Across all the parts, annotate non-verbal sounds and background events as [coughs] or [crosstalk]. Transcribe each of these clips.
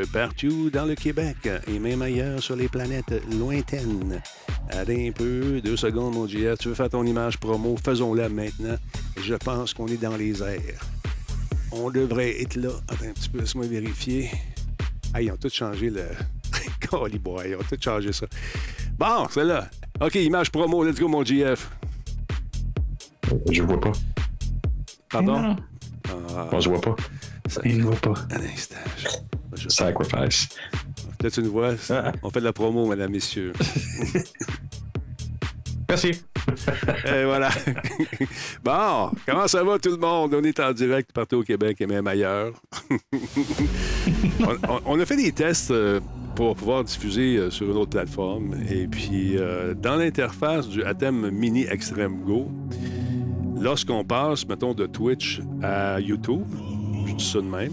partout dans le Québec et même ailleurs sur les planètes lointaines. Allez un peu, deux secondes, mon JF. Tu veux faire ton image promo? Faisons-la maintenant. Je pense qu'on est dans les airs. On devrait être là. Attends un petit peu, laisse-moi vérifier. Ah, ils ont tout changé le. [laughs] Caliboy, ils ont tout changé ça. Bon, c'est là. OK, image promo, let's go, mon GF. Je vois pas. Pardon? Non. Ah, je vois pas. Il ne voit pas. un instant. Je- je- Sacrifice. Là, tu nous vois. Ah. On fait de la promo, mesdames, messieurs. [laughs] Merci. Et voilà. [laughs] bon, comment ça va tout le monde? On est en direct partout au Québec et même ailleurs. [laughs] on, on- on a fait des tests euh, pour pouvoir diffuser euh, sur une autre plateforme. Et puis, euh, dans l'interface du Atem Mini Extreme Go, lorsqu'on passe, mettons, de Twitch à YouTube, je dis ça de même,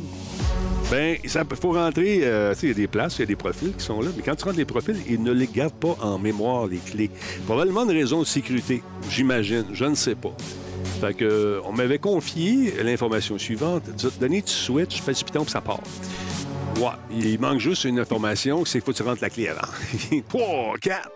ben, il faut rentrer, euh, il y a des places, il y a des profils qui sont là, mais quand tu rentres les profils, ils ne les gardent pas en mémoire, les clés. Probablement une raison de sécurité, j'imagine, je ne sais pas. Fait que, euh, on m'avait confié l'information suivante. Denis, tu switches, fais le piton, puis ça part. Ouais, il manque juste une information, c'est qu'il faut que tu rentres la clé avant. [laughs] 3, 4.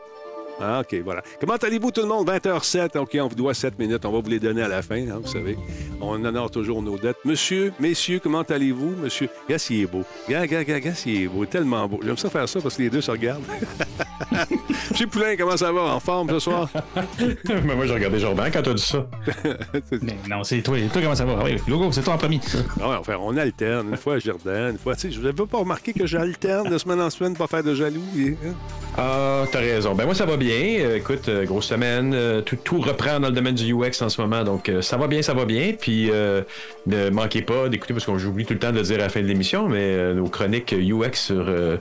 Ah, OK, voilà. Comment allez-vous tout le monde? 20h07. OK, on vous doit 7 minutes. On va vous les donner à la fin, hein, vous savez. On honore toujours nos dettes. Monsieur, messieurs, comment allez-vous? Monsieur, regarde s'il est beau. Regarde, regarde, regarde, regarde s'il est beau. Tellement beau. J'aime ça faire ça parce que les deux se regardent. [laughs] Monsieur Poulain, comment ça va? En forme ce soir? [laughs] Mais moi, j'ai regardé Jordan quand t'as dit ça. [laughs] Mais non, c'est toi. Toi, comment ça va? Oui, Logo, c'est toi en premier. Non, enfin, on alterne. Une fois à Jardin, une fois... Tu sais, je n'avais pas remarqué que j'alterne de semaine en semaine, pas faire de jaloux. et- hein? Ah, t'as raison. Ben moi, ça va bien. Euh, écoute, euh, grosse semaine. Euh, tout, tout reprend dans le domaine du UX en ce moment. Donc, euh, ça va bien, ça va bien. Puis, euh, ne manquez pas d'écouter, parce que j'oublie tout le temps de le dire à la fin de l'émission, mais euh, nos chroniques UX sur euh,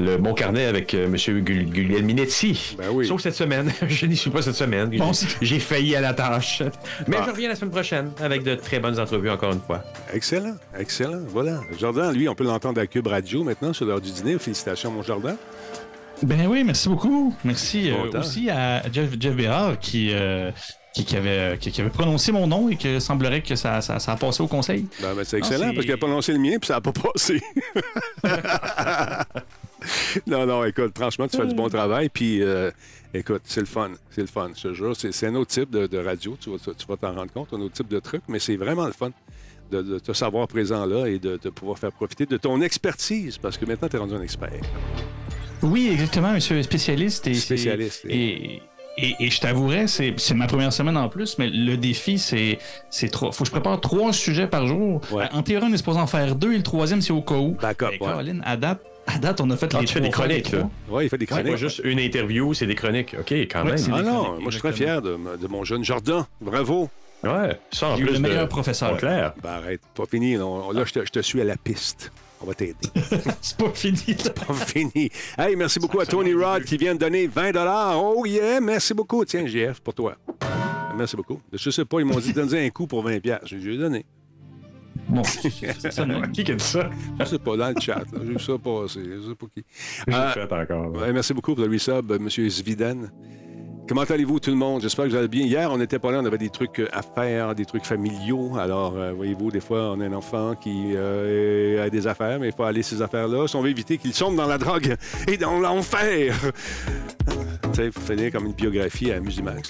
le Mon Carnet avec euh, M. Gul- Guglielminetti. Ben oui. Sauf cette semaine. [laughs] je n'y suis pas cette semaine. Bon, J'ai- J'ai failli à la tâche. Mais Ah. je reviens la semaine prochaine avec de très bonnes entrevues, encore une fois. Excellent, excellent. Voilà. Jordan, lui, on peut l'entendre à Cube Radio maintenant sur l'heure du dîner. Félicitations, mon Jordan. Ben oui, merci beaucoup. Merci euh, aussi à Jeff, Jeff Bérard qui, euh, qui, qui avait, qui, qui avait prononcé mon nom et que semblerait que ça, ça, ça a passé au conseil. Ben, ben, c'est excellent c'est- parce qu'il a prononcé le mien puis ça n'a pas passé. [laughs] non, non, écoute, franchement, tu fais du bon travail. Puis, euh, écoute, c'est le fun. C'est le fun, je te jure. C'est, un autre type de, de radio, tu vas, tu vas t'en rendre compte, un autre type de truc, mais c'est vraiment le fun de, de te savoir présent là et de, de pouvoir faire profiter de ton expertise parce que maintenant, tu es rendu un expert. Oui, exactement, monsieur spécialiste. Et, Spécialiste, Et, et, et je t'avouerais, c'est, ma première semaine en plus, mais le défi, c'est, c'est trop. Faut que je prépare trois sujets par jour. Ouais. En théorie, on est supposé en faire deux et le troisième, c'est au cas où. Backup, Mais ouais. Caroline, à date, à date, on a fait Ah, les tu fais des trois chroniques, là. trois. Oui, il fait des C'est chroniques. pas juste une interview, c'est des chroniques. OK, quand Ouais, même. Ah non, moi, je suis très fier de, de mon jeune Jordan. Bravo. Ouais, ça en J'ai eu plus le meilleur de... professeur. Au clair. Ben, arrête, pas fini. Là, là, je, te, je te suis à la piste. On va t'aider. [laughs] C'est pas fini. là. pas fini. Hey, merci beaucoup à Tony Rod qui vient de donner 20 Oh yeah, merci beaucoup. Tiens, GF, pour toi. Merci beaucoup. Je sais pas, ils m'ont dit de donner un coup pour 20 pièces. J'ai ai donné. Bon, c'est ça. Qui a dit ça? Je sais pas, dans le chat. J'ai vu ça passer. Je sais pas qui. J'ai Euh, fait encore. Ouais, merci beaucoup pour le resub, M. Zviden. Comment allez-vous, tout le monde? J'espère que vous allez bien. Hier, on n'était pas là, on avait des trucs euh, à faire, des trucs familiaux. Alors, euh, voyez-vous, des fois, on a un enfant qui euh, a des affaires, mais il faut aller ces affaires-là. Si on veut éviter qu'il sombre dans la drogue et dans l'enfer. [laughs] tu sais, finir comme une biographie à Musimax.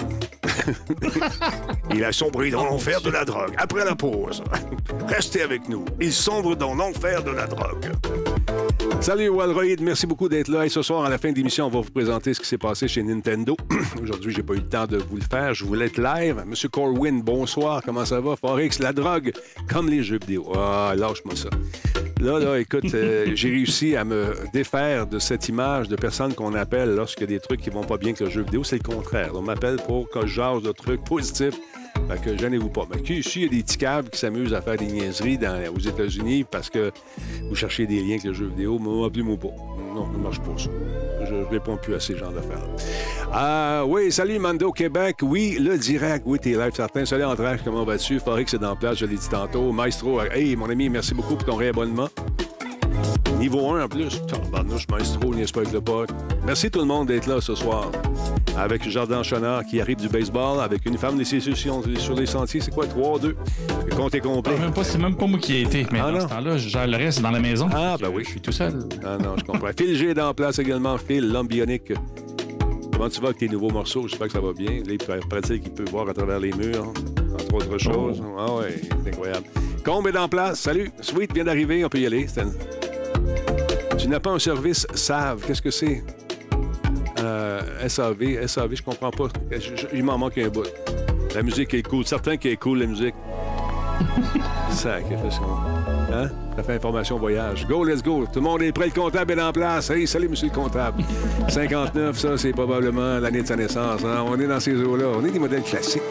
[laughs] il a sombré dans l'enfer de la drogue. Après la pause, [laughs] restez avec nous. Il sombre dans l'enfer de la drogue. Salut Walroid, merci beaucoup d'être là. Et ce soir, à la fin de l'émission, on va vous présenter ce qui s'est passé chez Nintendo. [clears throat] Aujourd'hui, j'ai pas eu le temps de vous le faire. Je voulais être live. Monsieur Corwin, bonsoir. Comment ça va? Forex, la drogue, comme les jeux vidéo. Ah, lâche-moi ça. Là, là, écoute, euh, [laughs] j'ai réussi à me défaire de cette image de personnes qu'on appelle a des trucs qui vont pas bien avec le jeu vidéo. C'est le contraire. On m'appelle pour que je de trucs positifs. Fait gênez-vous pas. Mais ici, il y a des petits câbles qui s'amusent à faire des niaiseries dans- aux États-Unis parce que vous cherchez des liens avec le jeu vidéo. Moi, appelez-moi pas. Non, ne marche pas, ça. Je réponds plus à ces genres d'affaires. Ah, oui, salut Mando Québec. Oui, le direct. Oui, t'es live certain. Salut Antrax, comment vas-tu? Que c'est dans la place, je l'ai dit tantôt. Maestro, hey, mon ami, merci beaucoup pour ton réabonnement. Niveau 1 en plus. Tabarnouche, maestro, n'est-ce pas avec le pote. Merci tout le monde d'être là ce soir. Avec Jardin Chenard qui arrive du baseball, avec une femme d'institution sur les sentiers. C'est quoi, 3-2? Le compte est complet. Ah, même pas- C'est même pas moi qui ai été. Mais Ah, dans ce temps-là, je gère le reste dans la maison. Ah, ben oui. Je suis tout seul. Ah non, je comprends. Phil G est en place également. Phil, l'homme bionique. Comment tu vas avec tes nouveaux morceaux? J'espère que ça va bien. Les pratiques qu'il peut voir à travers les murs, entre autres choses. Ah ouais, c'est incroyable. Combe est en place. Salut. Sweet vient d'arriver. On peut y aller. Stan. Tu n'as pas un service SAV. Qu'est-ce que c'est? Euh, SAV, SAV, je comprends pas. Je- je- il m'en manque un bout. La musique est cool. Certain qu'elle est cool, la musique. [laughs] Sacrifice. Hein? Ça fait information voyage. Go, let's go. Tout le monde est prêt. Le comptable est en place. Hey, salut, monsieur le comptable. [laughs] 59, ça, c'est probablement l'année de sa naissance. hein? On est dans ces eaux-là. On est des modèles classiques.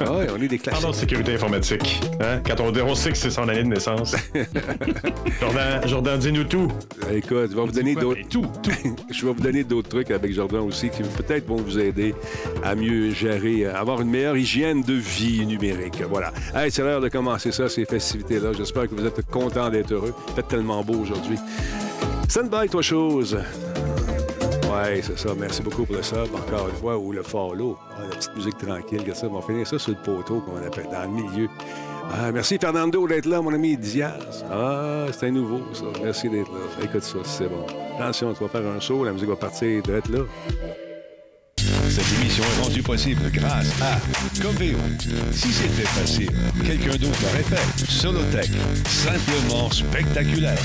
Ah ouais, on est des classiques. Pardon, sécurité informatique. Hein? Quand on, sait que c'est son année de naissance. [laughs] Jordan, Jordan dis-nous tout. Écoute, je vais vous donner d'autres. Ben, Tout, tout. [laughs] Je vais vous donner d'autres trucs avec Jordan aussi qui peut-être vont vous aider à mieux gérer, à avoir une meilleure hygiène de vie numérique. Voilà. Hey, c'est l'heure de commencer ça, ces festivités-là. J'espère que vous êtes contents d'être heureux. Il fait tellement beau aujourd'hui. Stand-by, toi, chose. Ouais, c'est ça. Merci beaucoup pour le sub, encore une fois, ou le follow. Ah, la petite musique tranquille, regarde ça. On va finir ça sur le poteau, qu'on appelle, dans le milieu. Ah, merci, Fernando, d'être là, mon ami Diaz. Ah, c'est un nouveau, ça. Merci d'être là. Écoute ça, c'est bon. Attention, tu vas faire un saut, la musique va partir d'être là. Cette émission est rendue possible grâce à Coveo. Si c'était facile, quelqu'un d'autre l'aurait fait. Solotech, simplement spectaculaire.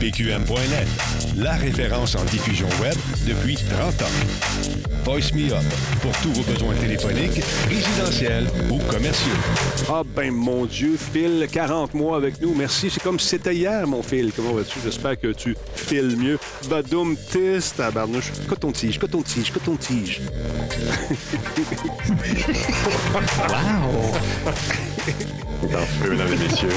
PQM.net, la référence en diffusion web depuis 30 ans. Voice Me Up, pour tous vos besoins téléphoniques, résidentiels ou commerciaux. Ah ben mon Dieu, Phil, 40 mois avec nous. Merci. C'est comme si c'était hier, mon Phil. Comment vas-tu? J'espère que tu files mieux. Badoum tis, tabarnouche. Coton-tige, coton-tige, coton-tige. Feu, mesdames et messieurs.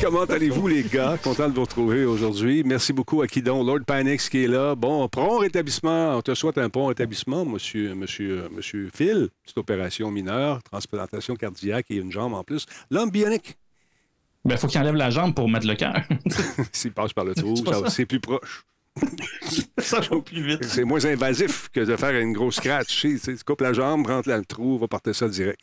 Comment allez-vous, les gars? Content de vous retrouver aujourd'hui. Merci beaucoup à Kidon, Lord Panix qui est là. Bon, prompt rétablissement. On te souhaite un bon rétablissement, monsieur, monsieur, monsieur Phil. Petite opération mineure, transplantation cardiaque et une jambe en plus. L'homme bionique. Ben, faut qu'il enlève la jambe pour mettre le cœur. [laughs] S'il passe par le trou, c'est plus proche. Ça va plus vite. C'est moins invasif que de faire une grosse scratch. Tu coupes la jambe, rentre dans le trou, va porter ça direct.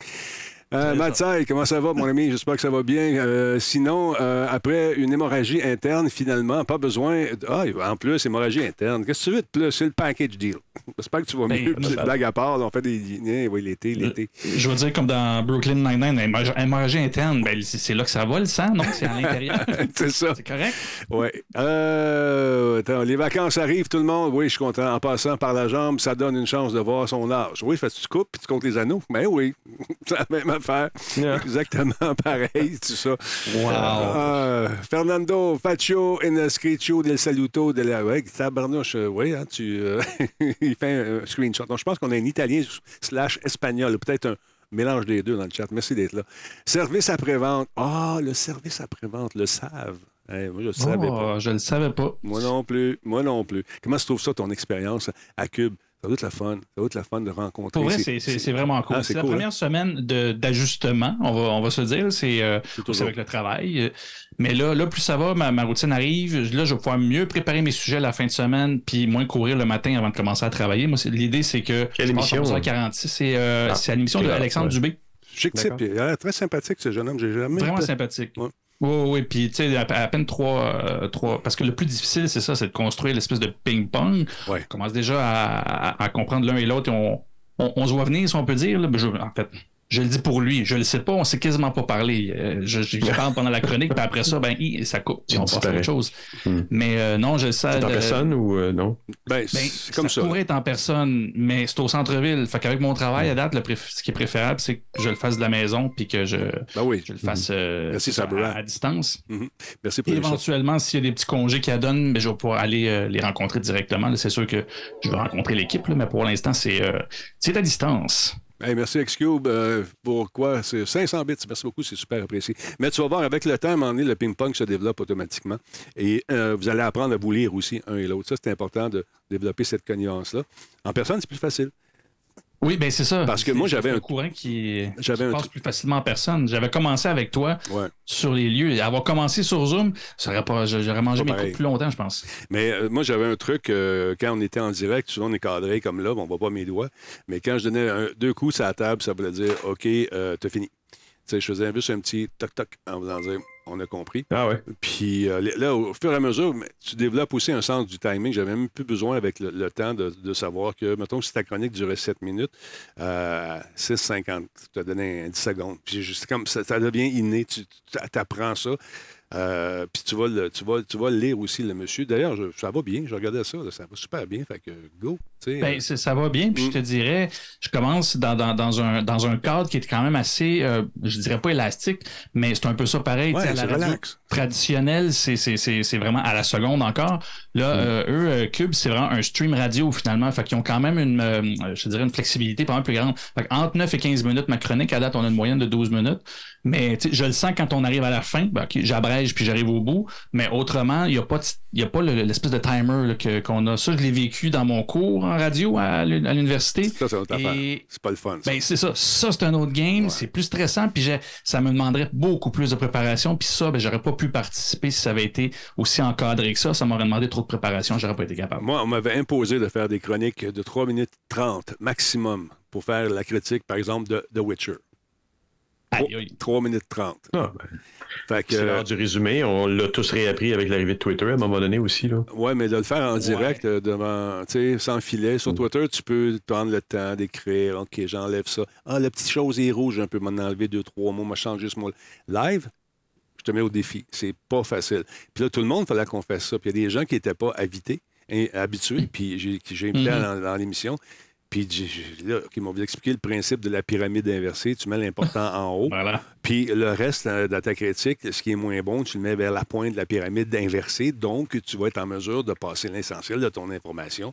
Euh, Matsai, comment ça va, mon ami? [laughs] J'espère que ça va bien. Euh, sinon, euh, après une hémorragie interne, finalement, pas besoin. de- Ah, en plus, hémorragie interne. Qu'est-ce que tu veux de plus? C'est le package deal. [laughs] J'espère que tu vas Ben, mieux. Petite ça- blague à part, on fait des dîners. Oui, l'été, l'été. Je veux dire, comme dans Brooklyn Nine-Nine, hémorragie- hémorragie interne, ben, c'est là que ça va, le sang, non? C'est à l'intérieur. [laughs] C'est ça. C'est correct? Oui. Euh, attends, les vacances arrivent, tout le monde. Oui, je suis content. En passant par la jambe, ça donne une chance de voir son âge. Oui, que tu coupes puis tu comptes les anneaux? Mais oui, Yeah. [laughs] Exactement pareil, tout ça. Wow. Euh, Fernando Faccio in scritcho del saluto de la. Ouais, tabarnouche, euh, oui, hein, tu. euh, [laughs] il fait un screenshot. Donc, je pense qu'on a un italien slash espagnol, peut-être un mélange des deux dans le chat. Merci d'être là. Service après-vente. Ah, le service après-vente, le savent. Hey, moi, je le savais pas. Oh, je le savais pas. Moi non plus. Moi non plus. Comment tu trouves ça, ton expérience à Cube? Ça doit être la fun. Ça doit être la fun de rencontrer. Pour vrai, ces- c'est- c'est c'est vraiment cool. Ah, c'est la cool, première semaine de- d'ajustement, on va, on va se dire. C'est euh, avec le travail. Mais là, là, plus ça va, ma, ma routine arrive. Là, je vais pouvoir mieux préparer mes sujets la fin de semaine, puis moins courir le matin avant de commencer à travailler. Moi, l'idée, c'est que. Quelle émission? à 46. C'est euh, Ah, c'est à l'émission ok, de Alexandre ouais. Dubé. Chic type. Il a l'air très sympathique, ce jeune homme. J'ai jamais. Vraiment sympathique. Ouais. Oui, oui, puis tu sais, à, à peine trois, euh, trois. Parce que le plus difficile, c'est ça, c'est de construire l'espèce de ping-pong. Ouais. On commence déjà à, à- à comprendre l'un et l'autre et on, on, on se voit venir, si on peut dire. là. Ben, je- en fait, je le dis pour lui, je le sais pas, on sait quasiment pas parler. Euh, je, parle pendant la chronique, puis après ça, ben, hi, ça coupe, puis on passe à autre chose. Hmm. Mais euh, non, je le sais. C'est en de- personne ou euh, non? Ben, ben, c'est comme ça. pourrait être en personne, mais c'est au centre-ville. Fait qu'avec mon travail à date, le préf- ce qui est préférable, c'est que je le fasse de la maison puis que je, Ben oui. je le fasse euh, Merci, ça, à, à distance. Merci pour. Éventuellement, s'il y a des petits congés qui donnent, ben, je vais pouvoir aller euh, les rencontrer directement. Là, C'est sûr que je vais rencontrer l'équipe, là, mais pour l'instant, c'est euh, c'est à distance. Merci Xcube. Euh, pour quoi? C'est 500 bits. Merci beaucoup, c'est super apprécié. Mais tu vas voir, avec le temps, à un moment le ping-pong se développe automatiquement. Et euh, vous allez apprendre à vous lire aussi, un et l'autre. Ça, c'est important de développer cette connivence-là. En personne, c'est plus facile. Oui, ben c'est ça. Parce que moi, j'avais un- courant qui, J'avais un passe plus facilement en personne. J'avais commencé avec toi Ouais. sur les lieux. Avoir commencé sur Zoom, pas, j'aurais mangé Pas mes coups plus longtemps, je pense. Mais euh, moi, j'avais un truc, euh, quand on était en direct, souvent on est cadré comme là, on voit pas mes doigts, mais quand je donnais un- deux coups sur la table, ça voulait dire OK, euh, t'as fini. Tu sais, je faisais juste un petit toc-toc en voulant dire on a compris. Ah ouais. Puis euh, là, au fur et à mesure, tu développes aussi un sens du timing. J'avais même plus besoin avec le, le temps de, de savoir que, mettons, si ta chronique durait 7 minutes, euh, 6,50, tu as donné un 10 secondes. Puis juste comme ça, ça devient inné, tu apprends ça. Euh, puis tu vas, le, tu, vas, tu vas lire aussi, le monsieur. D'ailleurs, ça va bien. Je regardais ça, là, ça va super bien. Fait que go. Ben, euh, ça va bien, puis Mm. je te dirais, je commence dans, dans, dans, un, dans un cadre qui est quand même assez, euh, je dirais pas élastique, mais c'est un peu ça pareil. ouais, à la c'est radio traditionnelle, c'est- vraiment à la seconde encore. Là, Mm. euh, eux, euh, Cube, c'est vraiment un stream radio finalement. Fait qu'ils ont quand même une, je te dirais, une flexibilité pas mal plus grande. Fait entre 9 et 15 minutes, ma chronique, à date, on a une moyenne de 12 minutes. Mais je le sens quand on arrive à la fin, ben, ok, j'abrège puis j'arrive au bout. Mais autrement, il n'y a pas, y a pas le- l'espèce de timer qu'on a. Ça, je l'ai vécu dans mon cours en radio à l'u- à l'université. Ça, c'est notre affaire. Et C'est pas le fun. ça. ben, c'est ça. Ça, c'est un autre game. Ouais. C'est plus stressant. Puis j'ai- ça me demanderait beaucoup plus de préparation. Puis ça, ben, j'aurais pas pu participer si ça avait été aussi encadré que ça. Ça m'aurait demandé trop de préparation. J'aurais pas été capable. Moi, on m'avait imposé de faire des chroniques de 3 minutes 30 maximum pour faire la critique, par exemple, de The Witcher. Aïe, aïe. 3 minutes 30. Ah, ben, c'est l'heure du résumé. On l'a tous réappris avec l'arrivée de Twitter à un moment donné aussi. Là. ouais, mais de le faire en direct, euh, devant, tu sais, sans filet. Sur Twitter, tu peux prendre le temps d'écrire. OK, j'enlève ça. Ah, la petite chose est rouge, un peu m'en enlever deux, trois mots, m'a changé ce mot. Live, je te mets au défi. C'est pas facile. Puis là, tout le monde, il fallait qu'on fasse ça. Puis il y a des gens qui n'étaient pas et habitués, puis j'ai que j'ai invité Mhm. dans, dans l'émission. Puis là, qui m'ont expliqué le principe de la pyramide inversée. Tu mets l'important en haut. [laughs] Voilà. Puis le reste euh, dans ta critique, ce qui est moins bon, tu le mets vers la pointe de la pyramide inversée. Donc, tu vas être en mesure de passer l'essentiel de ton information,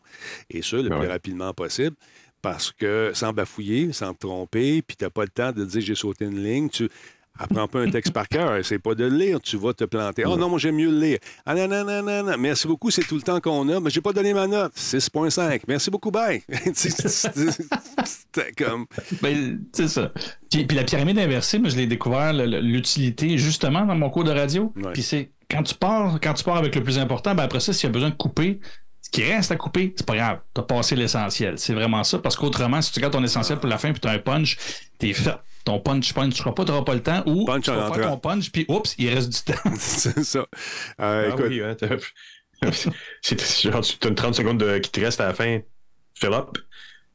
et ça le Ah plus ouais. rapidement possible. Parce que sans bafouiller, sans te tromper, puis tu n'as pas le temps de dire j'ai sauté une ligne, tu apprends pas un texte par cœur. C'est pas de le lire, tu vas te planter. Oh non, moi j'aime mieux le lire. Ah non, non, non, non, non. Merci beaucoup, c'est tout le temps qu'on a, mais j'ai pas donné ma note. 6.5. Merci beaucoup, bye. [laughs] C'était comme. Ben, c'est ça. Puis, puis la pyramide inversée, moi, je l'ai découvert l'utilité justement dans mon cours de radio. Ouais. Puis c'est quand tu pars, quand tu pars avec le plus important, ben après ça, s'il y a besoin de couper, ce qui reste à couper, c'est pas grave. T'as passé l'essentiel. C'est vraiment ça. Parce qu'autrement, si tu gardes ton essentiel pour la fin puis t'as un punch, t'es fait. Ton punch, punch, tu feras pas, t'auras pas le temps. Ou Punch tu vas faire ton punch, puis oups, il reste du temps. [laughs] C'est ça. Euh, Ah écoute, oui, hein, [laughs] c'est genre, tu as une 30 secondes de- qui te reste à la fin. Fill up.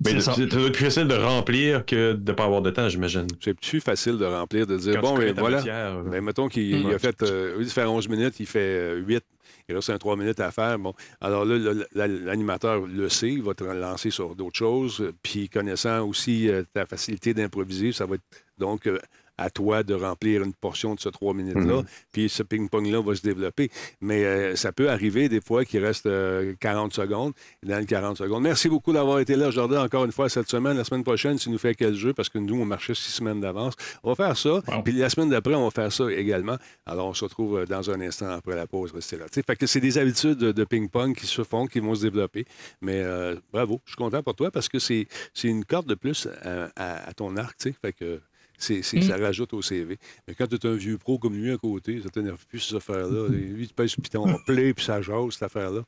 Mais C'est plus facile de remplir que de ne pas avoir de temps, j'imagine. c'est plus facile de remplir, de dire Quand bon, mais voilà. matière, euh, Ben, mettons qu'il Mm. a fait, euh, au lieu de faire 11 minutes, il fait 8. Il reste un 3 minutes à faire. Bon, alors là, l'animateur le sait, il va te lancer sur d'autres choses. Puis connaissant aussi euh, ta facilité d'improviser, ça va être donc euh, à toi de remplir une portion de ce 3 minutes-là. Mhm. Puis ce ping-pong-là va se développer. Mais euh, ça peut arriver des fois qu'il reste euh, 40 secondes. Dans les 40 secondes. Merci beaucoup d'avoir été là, Jordan, encore une fois cette semaine. La semaine prochaine, tu nous fais quel jeu? Parce que nous, on marchait six semaines d'avance. On va faire ça. Wow. Puis la semaine d'après, on va faire ça également. Alors, on se retrouve euh, dans un instant après la pause. Restez là. Fait que c'est des habitudes de, ping-pong qui se font, qui vont se développer. Mais euh, bravo, je suis content pour toi parce que c'est une corde de plus à, à- à ton arc. tu sais. Fait que c'est c'est- Mm. ça rajoute au CV. Mais quand tu es un vieux pro comme lui à côté, ça t'énerve plus, cette affaire-là. [laughs] Lui, tu pèses piton, play, puis ça jase, cette affaire-là.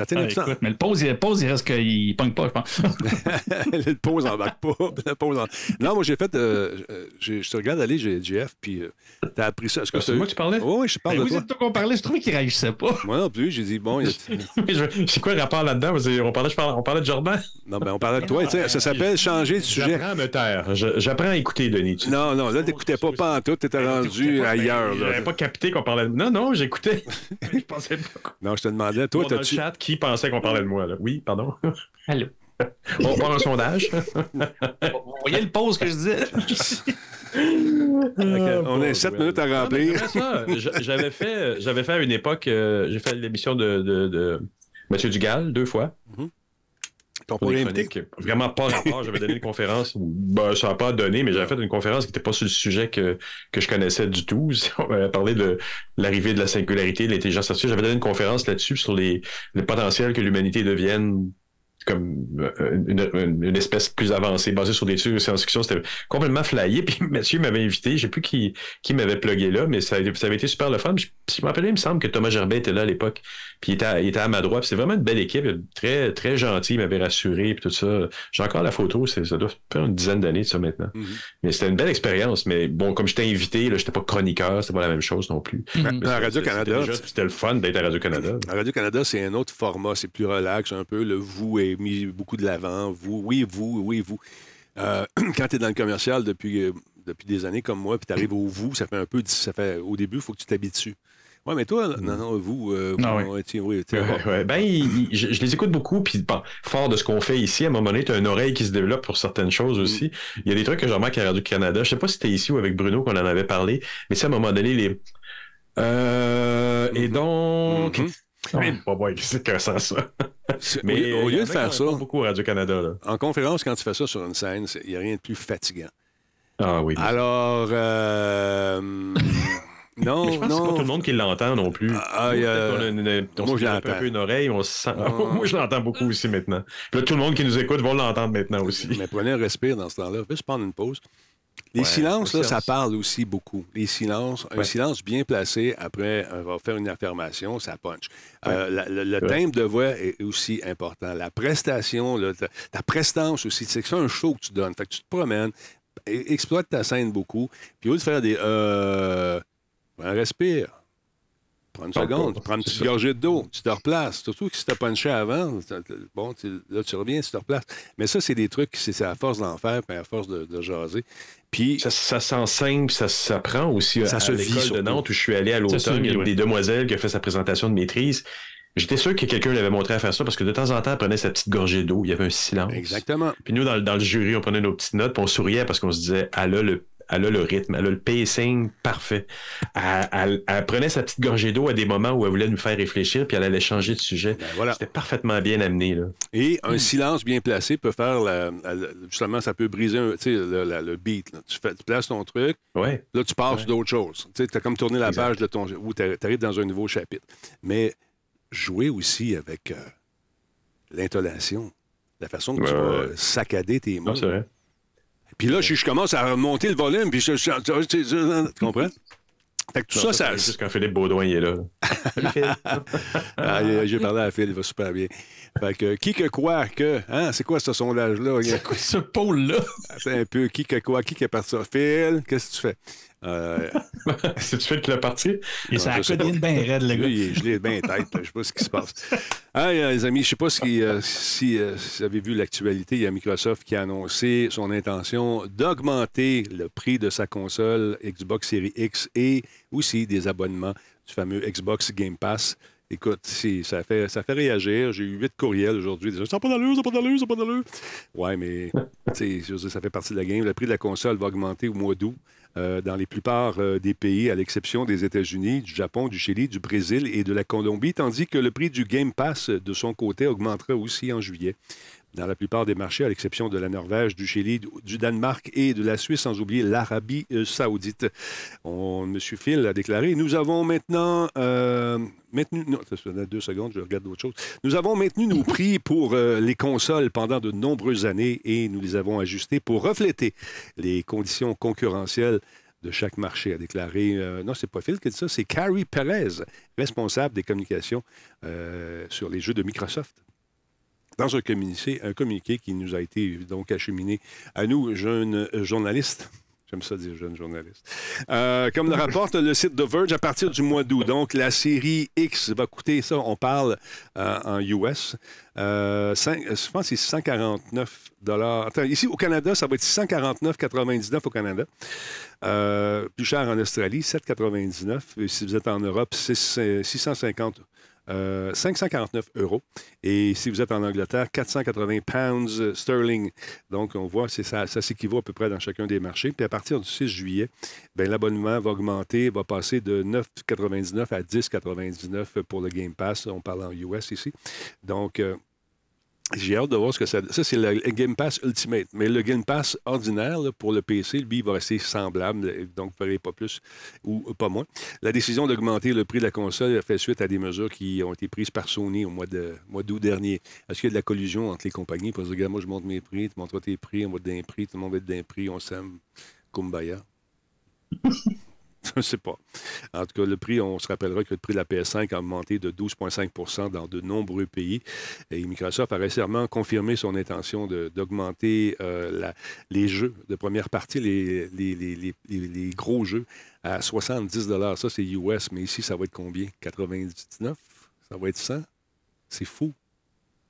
Ah, écoute, mais le pause, il, pause, il reste qu'il pogne pas, je pense. [laughs] [laughs] le pause embarque pas. Le pause en- Non, moi, j'ai fait. euh, euh, je te regarde aller, j'ai Jeff, puis euh, t'as appris ça. Est-ce que Ah, C'est moi que tu parlais? Oui, oui, je parle Ben de oui, toi. c'est de toi qu'on parlait. Je trouvais qu'il réagissait pas. Moi non plus, j'ai dit, bon, [laughs] Mais C'est quoi le rapport là-dedans? On parlait, je parlais- on parlait de Jordan? non, ben, on parlait de toi. tu sais, Ça s'appelle changer de sujet. J'apprends à me taire. J'apprends à écouter, Denis. Non, non, là, t'écoutais pas pas en tout, t'étais Ben, rendu ailleurs. ben. J'avais pas capté qu'on parlait de... Non, non, j'écoutais. je pensais pas. Non, je te demandais, Toi, t'as-tu. Qui pensait qu'on parlait de moi? Là? Oui, pardon. [laughs] Allô. [laughs] On va faire un sondage. Vous voyez le pause que je disais? [laughs] On a sept minutes à remplir. J'avais fait, j'avais fait à une époque, euh, j'ai fait l'émission de, de, de Mathieu Dugal deux fois. Pour chroniques Vraiment pas rapport. J'avais donné une conférence. Ben, ça n'a pas donné, mais j'avais fait une conférence qui n'était pas sur le sujet que, que je connaissais du tout. [laughs] On avait parlé de l'arrivée de la singularité, de l'intelligence artificielle. J'avais donné une conférence là-dessus sur les, le potentiel que l'humanité devienne comme euh, une, une- une espèce plus avancée, basée sur des trucs de science-fiction. C'était complètement flyé. [laughs] Puis Mathieu m'avait invité, je sais plus qui, qui m'avait plugué là, mais ça, avait été super le fun. Je, si je me rappelle, il me semble que Thomas Gerbet était là à l'époque. Puis il était, à, il était à ma droite. Puis C'est vraiment une belle équipe, très, très gentil, il m'avait rassuré, puis tout ça. J'ai encore la photo, ça doit faire une dizaine d'années de ça maintenant. Mhm. Mais c'était une belle expérience. Mais bon, comme j'étais invité, là, j'étais pas chroniqueur, c'était pas la même chose non plus. Mhm. À Radio-Canada, C'était le fun d'être à Radio-Canada. À Radio-Canada, c'est un autre format, c'est plus relax un peu. Le vous est mis beaucoup de l'avant. Vous, oui, vous, oui, vous. Euh, [clears throat] quand tu es dans le commercial depuis, euh, depuis des années comme moi, puis tu arrives au vous, ça fait un peu. Ça fait, au début, il faut que tu t'habitues. Ouais, mais toi, non, non, vous. euh, Ah vous, ouais, tiens, oui, tiens, Ouais, bon. ouais. Ben, il- il- je, je les écoute beaucoup, puis bon, fort de ce qu'on fait ici, à un moment donné, tu as une oreille qui se développe pour certaines choses aussi. Il y a des trucs que je remarque à Radio-Canada. Je sais pas si c'était ici ou avec Bruno qu'on en avait parlé, mais c'est à un moment donné, les. Euh, et donc. Mhm. Ouais, pas ouais, c'est que ça, ça. Mais au, lieu de faire ça, beaucoup à Radio-Canada, là. en conférence, quand tu fais ça sur une scène, il n'y a rien de plus fatigant. Ah oui. Alors, euh, [laughs] Mais non, je pense que c'est pas non. tout le monde qui l'entend non plus. Ah, a une- on Moi, je l'entends. un peu une oreille, on se sent... Ah. Moi, je l'entends beaucoup aussi maintenant. Puis là, tout le monde qui nous écoute va l'entendre maintenant aussi. Mais prenez un respire dans ce temps-là. Juste prendre une pause. Les Ouais, silences, là, ça parle aussi beaucoup. Les silences, un silence bien placé, après, on va faire une affirmation, ça punch. Euh, la- le timbre de voix est aussi important. La prestation, là, ta, ta prestance aussi, c'est que c'est un show que tu donnes. Fait que tu te promènes, e- exploite ta scène beaucoup, puis au lieu de faire des... Euh, prends un respire. Prends une Parle seconde, prends une petite gorgée d'eau, tu te replaces. Surtout que si tu as punché avant, t'as- t'as- bon, tu- là, tu reviens, tu te replaces. Mais ça, c'est des trucs, c'est c'est à force d'en faire, puis à force de, de jaser. Puis, Ça, ça s'enseigne, ça s'apprend aussi Ça à, se à vit l'école de. Nantes où je suis allé à l'automne. Il y a des demoiselles qui a fait sa présentation de maîtrise. J'étais sûr que quelqu'un l'avait montré à faire ça parce que de temps en temps, elle prenait sa petite gorgée d'eau. Il y avait un silence. exactement. Puis nous, dans, le- dans le jury, on prenait nos petites notes, puis on souriait parce qu'on se disait, elle a le, elle a le rythme, elle a le pacing parfait. Elle, elle- elle prenait sa petite gorgée d'eau à des moments où elle voulait nous faire réfléchir, puis elle allait changer de sujet. Ben, voilà. C'était parfaitement bien amené. Là. Et Hmm. un silence bien placé peut faire, la- la- justement, ça peut briser un- tu le, la- le beat. là. Tu, fais, tu places ton truc, Ouais. là, tu passes Ouais. d'autres choses. Tu as comme tourné la Exact. page de ton... où tu arrives dans un nouveau chapitre. Mais jouer aussi avec euh, l'intonation, la façon que tu Ouais, vas ouais. saccader tes mots. Non, c'est vrai. Puis là, je, je commence à remonter le volume, puis je, je- je- tu tu comprends? Fait que tout Non, ça, ça... c'est juste quand Philippe Baudouin est là. [laughs] Ah, J'ai parlé à Phil, il va super bien. Fait que qui que quoi que... Hein? C'est quoi ce sondage-là? C'est quoi ce pôle-là? Attends un peu, qui que quoi, qui qui est parti ça? Phil, qu'est-ce que tu fais? Euh, [laughs] C'est-tu Phil qui l'a parti? Et ça Non, a je sais codé bien raide, le lui, gars. il est gelé bien tête, je sais pas ce qui se passe. Ah, les amis, je sais pas si, euh, si, euh, si vous avez vu l'actualité, il y a Microsoft qui a annoncé son intention d'augmenter le prix de sa console Xbox Series X et aussi des abonnements du fameux Xbox Game Pass. Écoute, c'est- ça fait, ça fait réagir. J'ai eu huit courriels aujourd'hui. Ça n'a pas d'allure, ça n'a pas d'allure, ça n'a pas d'allure. Ouais, mais ça fait partie de la game. Le prix de la console va augmenter au mois d'août euh, dans les plupart euh, des pays, à l'exception des États-Unis, du Japon, du Chili, du Brésil et de la Colombie, tandis que le prix du Game Pass, de son côté, augmentera aussi en juillet. Dans la plupart des marchés, à l'exception de la Norvège, du Chili, du- Danemark et de la Suisse, sans oublier l'Arabie euh, saoudite. On, M. Phil a déclaré, nous avons maintenant euh, maintenu... Non, ça fait deux secondes, je regarde d'autres choses. Nous avons maintenu nos [laughs] prix pour euh, les consoles pendant de nombreuses années et nous les avons ajustés pour refléter les conditions concurrentielles de chaque marché, a déclaré. euh, non, c'est pas Phil qui a dit ça, c'est Carrie Perez, responsable des communications sur les jeux de Microsoft. Dans un communiqué, un communiqué qui nous a été donc acheminé à nous, jeunes journalistes. J'aime ça dire jeunes journalistes. Euh, comme le [laughs] rapporte le site The Verge, à partir du mois d'août, donc la série X va coûter ça, on parle euh, en US. Euh, je pense que c'est 149 Attends, ici au Canada, ça va être 649,99 au Canada. Plus cher en Australie, 7,99. Et Si vous êtes en Europe, six- euh, 650 euh, 549 euros. Et si vous êtes en Angleterre, 480 pounds sterling. Donc, on voit, c'est ça, ça s'équivaut à peu près dans chacun des marchés. Puis à partir du 6 juillet, ben, l'abonnement va augmenter, va passer de 9,99 à 10,99 pour le Game Pass. On parle en US ici. Donc, euh, J'ai hâte de voir ce que ça. Ça, c'est le Game Pass Ultimate. Mais le Game Pass ordinaire, pour le PC, lui, il va rester semblable, donc ne pas plus ou pas moins. La décision d'augmenter le prix de la console fait suite à des mesures qui ont été prises par Sony au mois de mois d'août dernier. Est-ce qu'il y a de la collusion entre les compagnies? Parce que, regarde, moi, je monte mes prix, tu montres tes prix, on va d'un prix, tout le monde va être d'un prix, on s'aime. Kumbaya. [laughs] [laughs] Je ne sais pas. En tout cas, le prix, on se rappellera que le prix de la PS5 a augmenté de 12,5% dans de nombreux pays. Et Microsoft a récemment confirmé son intention d'augmenter euh, les jeux de première partie, les, les- les- les- les- les gros jeux, à 70 Ça, c'est US, mais ici, ça va être combien? 99? Ça va être 100? C'est fou.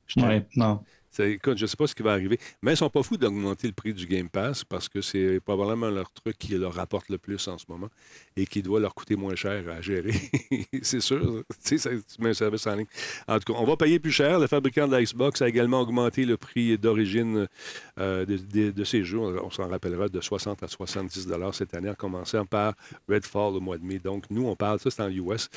Je Ouais, non. Écoute, je ne sais pas ce qui va arriver. Mais ils ne sont pas fous d'augmenter le prix du Game Pass parce que c'est probablement leur truc qui leur rapporte le plus en ce moment et qui doit leur coûter moins cher à gérer. [laughs] c'est sûr. Tu mets un service en ligne. En tout cas, on va payer plus cher. Le fabricant de la Xbox a également augmenté le prix d'origine euh, de, ces jeux. On, s'en rappellera de 60 à 70 cette année, en commençant par Redfall au mois de mai. Donc, nous, on parle, ça c'est en US.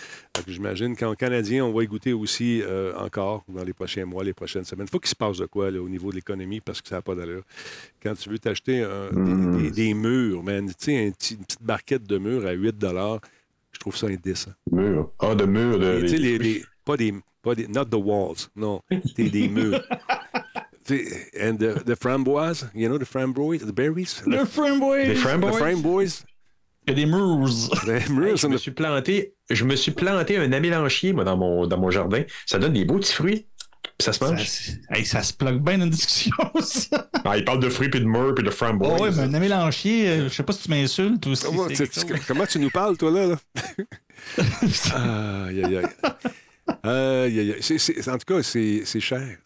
J'imagine qu'en Canadien, on va y goûter aussi euh, encore dans les prochains mois, les prochaines semaines. Il faut qu'il se passe de quoi là, au niveau de l'économie parce que ça n'a pas d'allure. Quand tu veux t'acheter un- des, des- des murs, man, tu sais, un petit- une petite barquette de murs à 8 je trouve ça indécent. Mur. Ah, de mur. De, Tu sais, les, les- pas des, pas des, not the walls, non, des, des murs. [laughs] And the, the framboises, you know the framboises, the berries, Le the, Framboy! Des the framboys. framboys, Il y a des murs. [laughs] the murs, je me suis planté, je me suis planté un amélanchier, moi, dans mon, dans mon jardin. Ça donne des beaux petits fruits. Puis ça se Ça, mange. hey, ça se plug bien dans une discussion, [laughs] ça. Ah, il parle de fruits, puis de mûres, puis de framboises. Oh, ouais, mais un mélanchier, euh, je sais pas si tu m'insultes ou si Comment, c'est tu- tu- comment tu nous parles, toi, là? là? aïe, [laughs] aïe, aïe. Aïe, aïe, aïe. C'est- c'est- en tout cas, c'est c'est cher.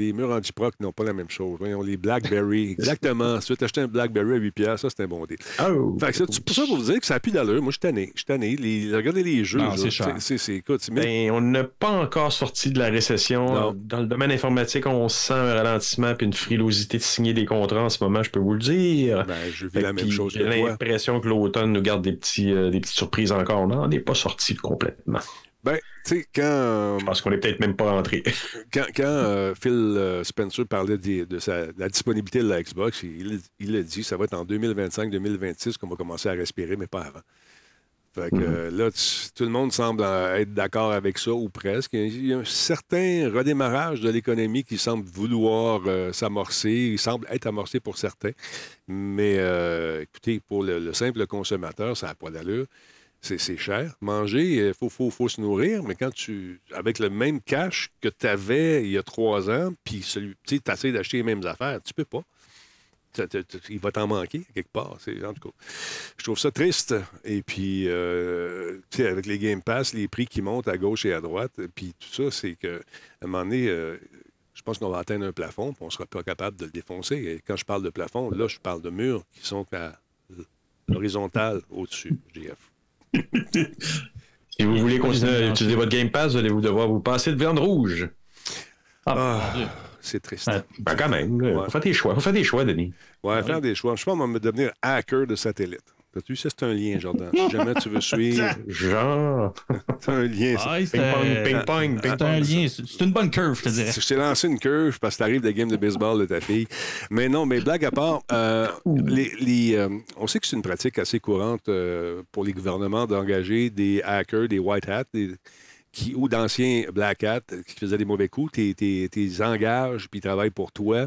Les murs anti-proc n'ont pas la même chose. Voyons, les Blackberry, [laughs] exactement. Si tu veux t'acheter un Blackberry à 8 piastres, ça, c'est un bon deal. Oh. Fait que ça, c'est pour ça pour vous dire que ça a plus d'allure. Moi, je suis tanné. Je suis tanné. Les- regardez les jeux. Non, c'est cher. C'est- c'est- écoute, c'est mille- Ben, on n'a pas encore sorti de la récession. Non. Dans le domaine informatique, on sent un ralentissement puis une frilosité de signer des contrats en ce moment, je peux vous le dire. Ben, je vis Fait la même chose J'ai que l'impression que l'automne nous garde des, petits, euh, des petites surprises encore. On n'en est pas sorti complètement. Ben, sais, quand, Je pense qu'on est peut-être même pas rentré. [laughs] quand, quand, euh, Phil euh, Spencer parlait de, sa- de la disponibilité de la Xbox, il, il a dit ça va être en 2025-2026 qu'on va commencer à respirer, mais pas avant. Fait que Mhm. euh, là, tu- tout le monde semble euh, être d'accord avec ça, ou presque. Il y a un certain redémarrage de l'économie qui semble vouloir euh, s'amorcer. Il semble être amorcé pour certains. Mais euh, écoutez, pour le, le simple consommateur, ça n'a pas d'allure. C'est cher. Manger, il faut, faut, se nourrir, mais quand tu. Avec le même cash que tu avais il y a trois ans, puis. Tu essaies d'acheter les mêmes affaires, tu peux pas. Il va t'en manquer quelque part. En tout cas, je trouve ça triste. Et puis, euh, avec les Game Pass, les prix qui montent à gauche et à droite, puis tout ça, c'est que à un moment donné, euh, je pense qu'on va atteindre un plafond, puis on ne sera pas capable de le défoncer. Et quand je parle de plafond, là, je parle de murs qui sont à l'horizontale au-dessus, JF. [laughs] Si vous voulez continuer à utiliser votre Game Pass, vous allez vous devoir vous passer de viande rouge. Ah, Ah. C'est triste. Ouais. Ben, quand même. Ouais. Faut faire des choix. Faut faire des choix, Denis. Ouais, faire des choix. Je pense qu'on va me devenir hacker de satellite. T'as-tu vu, ça, c'est un lien, Jordan. Si jamais tu veux suivre, [laughs] Genre. [laughs] c'est un lien. ça. Ah, Ping-pong, c'était- ping-pong, C'est un ping-pong. lien. C'est une bonne curve, je te dirais. Je t'ai lancé une curve parce que t'arrives des games de baseball de ta fille. Mais non, mais blague à part, euh, les, les, euh, on sait que c'est une pratique assez courante euh, pour les gouvernements d'engager des hackers, des white hats, des- qui, ou d'anciens black hats qui faisaient des mauvais coups. Tu les engages, puis ils travaillent pour toi.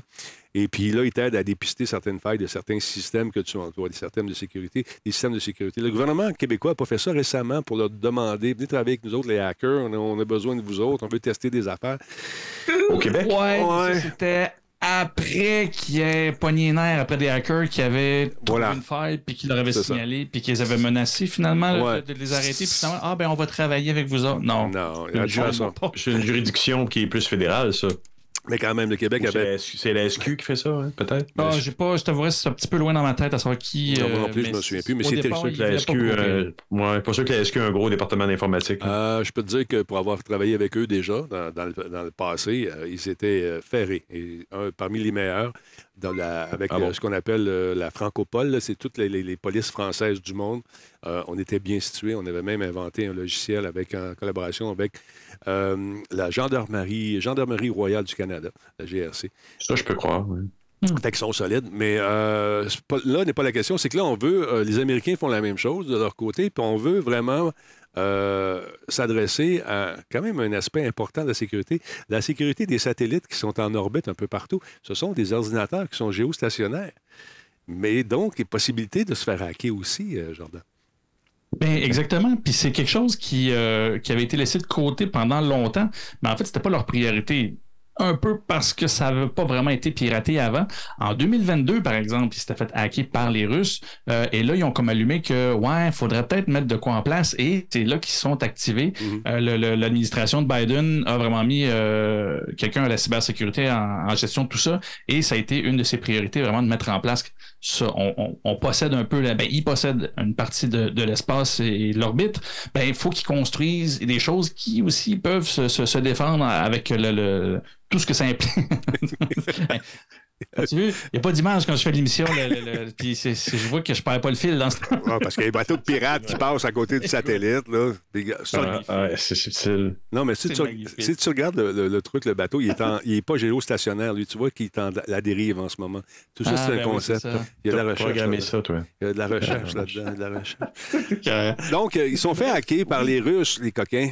Et puis là, ils t'aident à dépister certaines failles de certains systèmes que tu emploies, des systèmes de sécurité, des systèmes de sécurité. Le gouvernement québécois n'a pas fait ça récemment pour leur demander, venez travailler avec nous autres, les hackers, on a, on a besoin de vous autres, on veut tester des affaires. Au Québec? Ouais, c'était après qu'il y ait pogné les nerfs, après des hackers qui avaient trouvé Voilà. une faille, puis qui leur avaient signalé, puis qu'ils avaient menacé finalement Ouais. de, de les arrêter, puis finalement, ah ben on va travailler avec vous autres. Non. Non, il a une juridiction qui est plus fédérale, ça. Mais quand même, le Québec avait. C'est la SQ qui fait ça, hein, peut-être? Ah, j'ai pas, je t'avouerais, c'est un petit peu loin dans ma tête à savoir qui. Non, moi non euh, plus, je me souviens plus, mais c'était sûr que la SQ, euh, ouais, pas sûr que la SQ a un gros département d'informatique. Euh, je peux te dire que pour avoir travaillé avec eux déjà dans, dans le, dans le passé, euh, ils étaient euh, ferrés. Et un, parmi les meilleurs. Dans la, avec Ah bon? euh, ce qu'on appelle euh, la francopole. C'est toutes les, les- les polices françaises du monde. Euh, on était bien situés. On avait même inventé un logiciel avec, en collaboration avec euh, la gendarmerie, gendarmerie royale du Canada, la GRC. Ça, je peux croire. oui. Fait qu'ils sont solides. Mais euh, pas- là n'est pas la question. C'est que là, on veut. euh, les Américains font la même chose de leur côté, puis on veut vraiment euh, s'adresser à quand même un aspect important de la sécurité. La sécurité des satellites qui sont en orbite un peu partout, ce sont des ordinateurs qui sont géostationnaires. Mais donc, il y a possibilité de se faire hacker aussi, euh, Jordan. Ben, exactement. Puis c'est quelque chose qui, euh, qui avait été laissé de côté pendant longtemps, mais en fait, c'était pas leur priorité. Un peu parce que ça n'avait pas vraiment été piraté avant. En 2022, par exemple, ils s'étaient fait hacker par les Russes. euh, et là, ils ont comme allumé que, ouais, il faudrait peut-être mettre de quoi en place. Et c'est là qu'ils sont activés. Mhm. Euh, L'administration de Biden a vraiment mis euh, quelqu'un à la cybersécurité en, en gestion de tout ça. Et ça a été une de ses priorités, vraiment de mettre en place ça. On, on- on possède un peu, la- ben, ils possèdent une partie de, de l'espace et de l'orbite. Ben, il faut qu'ils construisent des choses qui aussi peuvent se, se- se défendre avec le, le- tout ce que ça implique. [laughs] tu vu, il n'y a pas d'image quand je fais l'émission. puis je vois que je perds pas le fil dans ce temps. Ah, parce qu'il y a des bateaux de pirates qui passent à côté du [laughs] satellite. Là. Ah, c'est subtil. Non, mais si tu, magnifique. si tu regardes le, le- le truc, le bateau, il est, en- il est pas géostationnaire. Lui, tu vois qu'il est en la dérive en ce moment. Tout ça, Ah, c'est un ben concept. Il y a de la recherche. ça, toi. Il y a de la [laughs] recherche Ah, là-dedans. de la recherche. [laughs] Donc, euh, ils sont fait hacker par les Russes, les coquins.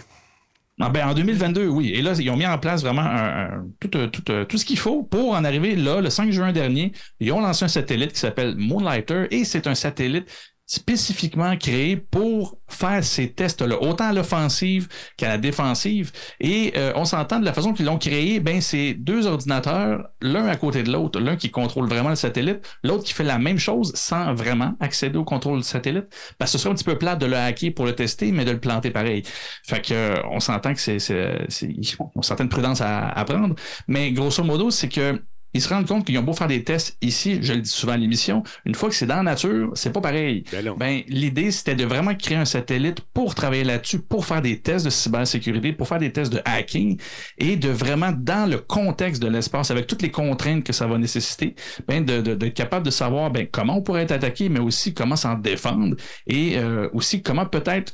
Ah ben, en 2022, oui. Et là, ils ont mis en place vraiment un- un- tout, euh, tout, euh, tout ce qu'il faut pour en arriver là, le 5 juin dernier. Ils ont lancé un satellite qui s'appelle Moonlighter et c'est un satellite spécifiquement créé pour faire ces tests-là, autant à l'offensive qu'à la défensive. Et euh, on s'entend de la façon qu'ils l'ont créé, ben c'est deux ordinateurs, l'un à côté de l'autre, l'un qui contrôle vraiment le satellite, l'autre qui fait la même chose sans vraiment accéder au contrôle du satellite. Parce ce serait un petit peu plate de le hacker pour le tester, mais de le planter pareil. Fait que euh, on s'entend que c'est, c'est, c'est- prudence à, à prendre. Mais grosso modo, c'est que ils se rendent compte qu'ils ont beau faire des tests ici, je le dis souvent à l'émission, une fois que c'est dans la nature, c'est pas pareil. Ben. Ben, l'idée, c'était de vraiment créer un satellite pour travailler là-dessus, pour faire des tests de cybersécurité, pour faire des tests de hacking et de vraiment, dans le contexte de l'espace, avec toutes les contraintes que ça va nécessiter, ben, de, de- d'être capable de savoir ben, comment on pourrait être attaqué, mais aussi comment s'en défendre et euh, aussi comment peut-être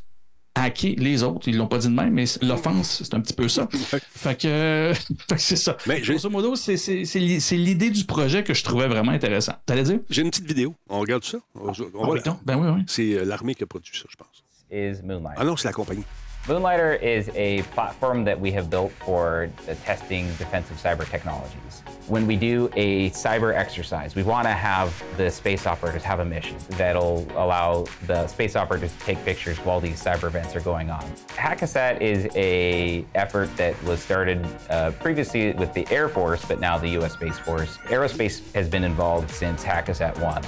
hacker les autres. Ils l'ont pas dit de même, mais l'offense, c'est un petit peu ça. Fait que, euh, [laughs] fait que c'est ça. Mais j'ai- Grosso modo, c'est, c'est, c'est li- c'est l'idée du projet que je trouvais vraiment intéressant. T'allais dire? J'ai une petite vidéo. On regarde ça? On, on Ah oui, la- donc, ben oui, oui. C'est euh, l'armée qui a produit ça, je pense. is Moonlight. Ah non, c'est la compagnie. Moonlighter is a platform that we have built for uh, testing defensive cyber technologies. When we do a cyber exercise, we want to have the space operators have a mission that'll allow the space operators to take pictures while these cyber events are going on. Hackasat is a effort that was started uh, previously with the Air Force, but now the U.S. Space Force. Aerospace has been involved since Hackasat 1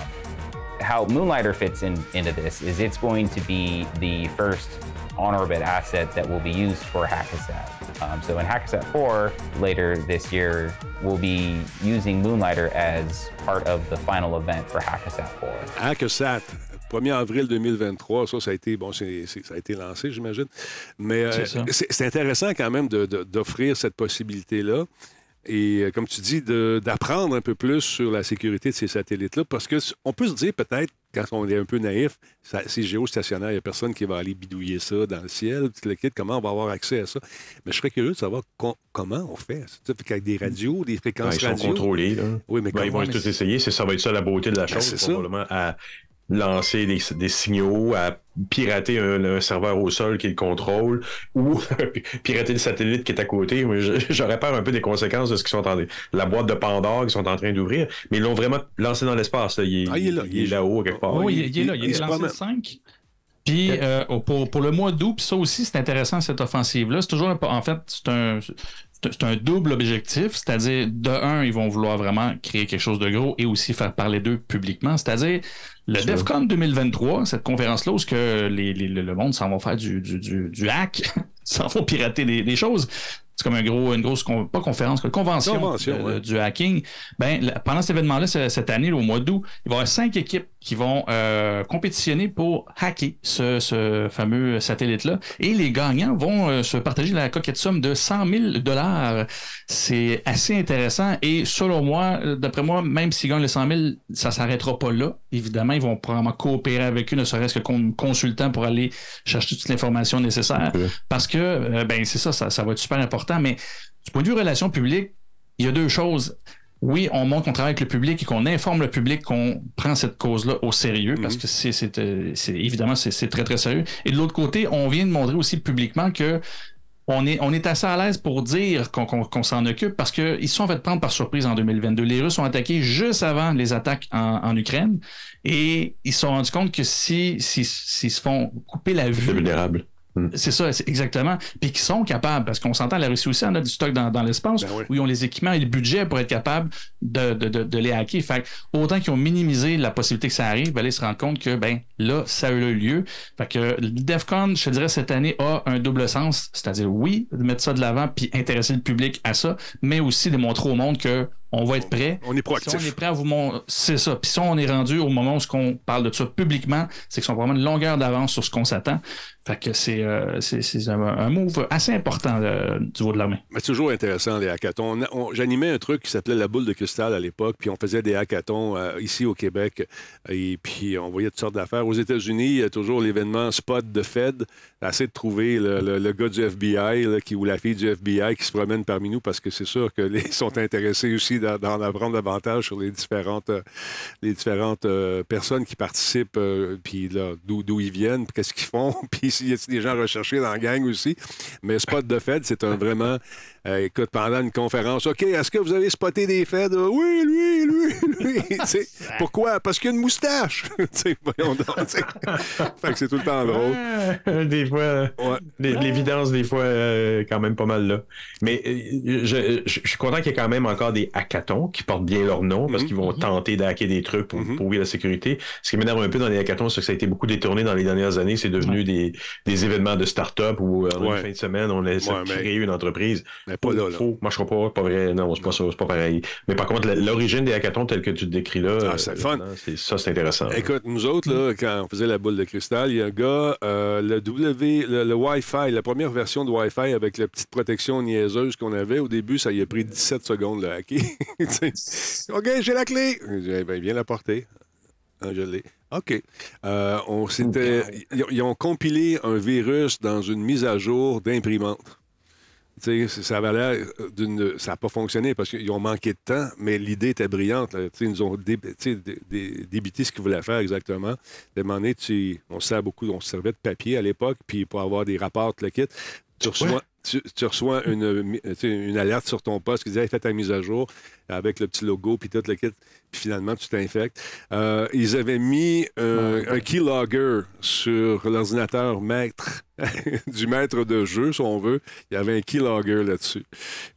how Moonlighter fits in, into this is it's going to be the first on-orbit asset that will be used for Hackasat. Um, so in Hackasat 4 later this year, we'll be using Moonlighter as part of the final event for Hackasat 4. HackSat, 1er avril 2023, ça, ça a été, bon, ça a été lancé, j'imagine. Mais euh, C'est ça. c'est c'est intéressant quand même d'offrir cette possibilité-là. Et euh, comme tu dis, d'apprendre un peu plus sur la sécurité de ces satellites-là, parce que s- on peut se dire peut-être, quand on est un peu naïf, ça- c'est géostationnaire, il n'y a personne qui va aller bidouiller ça dans le ciel, tout le kit, comment on va avoir accès à ça? Mais je serais curieux de savoir co- comment on fait. ça. Fait qu'avec des radios, des fréquences ils sont radio. contrôlés. Là. Oui, mais Ben, ils vont tout essayer. C'est, ça va être ça la beauté de la chose. c'est ça. probablement à lancer des, des signaux, à pirater un, un serveur au sol qui le contrôle ou [laughs] pirater le satellite qui est à côté. J'aurais peur un peu des conséquences de ce qu'ils sont en la boîte de Pandore qu'ils sont en train d'ouvrir. Mais ils l'ont vraiment lancé dans l'espace. Il, est- Ah, il est là. il est là-haut quelque part. oui, il- il, il est là. Il, il est lancé le promène. 5. Puis euh, pour, pour le mois d'août, puis ça aussi, c'est intéressant, cette offensive-là. C'est toujours, un peu- en fait, c'est un, c'est un- double objectif. C'est-à-dire, de un, ils vont vouloir vraiment créer quelque chose de gros et aussi faire parler d'eux publiquement. C'est-à-dire, le. DEFCON 2023, cette conférence-là où ce que les, les- le monde s'en va faire du, du, du, du hack, [laughs] s'en vont pirater des, des choses. C'est comme un gros, une grosse, pas conférence, une convention, Convention, ouais. du hacking. Ben, la- pendant cet événement-là, ce- cette année, là, au mois d'août, il va y avoir cinq équipes qui vont euh, compétitionner pour hacker ce, ce fameux satellite-là. Et les gagnants vont euh, se partager la coquette somme de 100 000 dollars. C'est assez intéressant. Et selon moi, d'après moi, même s'ils gagnent le 100 000, ça s'arrêtera pas là. Évidemment, ils vont probablement coopérer avec eux, ne serait-ce que comme consultant pour aller chercher toute l'information nécessaire. Parce que, euh, ben, c'est ça, ça, ça va être super important. Mais du point de vue relations publiques, il y a deux choses. Oui, on montre qu'on travaille avec le public et qu'on informe le public qu'on prend cette cause-là au sérieux parce que c'est, c'est, euh, c'est- évidemment c'est, c'est très très sérieux. Et de l'autre côté, on vient de montrer aussi publiquement que on est, on est assez à l'aise pour dire qu'on, s'en occupe parce qu'ils se sont fait prendre par surprise en 2022. Les Russes ont attaqué juste avant les attaques en, en Ukraine et ils se sont rendus compte que si, si, s'ils se font couper la C'est vue vulnérable. C'est ça, c'est exactement. Puis qui sont capables, parce qu'on s'entend, la Russie aussi en a du stock dans, dans l'espace, Ben oui. où ils ont les équipements et le budget pour être capables de, de, de, de les hacker. Fait que, autant qu'ils ont minimisé la possibilité que ça arrive, ben, là, ils se rendent compte que ben là, ça a eu lieu. Fait que le DEFCON, je te dirais, cette année a un double sens, c'est-à-dire oui, de mettre ça de l'avant puis intéresser le public à ça, mais aussi de montrer au monde que on va être prêt. On est Si proactif. on est prêt à vous montrer, c'est ça. Puis si on est rendu au moment où on parle de ça publiquement, c'est qu'ils sont vraiment une longueur d'avance sur ce qu'on s'attend. Fait que c'est euh, c'est- c'est un, un move assez important euh, du niveau de l'armée. Mais c'est toujours intéressant, les hackathons. On- on- J'animais un truc qui s'appelait la boule de cristal à l'époque, puis on faisait des hackathons euh, ici au Québec, et puis on voyait toutes sortes d'affaires. Aux États-Unis, il y a toujours l'événement Spot de Fed. Essayer de trouver le, gars du FBI qui, ou la fille du FBI qui se promène parmi nous, parce que c'est sûr que les [laughs] sont intéressés aussi d'en apprendre davantage sur les différentes, euh, les différentes euh, personnes qui participent, euh, puis d'où ils viennent, qu'est-ce qu'ils font, [laughs] puis s'il y a des gens recherchés dans la gang aussi. Mais Spot de Fed, c'est un vraiment. Euh, écoute, pendant une conférence, OK, est-ce que vous avez spoté des Fed? Euh, Oui, lui, lui, lui. [laughs] Pourquoi? Parce qu'il a une moustache. [laughs] Voyons donc, [laughs] fait que c'est tout le temps drôle. Des fois, Ouais. l'évidence, des fois, euh, quand même pas mal là. Mais euh, je, je- je suis content qu'il y ait quand même encore des hackathons qui portent bien leur nom parce Mhm. qu'ils vont tenter d'hacker des trucs pour Mhm. prouver la sécurité. Ce qui m'énerve un peu dans les hackathons, c'est que ça a été beaucoup détourné dans les dernières années. C'est devenu des, des événements de start-up où, en Ouais. une fin de semaine, on laisse mais- créer une entreprise. Mais pas là, là. Faux, marchera pas, pas vrai. Non, c'est pas ça, c'est pas pareil. Mais par contre, l'origine des hackathons tel que tu le décris là, Ah, c'est fun. ça, c'est intéressant. Écoute, nous autres, là, quand on faisait la boule de cristal, il y a un gars, euh, le W, le, le Wi-Fi, la première version de Wi-Fi avec la petite protection niaiseuse qu'on avait, au début, ça y a pris 17 secondes de le hacker. [laughs] OK, j'ai la clé. J'ai Eh ben, viens la porter. Ah, je l'ai. OK. Euh, on s'était, ils, ils ont compilé un virus dans une mise à jour d'imprimante. Ça avait l'air d'une. Ça n'a pas fonctionné parce qu'ils ont manqué de temps, mais l'idée était brillante. Ils nous ont dé- tu sais, dé- dé- débité ce qu'ils voulaient faire exactement. À un moment donné, tu- on, se sert beaucoup, on se servait de papier à l'époque, puis pour avoir des rapports, le kit. Tu reçois, tu, tu reçois une, mi- tu sais, une alerte sur ton poste qui disait hey, fais ta mise à jour avec le petit logo, puis tout le kit. Puis finalement, tu t'infectes. Euh, ils avaient mis un, un keylogger sur l'ordinateur maître [laughs] du maître de jeu, si on veut. Il y avait un keylogger là-dessus.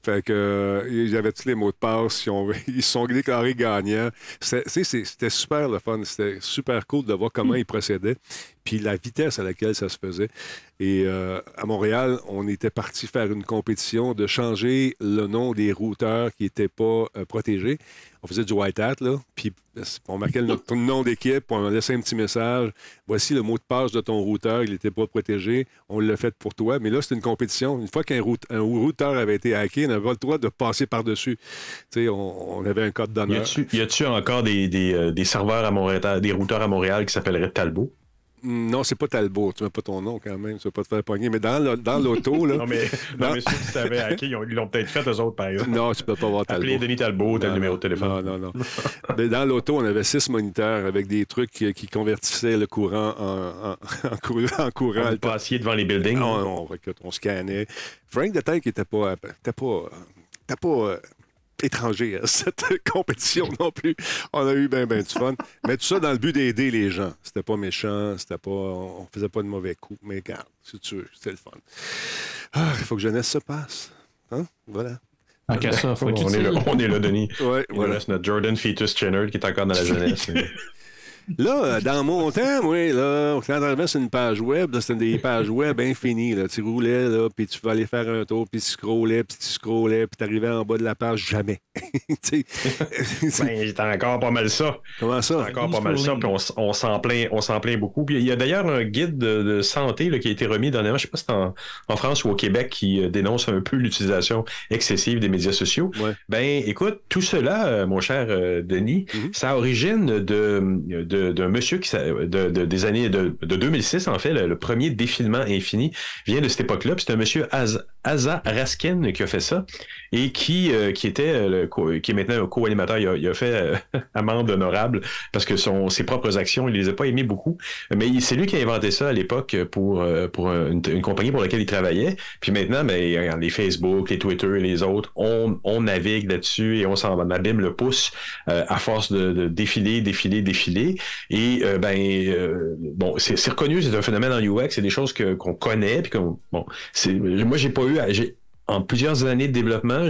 Fait que euh, il y avait tous les mots de passe. si on veut. [laughs] Ils se sont déclarés gagnants. C'était super le fun. C'était super cool de voir comment ils procédaient. Puis la vitesse à laquelle ça se faisait. Et euh, à Montréal, on était parti faire une compétition de changer le nom des routeurs qui n'étaient pas euh, protégés. On faisait du white hat, là, puis on marquait notre nom d'équipe, on laissait un petit message. Voici le mot de passe de ton routeur, il n'était pas protégé, on l'a fait pour toi. Mais là, c'était une compétition. Une fois qu'un route- un routeur avait été hacké, on n'avait pas le droit de passer par-dessus. On, on avait un code d'honneur. y a-tu encore des, des, euh, des serveurs à Montréal, des routeurs à Montréal qui s'appelleraient Talbot? Non, c'est pas Talbot. Tu mets pas ton nom quand même. Tu vas pas te faire pogner. Mais dans le- dans l'auto, là. [laughs] Non, mais, [laughs] non, Non. mais ceux qui savaient hacker, ils ont- ils l'ont peut-être fait eux autres, par exemple. Non, tu peux pas avoir Talbot. Appelez Denis Talbot, tel Non, numéro non, de téléphone. Non, non, non. [laughs] Mais dans l'auto, on avait six moniteurs avec des trucs qui, qui convertissaient le courant en, en, en courant. En courant Vous passiez devant les buildings. on, on, écoute, on scannait. Frank de Tank n'était pas, était pas, était pas euh, étranger à cette [laughs] compétition non plus. On a eu bien, bien du fun. Mais tout ça dans le but d'aider les gens. C'était pas méchant, c'était pas, on faisait pas de mauvais coups. Mais regarde, si tu veux, c'était le fun. Ah, il faut que jeunesse se passe. Hein? Voilà. Qu'à ça, faut on, est là, on est là, Denis. Ouais, Il voilà. reste notre Jordan Fetus Chenard qui est encore dans la [laughs] jeunesse. Là, euh, dans mon temps, moi, là, quand t'arrivais sur une page web, là, c'était des pages web infinies. Là. Tu roulais, là, puis tu vas aller faire un tour, puis tu scrollais, puis tu scrollais, puis t'arrivais en bas de la page, jamais. [laughs] Tu sais, Ben, encore pas mal ça. Comment ça? Encore pas mal ça, puis on, on s'en plaint, on s'en plaint beaucoup. Puis il y a d'ailleurs un guide de, de santé là, qui a été remis dernièrement, je sais pas si c'est en, en France ou au Québec, qui euh, dénonce un peu l'utilisation excessive des médias sociaux. Ouais. Ben, écoute, tout cela, euh, mon cher Denis, Mhm. ça a origine de de- d'un monsieur qui de, de- des années de, de 2006 en fait, le, le premier défilement infini vient de cette époque-là. C'est un monsieur Az- Asa Raskin qui a fait ça et qui euh, qui était euh, le co- qui est maintenant un co-animateur. Il a, il a fait euh, [laughs] amende honorable parce que son, ses propres actions, il les a pas aimées beaucoup. Mais c'est lui qui a inventé ça à l'époque pour, euh, pour une, une compagnie pour laquelle il travaillait. Puis maintenant, ben, les Facebook, les Twitter et les autres, on, on navigue là-dessus et on s'en abîme le pouce euh, à force de, de défiler, défiler, défiler. Et euh, ben euh, bon, c'est reconnu, c'est un phénomène en UX, c'est des choses qu'on connaît. Puis qu'on bon, moi j'ai pas eu, en plusieurs années de développement,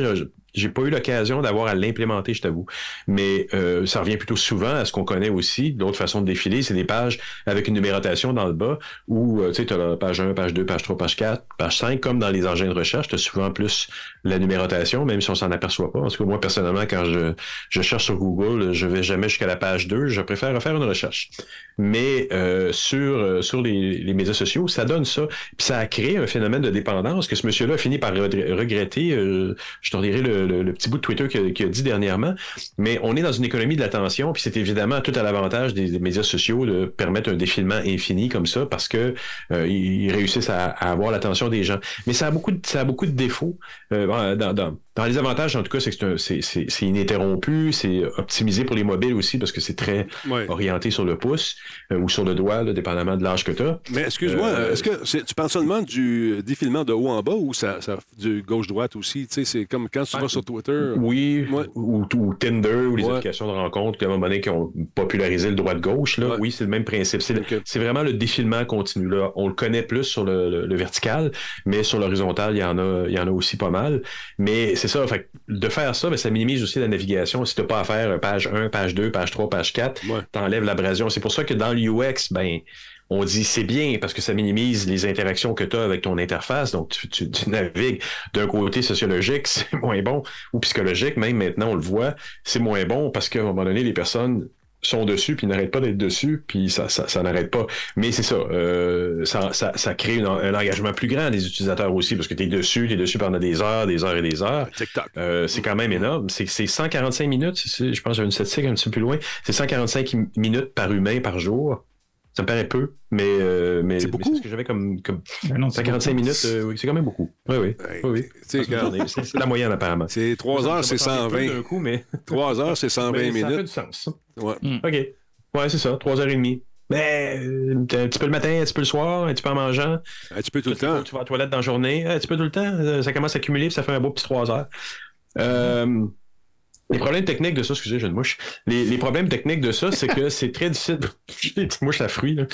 j'ai pas eu l'occasion d'avoir à l'implémenter, je t'avoue. Mais euh, ça revient plutôt souvent à ce qu'on connaît aussi. D'autres façons de défiler, c'est des pages avec une numérotation dans le bas où euh, tu as la page 1, page 2, page 3, page 4, page 5, comme dans les engins de recherche, tu as souvent plus la numérotation, même si on s'en aperçoit pas. En tout cas, moi, personnellement, quand je, je cherche sur Google, je vais jamais jusqu'à la page 2, je préfère refaire une recherche. Mais euh, sur, euh, sur les, les médias sociaux, ça donne ça. Puis ça a créé un phénomène de dépendance que ce monsieur-là a fini par regr- regretter. euh, je te redirai le, le- le petit bout de Twitter qu'il a, a dit dernièrement. Mais on est dans une économie de l'attention, puis c'est évidemment tout à l'avantage des, des médias sociaux de permettre un défilement infini comme ça parce que euh, ils réussissent à, à avoir l'attention des gens. Mais ça a beaucoup de, ça a beaucoup de défauts. Euh, dans, dans, dans les avantages, en tout cas, c'est que c'est ininterrompu, c'est optimisé pour les mobiles aussi parce que c'est très Ouais. orienté sur le pouce euh, ou sur le doigt, là, dépendamment de l'âge que tu as. Mais excuse-moi, Euh, est-ce que tu penses seulement du défilement de haut en bas ou ça, ça du gauche-droite aussi? Tu sais, c'est comme quand tu vas sur Twitter. Oui, Ouais. ou, ou Tinder ou les Ouais. applications de rencontre, à un moment donné, qui ont popularisé le droite-gauche. Là, Ouais. Oui, c'est le même principe. C'est, vraiment le défilement continu. Là. On le connaît plus sur le, le- le vertical, mais sur l'horizontal, il y en a, il y en a aussi pas mal. Mais c'est ça. Fait, de faire ça, ben, ça minimise aussi la navigation. Si tu n'as pas à faire page 1, page 2, page 3, page 4, Ouais. t'enlèves l'abrasion. C'est pour ça que dans l'UX, ben, on dit c'est bien parce que ça minimise les interactions que tu as avec ton interface. Donc, tu, tu- tu navigues d'un côté sociologique, [laughs] c'est moins bon, ou psychologique, même maintenant, on le voit, c'est moins bon parce qu'à un moment donné, les personnes sont dessus, puis n'arrêtent pas d'être dessus, puis ça, ça, ça n'arrête pas. Mais c'est ça, euh, ça, ça, ça crée une- un engagement plus grand des utilisateurs aussi, parce que tu es dessus, tu es dessus pendant des heures, des heures et des heures. TikTok. Euh, c'est quand même énorme. C'est c'est 145 minutes. c'est- je pense j'avais une statistique un petit peu plus loin. C'est 145 im- minutes par humain par jour. Ça me paraît peu, mais, euh, mais C'est beaucoup. ce que j'avais comme, comme Ben non, c'est 145 beaucoup. minutes. euh, oui, c'est quand même beaucoup. Oui, oui. Ouais, oui. C'est la moyenne apparemment. C'est 3 heures, c'est Ça va sembler peu 120. d'un coup, mais, 3 heures, c'est 120 [laughs] mais ça fait minutes. du sens. Ouais. OK. Ouais, c'est ça. 3h30. Mais euh, un petit peu le matin, un petit peu le soir, un petit peu en mangeant. Un petit peu tout le temps. Tu vas à la toilette dans la journée, un petit peu tout le temps. euh, Ça commence à cumuler, puis ça fait un beau petit 3 heures. Euh, les problèmes techniques de ça, excusez, j'ai une mouche. Les, les problèmes techniques de ça, c'est que c'est très difficile. J'ai [laughs] une petite mouche à fruits. là.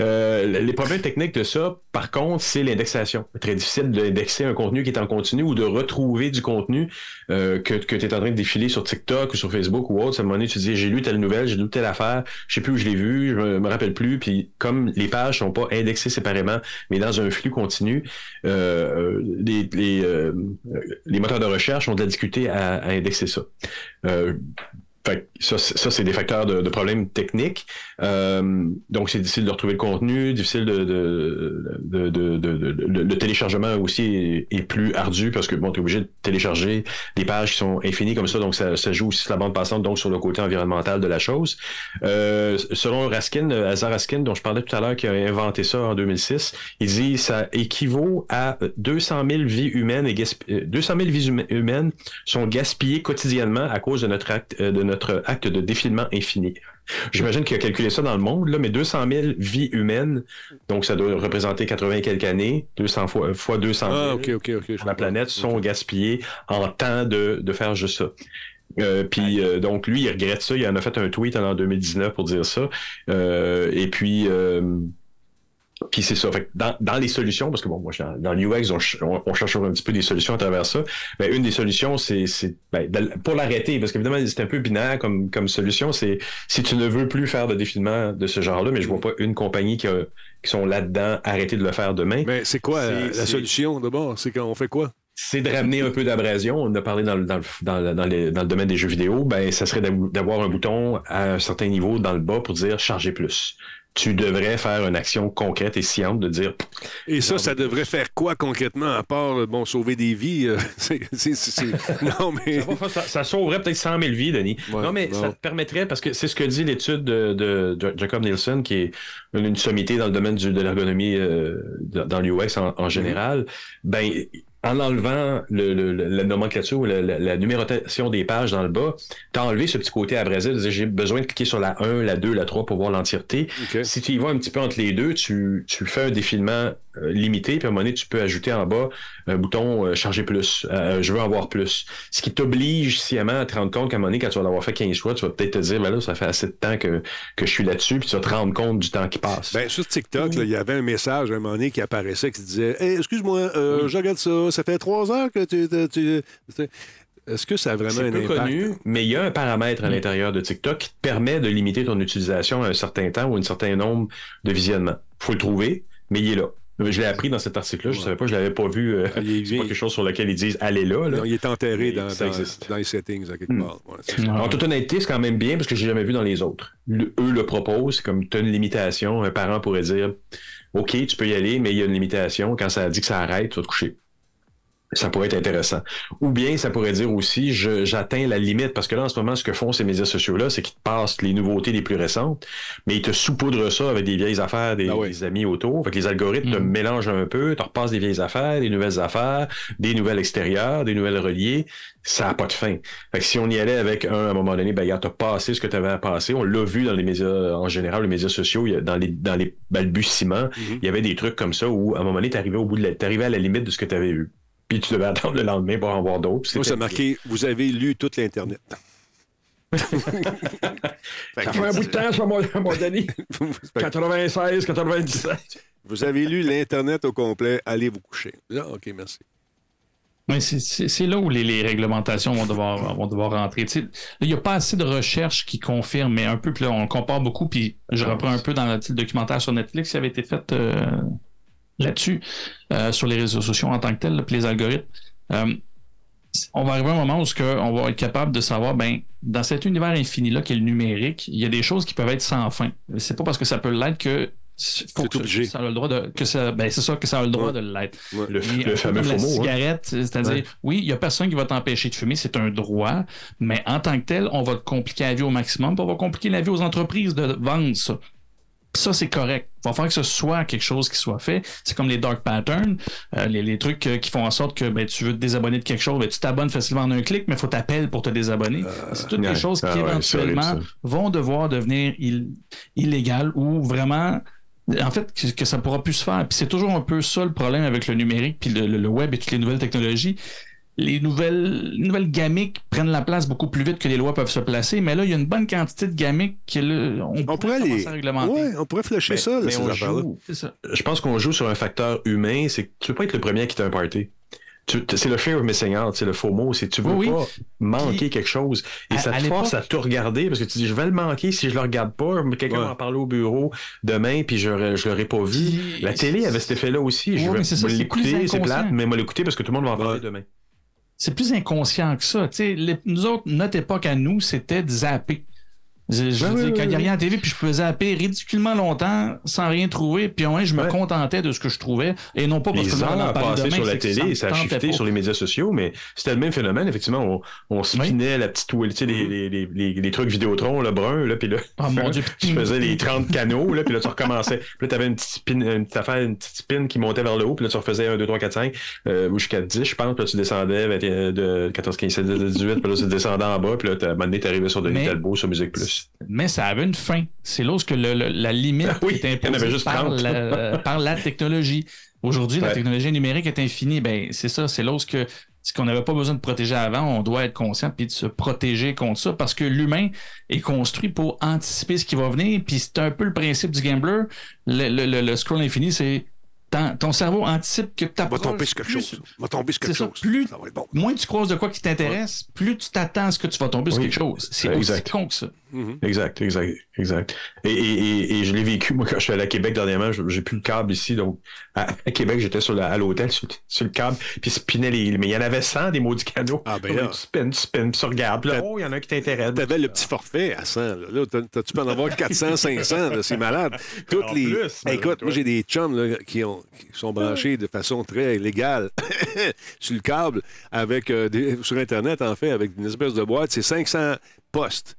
Euh, les problèmes techniques de ça, par contre, c'est l'indexation. Très difficile d'indexer un contenu qui est en continu ou de retrouver du contenu euh, que, que tu es en train de défiler sur TikTok ou sur Facebook ou autre. À un moment donné, tu dis j'ai lu telle nouvelle, j'ai lu telle affaire, je sais plus où je l'ai vu, je me, me rappelle plus. Puis comme les pages sont pas indexées séparément, mais dans un flux continu, euh, les, les, euh, les moteurs de recherche ont de la difficulté à, à indexer ça. uh, fait que ça, ça, c'est des facteurs de, problèmes techniques. Euh, donc, c'est difficile de retrouver le contenu, difficile de... le, téléchargement aussi est, plus ardu parce que, bon, tu es obligé de télécharger des pages qui sont infinies comme ça, donc ça, joue aussi sur la bande passante, donc sur le côté environnemental de la chose. Euh, selon Raskin, euh, Hazar Raskin, dont je parlais tout à l'heure, qui a inventé ça en 2006, il dit ça équivaut à 200 000 vies humaines et gasp- euh, 200 000 vies huma- humaines sont gaspillées quotidiennement à cause de notre acte, euh, de notre acte de défilement infini. J'imagine qu'il a calculé ça dans le monde, là, mais 200 000 vies humaines, donc ça doit représenter 80 et quelques années, 200 fois, fois 200 000 Ah, OK, OK, OK. je sur la planète sont gaspillés en temps de, de faire juste ça. Euh, puis euh, donc lui il regrette ça, il en a fait un tweet en 2019 pour dire ça. Euh, et puis Puis c'est ça. Fait que dans, dans les solutions, parce que bon, moi, dans, dans l'UX, on, on, on cherche un petit peu des solutions à travers ça. Ben, une des solutions, c'est, ben, pour l'arrêter, parce qu'évidemment, c'est un peu binaire comme, comme solution. C'est si tu ne veux plus faire de défilement de ce genre-là, mais je vois pas une compagnie qui, a- qui sont là-dedans arrêter de le faire demain. Mais c'est quoi la solution d'abord? C'est qu'on fait quoi? c'est de ramener un peu d'abrasion. On a parlé dans le, dans, le, dans, le, dans les- dans le domaine des jeux vidéo. Ben, ça serait d'av- d'avoir un bouton à un certain niveau dans le bas pour dire charger plus. Tu devrais faire une action concrète et sciente de dire Et ça, ça devrait faire quoi concrètement, à part, euh, bon, sauver des vies? euh, [laughs] c'est, c'est- c'est- c'est- Non, mais... Ça, sauverait peut-être 100 000 vies, Denis. Ouais, non, mais bon. ça te permettrait, parce que c'est ce que dit l'étude de, de- de Jacob Nielsen, qui est une, une sommité dans le domaine du- de l'ergonomie euh, dans en, en général. Ben, en enlevant le, le- la nomenclature ou la, la- la numérotation des pages dans le bas, tu as enlevé ce petit côté abrasif j'ai besoin de cliquer sur la 1, la 2, la 3 pour voir l'entièreté. Si tu y vas un petit peu entre les deux, tu, tu fais un défilement limité, puis à un moment donné, tu peux ajouter en bas un bouton euh, charger plus, euh, je veux en voir plus. Ce qui t'oblige sciemment à te rendre compte qu'à un moment donné, quand tu vas l'avoir fait 15 fois, tu vas peut-être te dire, ben là, ça fait assez de temps que, que je suis là-dessus, puis tu vas te rendre compte du temps qui passe. Ben, sur TikTok, il y avait un message à un moment donné qui apparaissait qui disait Hey, excuse-moi, euh, je regarde ça, ça fait trois heures que tu. tu- tu- tu- Est-ce que ça a vraiment un peu impact? connu, mais il y a un paramètre à l'intérieur de TikTok qui te permet de limiter ton utilisation à un certain temps ou un certain nombre de visionnements. faut le trouver, mais il est là. Je l'ai appris dans cet article-là, je ne savais pas, je l'avais pas vu. euh, Ah, il c'est pas quelque chose sur lequel ils disent allez là. là. Non, il est enterré dans, dans- les settings, à quelque Hmm. part. Ouais. En toute honnêteté, c'est quand même bien parce que j'ai jamais vu dans les autres. Le- eux le proposent, c'est comme tu as une limitation. Un parent pourrait dire OK, tu peux y aller, mais il y a une limitation. Quand ça dit que ça arrête, tu vas te coucher. Ça pourrait être intéressant. Ou bien ça pourrait dire aussi j'atteins la limite. Parce que là en ce moment ce que font ces médias sociaux là c'est qu'ils te passent les nouveautés les plus récentes mais ils te saupoudrent ça avec des vieilles affaires des, Ah des amis autour. Fait que les algorithmes te Mhm. mélangent un peu te repassent des vieilles affaires des nouvelles affaires des nouvelles extérieures des nouvelles reliées. Ça n'a pas de fin. Fait que si on y allait avec un à un moment donné ben regarde t'as passé ce que tu avais à passer. On l'a vu dans les médias en général les médias sociaux dans les dans les balbutiements Mhm. il y avait des trucs comme ça où à un moment donné t'arrivais au bout de la, t'arrivais à la limite de ce que tu avais eu puis tu devais attendre le lendemain pour en voir d'autres. Moi, ça marqué Vous avez lu toute l'Internet. [laughs] Ça fait un bout de temps, ça, mon, mon Denis. 96, 97. Vous avez lu l'Internet au complet, allez vous coucher. Ah, OK, merci. Ouais, c'est- c'est c'est là où les, les réglementations vont devoir, vont devoir rentrer. Il n'y a pas assez de recherches qui confirment, mais un peu, puis là, on compare beaucoup, puis je reprends un peu dans le documentaire sur Netflix qui avait été fait euh, là-dessus, euh, sur les réseaux sociaux en tant que tel, là, puis les algorithmes. Euh, on va arriver à un moment où ce que on va être capable de savoir, ben, dans cet univers infini-là qui est le numérique, il y a des choses qui peuvent être sans fin. C'est pas parce que ça peut l'être que faut C'est que obligé. ça a le droit de que ça ben c'est ça que ça a le droit Ouais. de l'être Le, peu fameux comme la FOMO. hein. cigarette, c'est-à-dire, Ouais. oui, il n'y a personne qui va t'empêcher de fumer, c'est un droit, mais en tant que tel, on va te compliquer la vie au maximum, puis on va compliquer la vie aux entreprises de vendre ça. Ça, c'est correct. Il va falloir que ce soit quelque chose qui soit fait. C'est comme les dark patterns, euh, les, les trucs euh, qui font en sorte que ben, tu veux te désabonner de quelque chose, ben, tu t'abonnes facilement en un clic, mais il faut t'appeler pour te désabonner. c'est toutes ouais. des choses qui Ah c'est éventuellement vont devoir devenir ill- illégales ou vraiment en fait, que, que ça pourra plus se faire. Puis c'est toujours un peu ça le problème avec le numérique, puis le, le- le web et toutes les nouvelles technologies. Les nouvelles, les nouvelles gamiques prennent la place beaucoup plus vite que les lois peuvent se placer, mais là, il y a une bonne quantité de gamiques que là, on, On pourrait les. commencer à réglementer. Ouais, on pourrait flasher Mais- ça, là, mais ces on joue- ça. Je pense qu'on joue sur un facteur humain. C'est que tu veux pas être le premier à quitter un party. C'est le fear of missing out, c'est le faux mot. C'est tu veux Oui, oui. pas manquer Puis, quelque chose. Et à- ça à te force à tout regarder parce que tu dis je vais le manquer si je le regarde pas. Quelqu'un Ouais. va en parler au bureau demain puis je, je l'aurais pas vu. La télé avait cet effet-là aussi. Je Ouais, vais l'écouter, plus c'est plate, mais moi l'écouter parce que tout le monde va en parler Ouais. demain. C'est plus inconscient que ça. Les- nous autres, notre époque à nous, c'était de zapper. Je, je Ouais, veux ouais, dire, quand il n'y a ouais, rien à la TV, puis je pouvais zapper ridiculement longtemps sans rien trouver, puis au moins, je me Ouais. contentais de ce que je trouvais, et non pas parce que Les monde heures en demain, sur la que télé, me ça a shifté pas. sur les médias sociaux, mais c'était le même phénomène. Effectivement, on, on spinait la petite wheel, tu sais, les, les, les, les, les trucs Vidéotron, le brun, là, puis là, Oh mon [laughs] Dieu. tu faisais les 30 canaux, là, puis là, tu [laughs] recommençais. Puis là, t'avais une petite spin, une petite affaire, une petite spin qui montait vers le haut, puis là, tu refaisais 1, 2, 3, 4, 5, euh, ou jusqu'à 10, je pense, puis là, tu descendais 21, de 14, 15, 16, 17, 18, puis là, tu descendais en bas, puis là, à un moment donné, t'arrivais sur Denis Mais- Talbot, sur Musique Plus. Mais ça avait une fin. C'est là où ce que le- le- la limite [laughs] oui, est imposée juste par 30. la, par la technologie. Aujourd'hui, la technologie numérique est infinie. Ben, c'est ça, c'est où ce qu'on n'avait pas besoin de protéger avant, on doit être conscient puis de se protéger contre ça parce que l'humain est construit pour anticiper ce qui va venir. Puis c'est un peu le principe du gambler. Le, le- le- le scroll infini, c'est ton, ton cerveau anticipe que tu va tomber sur quelque chose. Va tomber sur quelque ça. chose. Plus- Ça va être bon. Moins tu croises de quoi qui t'intéresse, plus tu t'attends à ce que tu vas tomber sur Oui. quelque chose. C'est aussi exact. con que ça. Mhm. Exact, exact, exact. Et, et, et, et je l'ai vécu, moi, quand je suis allé à Québec dernièrement, je- j'ai plus le câble ici, donc à, à Québec, j'étais sur la- à l'hôtel, sur, sur le câble, puis spinait les... Mais il y en avait 100 des maudits canaux. Ah, ben là. Tu spins, tu spins, tu regardes, puis là, T'as- oh, il y en a un qui t'intéresse. T'avais le petit forfait à 100. Là, Là, t'as- t'as- tu peux en avoir 400, 500. là, C'est malade. [laughs] Toutes En les... plus, Hey, écoute, toi. moi, j'ai des chums là, qui, ont, qui sont branchés de façon très légale [coughs] sur le câble, avec, euh, des- sur Internet, en fait, avec une espèce de boîte. C'est 500 postes.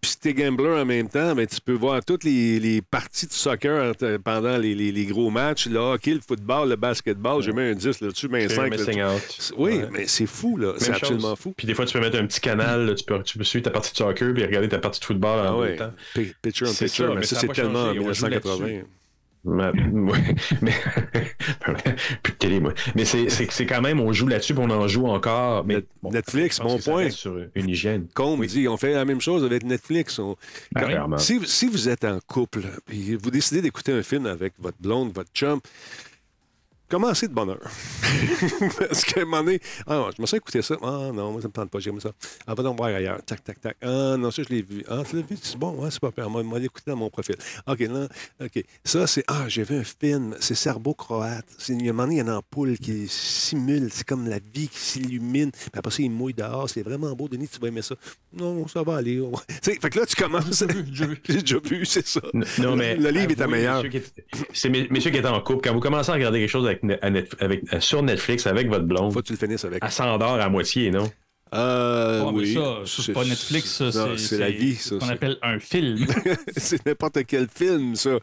Puis si t'es gambler en même temps, ben, tu peux voir toutes les, les parties de soccer pendant les, les- les gros matchs. Le hockey, le football, le basketball. J'ai mis un 10 là-dessus, mais un 5 missing là-dessus. out. Oui, Ouais. mais c'est fou, là. C'est absolument fou. Puis des fois, tu peux mettre un petit canal, là, tu, peux, tu peux suivre ta partie de soccer puis regarder ta partie de football en Ah même ouais. temps. Pi- Picture on picture, ça, mais mais ça, c'est tellement en changé. On joue 1980. Là-dessus. Ma- [laughs] ouais, mais [laughs] plus de télé, moi. Mais c'est, quand même, on joue là-dessus, on en joue encore. Mais bon, Netflix, mon point. reste Sur une hygiène. Combe dit, on fait la même chose avec Netflix. On- Ben Quand- oui. Clairement. si, si vous êtes en couple et vous décidez d'écouter un film avec votre blonde, votre chum, commencez de bonne heure. [laughs] Parce qu'à un moment donné, ah, je me suis écouté ça. Ah non, moi, ça me tente pas, j'aime ça. Ah, va donc voir ailleurs. Tac, tac, tac. Ah non, ça, je l'ai vu. Ah, tu l'as vu? C'est bon, ouais, c'est pas pire. Moi, moi, l'écouter dans mon profil. OK, non, OK. Ça, c'est, ah, j'ai vu un film, c'est serbo-croate. C'est, il y a un moment donné, il y a une ampoule qui simule, c'est comme la vie qui s'illumine. Puis après ça, il mouille dehors. C'est vraiment beau, Denis, tu vas aimer ça. Non, ça va aller. sais, fait que là, tu commences. J'ai [laughs] déjà vu, c'est ça. Non, mais. Le livre est à meilleur. messieurs qui est- C'est mes- messieurs qui étaient en couple. Quand vous commencez à regarder quelque chose avec, avec- euh, sur Netflix avec votre blonde, Faut que tu le finisses avec. elle s'endort à moitié, non? Euh, Ah, oui. ça, ça, c'est pas Netflix, c'est la vie, ça. Ce qu'on c'est- appelle un film. [laughs] c'est n'importe quel film, ça.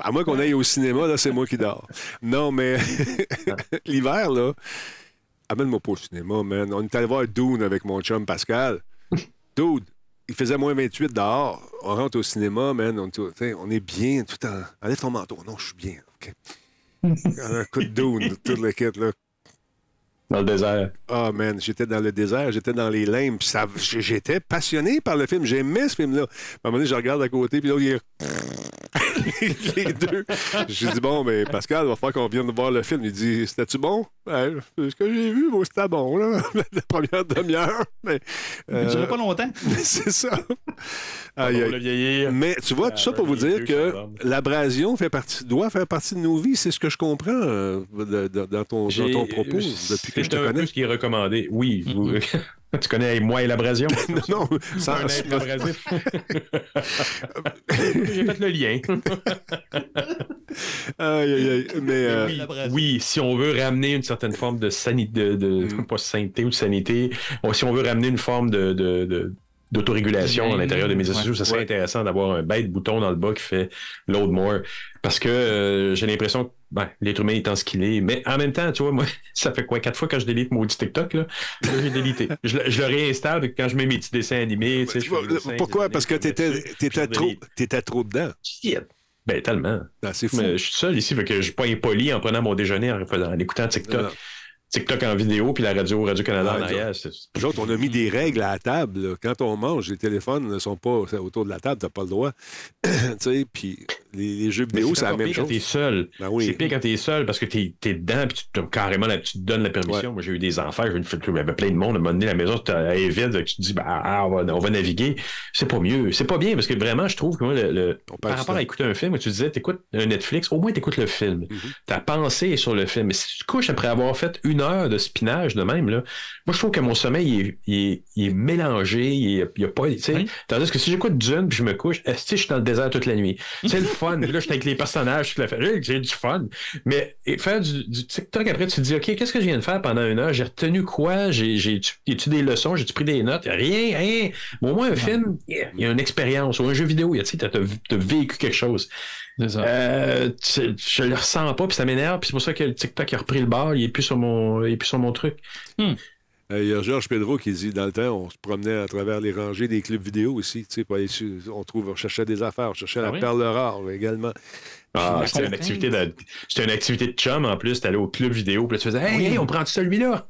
À moins qu'on aille au cinéma, là, c'est moi qui dors. Non, mais [laughs] l'hiver, là, amène-moi pas au cinéma, man. On est allé voir Dune avec mon chum Pascal. Dude, il faisait moins 28 dehors. On rentre au cinéma, man. On est bien tout en. Enlève ton manteau. Non, je suis bien. OK. Un coup de Dune, toute la quête, là. Dans le désert. Ah, man, j'étais dans le désert, j'étais dans les limbes. puis ça- J'étais passionné par le film. J'aimais ce film-là. À un moment donné, je regarde à côté, puis là, il est. [laughs] les deux. J'ai dit, bon, mais Pascal, il va falloir qu'on vienne voir le film. Il dit, c'était-tu bon? Ben, ce que j'ai vu, moi, c'était bon, là. [laughs] La première demi-heure. Mais. Ça euh, durait pas longtemps. [laughs] c'est ça. Mais tu vois, tout ça pour vous dire que l'abrasion fait partie, doit faire partie de nos vies. C'est ce que je comprends euh, de- de- dans, ton, dans ton propos depuis que je te c'est un connais. ce qui est recommandé. Oui, vous- [laughs] tu connais moi et l'abrasion? [laughs] Non, non, sans- abrasif. [laughs] J'ai fait le lien. Aïe, aïe, aïe. Mais euh, oui, oui, si on veut ramener une certaine forme de sanité, de, de- Mm. pas sainteté ou de sanité, si on veut ramener une forme de, de- de- d'autorégulation à l'intérieur des médias Ouais. sociaux, ça serait Ouais. intéressant d'avoir un bête bouton dans le bas qui fait load more. Parce que euh, j'ai l'impression que ben, l'être humain étant ce qu'il est, mais en même temps, tu vois, moi, [laughs] ça fait quoi, quatre fois quand je délite maudit TikTok, là, là j'ai délité. [laughs] je, le- je le réinstalle quand je mets mes petits dessins animés, tu sais, je fais des dessins, pourquoi? Parce que t'étais étais trop, trop dedans. Ben, tellement. Ah, c'est fou. Mais je suis seul ici, fait que je suis pas impoli en prenant mon déjeuner en écoutant TikTok. TikTok en vidéo, puis la radio, Radio-Canada Ah, en nous arrière. c'est- Nous autres, on a mis des règles à la table. là. Quand on mange, les téléphones ne sont pas autour de la table, t'as pas le droit. [clears throat] tu sais, puis les, les jeux vidéo, c'est la même pire quand chose. t'es seul. Ben oui. C'est pire quand t'es seul parce que t'es es dedans puis tu carrément là, tu te donnes la permission. Moi j'ai eu des enfants, j'ai eu une fête, il y avait plein de monde, à un moment donné, la maison est vide, tu te dis bah, ah, on, va, on va naviguer. C'est pas mieux. C'est pas bien parce que vraiment, je trouve que moi, le, par rapport temps. à écouter un film, tu disais, t'écoutes un Netflix, au moins t'écoutes le film. Mhm. Ta pensée est sur le film. Mais si tu te couches après avoir fait une heure de spinage de même, là, moi je trouve que mon sommeil il est, il est, il est mélangé, il est- il y a pas. tu sais, Oui. Tandis que si j'écoute Dune puis je me couche, est-ce que je suis dans le désert toute la nuit? C'est le fun. Là, je suis avec les personnages, toute la famille, j'ai du fun. Mais et faire du, du TikTok après, tu te dis, OK, qu'est-ce que je viens de faire pendant une heure? J'ai retenu quoi? J'ai, j'ai, tu des leçons? J'ai-tu pris des notes? Rien, rien. Au moins, un film, il y a une expérience. Ou un jeu vidéo, tu t'as t'as vécu quelque chose. C'est ça. Euh, tu- je le ressens pas, puis ça m'énerve, puis c'est pour ça que le TikTok a repris le bar, il est plus sur mon, il est plus sur mon truc. Euh, Il y a Georges Pedro qui dit dans le temps, on se promenait à travers les rangées des clubs vidéo aussi. Tu on trouve, on cherchait des affaires, on cherchait Ah la oui? perle rare également. Ah, la c'était une activité de, c'était une activité de chum en plus, t'allais au club vidéo, puis là, tu faisais, hey, hey, on prend celui-là?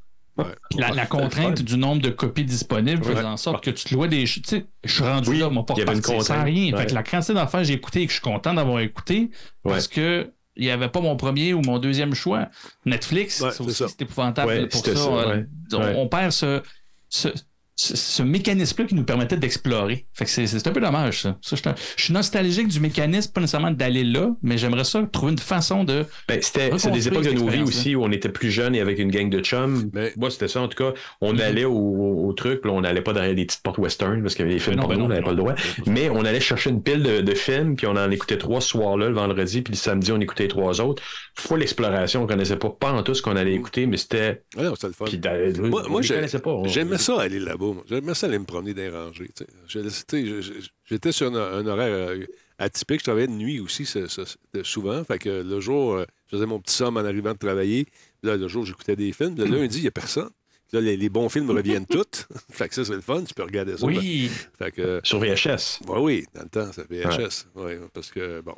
La, la contrainte du nombre de copies disponibles faisait en sorte que tu te louais des. Tu sais, je suis rendu Oui, là, mon porte sans rien. Fait que la quantité que j'ai écouté et que je suis content d'avoir écouté parce que il n'y avait pas mon premier ou mon deuxième choix. Netflix, Ouais, c'est épouvantable Ouais, pour ça. ça, ouais. on, perd ce, ce, ce- ce mécanisme-là qui nous permettait d'explorer. Fait que c'est, un peu dommage, ça. Ça, je, suis- je suis nostalgique du mécanisme, pas nécessairement d'aller là, mais j'aimerais ça trouver une façon de. Ben, c'était des époques de nos vies aussi où on était plus jeunes et avec une gang de chums. Mais- Moi, c'était ça. En tout cas, on Mhm. allait au, au truc, puis on n'allait pas derrière des petites portes western parce qu'il y avait des films Ben non, ben non, on n'avait ben pas le droit. Mais on allait chercher une pile de, de films, puis on en écoutait trois ce soir-là, le vendredi, puis le samedi, on écoutait les trois autres. Full exploration, on connaissait pas, pas en tout ce qu'on allait écouter, mais c'était. Ah c'était le fun. Puis, euh, Moi, moi les j'ai- connaissait pas. j'aimais ça aller là-bas. Moi. J'aimais ça aller me promener dans les rangées. J'étais sur un, un horaire euh, atypique. Je travaillais de nuit aussi souvent. Fait que le jour, euh, je faisais mon petit somme en arrivant de travailler. Là, le jour, j'écoutais des films. Le lundi, il n'y a personne. Là, les, les bons films reviennent [laughs] tous. fait que ça, c'est le fun. Tu peux regarder ça. Oui. Fait que, Sur VHS. ouais, oui, dans le temps, c'est VHS. Ouais, parce que, bon,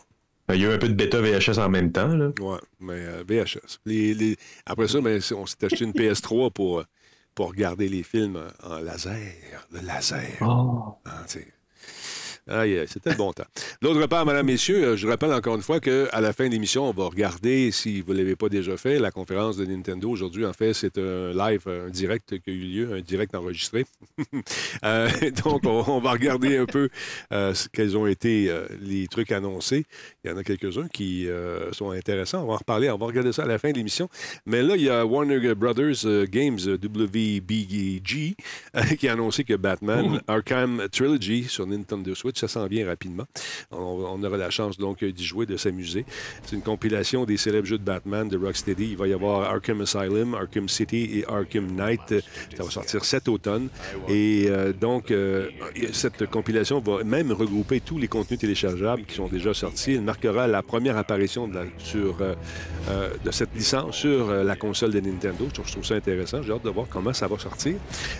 Il y a eu un peu de bêta VHS en même temps. Ouais, mais euh, VHS. Les- les- Après ça, ben, on s'est acheté une [laughs] PS3 pour, euh, pour regarder les films en laser. Le laser. Ah, tu Aïe, aïe, c'était le bon temps. D'autre part, mesdames, messieurs, euh, je rappelle encore une fois qu'à la fin de l'émission, on va regarder, si vous ne l'avez pas déjà fait, la conférence de Nintendo. Aujourd'hui, en fait, c'est un live, un direct qui a eu lieu, un direct enregistré. [laughs] Euh, donc, on, on va regarder un peu euh, quels ont été euh, les trucs annoncés. Il y en a quelques-uns qui sont intéressants. On va en reparler. On va regarder ça à la fin de l'émission. Mais là, il y a Warner Brothers Games, WBG, qui a annoncé que Batman Arkham Trilogy sur Nintendo Switch, ça s'en vient rapidement. On, aura la chance donc d'y jouer, de s'amuser. C'est une compilation des célèbres jeux de Batman de Rocksteady. Il va y avoir Arkham Asylum, Arkham City et Arkham Knight. Ça va sortir cet automne. Et euh, donc, euh, cette compilation va même regrouper tous les contenus téléchargeables qui sont déjà sortis. Elle marquera la première apparition de, sur, euh, de cette licence sur la console de Nintendo. Je trouve ça intéressant. J'ai hâte de voir comment ça va sortir.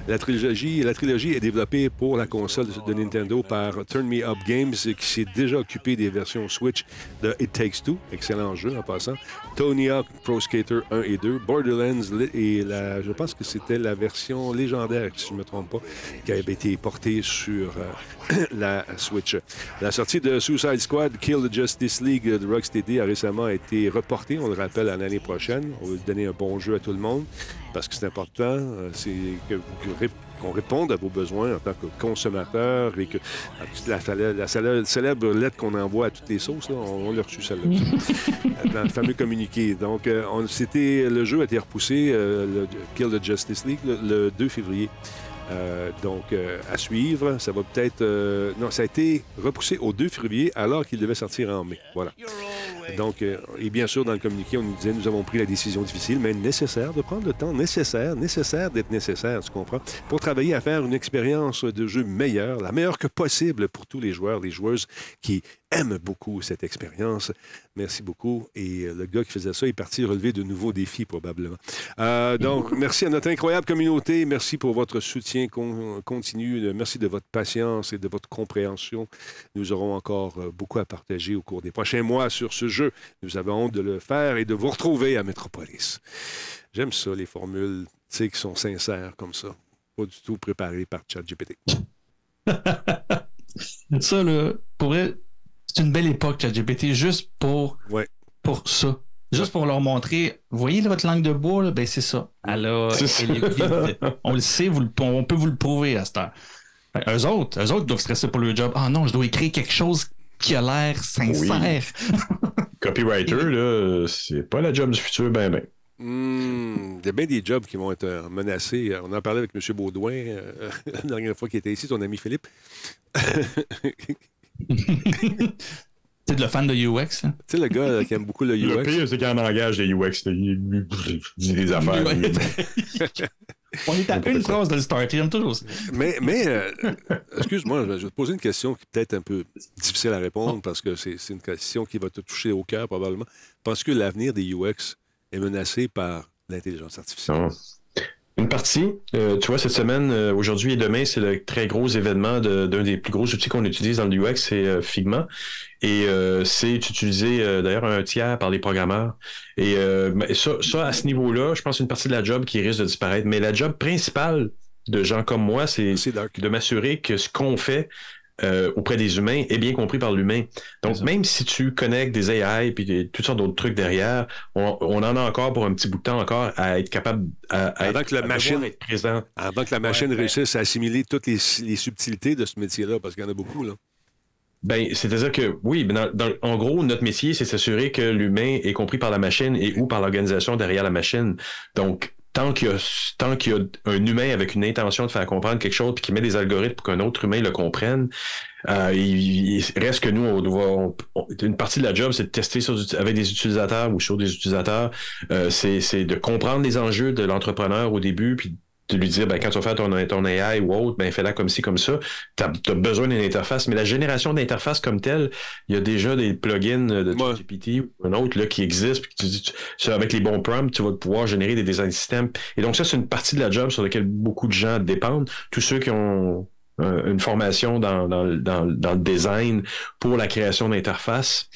La trilogie, la trilogie est développée pour la console de Nintendo par Turn Me Up Games, qui s'est déjà occupé des versions Switch de It Takes Two. Excellent jeu en passant. Tony Hawk Pro Skater 1 et 2. Borderlands et la, je pense que c'était la version légendaire, si je ne me trompe pas, qui avait été portée sur euh, [clears throat] la Switch. La sortie de Suicide Squad Kill the Justice League de Rocksteady a récemment été reportée, on le rappelle, à l'année prochaine. On veut donner un bon jeu à tout le monde parce que c'est important. euh, qu'on réponde à vos besoins en tant que consommateur et que la, la- la célèbre- célèbre lettre qu'on envoie à toutes les sauces, là, on, on l'a reçu celle-là. [laughs] dans le fameux communiqué. Donc, euh, on- c'était, le jeu a été repoussé, euh, le Kill the Justice League, le, le 2 février. Euh, donc, euh, à suivre, ça va peut-être... euh, non, ça a été repoussé au 2 février alors qu'il devait sortir en mai. Voilà. Donc, et bien sûr, dans le communiqué, on nous disait, nous avons pris la décision difficile, mais nécessaire, de prendre le temps nécessaire, nécessaire d'être nécessaire, tu comprends, pour travailler à faire une expérience de jeu meilleure, la meilleure que possible pour tous les joueurs, les joueuses qui aiment beaucoup cette expérience. Merci beaucoup. Et euh, le gars qui faisait ça est parti relever de nouveaux défis, probablement. Euh, donc, [laughs] merci à notre incroyable communauté. Merci pour votre soutien con- continu. Merci de votre patience et de votre compréhension. Nous aurons encore euh, beaucoup à partager au cours des prochains mois sur ce jeu. Nous avons honte de le faire et de vous retrouver à Metropolis. J'aime ça, les formules qui sont sincères comme ça. Pas du tout préparées par ChatGPT. [laughs] Ça, là, pour vrai, c'est une belle époque, ChatGPT, juste pour, Ouais. pour ça. Juste pour leur montrer, vous voyez là, votre langue de bois, là? ben c'est ça. Elle, a- C'est elle est vide. On le sait, vous le- on peut vous le prouver à cette heure. Fait, eux autres, eux autres doivent stresser pour le job. Ah non, je dois écrire quelque chose qui a l'air sincère. [laughs] Copywriter, là, c'est pas la job du futur, ben ben. Hmm, il y a bien des jobs qui vont être euh, menacés. On en parlait avec M. Baudouin euh, [laughs] la dernière fois qu'il était ici, ton ami Philippe. [laughs] [laughs] C'est de le fan de UX. hein? Tu sais, le gars là, qui aime beaucoup le Le UX. pire, c'est qu'il en engage des UX. là. Il dit des affaires. [laughs] Ouais. [laughs] On est à une phrase de le starter, j'aime toujours ça. Mais, mais euh, excuse-moi, je vais te poser une question qui est peut-être un peu difficile à répondre parce que c'est une question qui va te toucher au cœur probablement. Penses-tu que l'avenir des UX est menacé par l'intelligence artificielle? Non. Une partie, euh, tu vois, cette semaine, euh, aujourd'hui et demain, c'est le très gros événement de- d'un des plus gros outils qu'on utilise dans le UX, c'est euh, Figma. Et euh, c'est utilisé euh, d'ailleurs un tiers par les programmeurs. Et euh, ça, ça, à ce niveau-là, je pense une partie de la job qui risque de disparaître. Mais la job principale de gens comme moi, c'est de m'assurer que ce qu'on fait euh, auprès des humains est bien compris par l'humain. Donc, même si tu connectes des AI des- toutes sortes d'autres trucs derrière, on, on en a encore pour un petit bout de temps encore à être capable à, à Avant être, que la à machine- être présent. Avant que la machine Ouais, réussisse à assimiler toutes les, les subtilités de ce métier-là, parce qu'il y en a beaucoup, là. Ben, c'est-à-dire que oui, ben, dans- dans- en gros, notre métier, c'est s'assurer que l'humain est compris par la machine et ou par l'organisation derrière la machine. Donc, tant qu'il y qu'il y a un humain avec une intention de faire comprendre quelque chose puis qui met des algorithmes pour qu'un autre humain le comprenne, euh, il, il reste que nous, on doit, une partie de la job, c'est de tester sur, avec des utilisateurs ou sur des utilisateurs. Euh, c'est, c'est de comprendre les enjeux de l'entrepreneur au début puis de lui dire, ben, quand tu vas faire ton, ton AI ou autre, ben, fais-la comme ci, comme ça. Tu as, besoin d'une interface. Mais la génération d'interfaces comme telle, il y a déjà des plugins de Ouais. Ou un autre là, qui existe. Puis tu dis, tu- avec les bons prompts, tu vas pouvoir générer des design systems. Et donc, ça, c'est une partie de la job sur laquelle beaucoup de gens dépendent. Tous ceux qui ont euh, une formation dans, dans, dans, dans le design pour la création d'interfaces.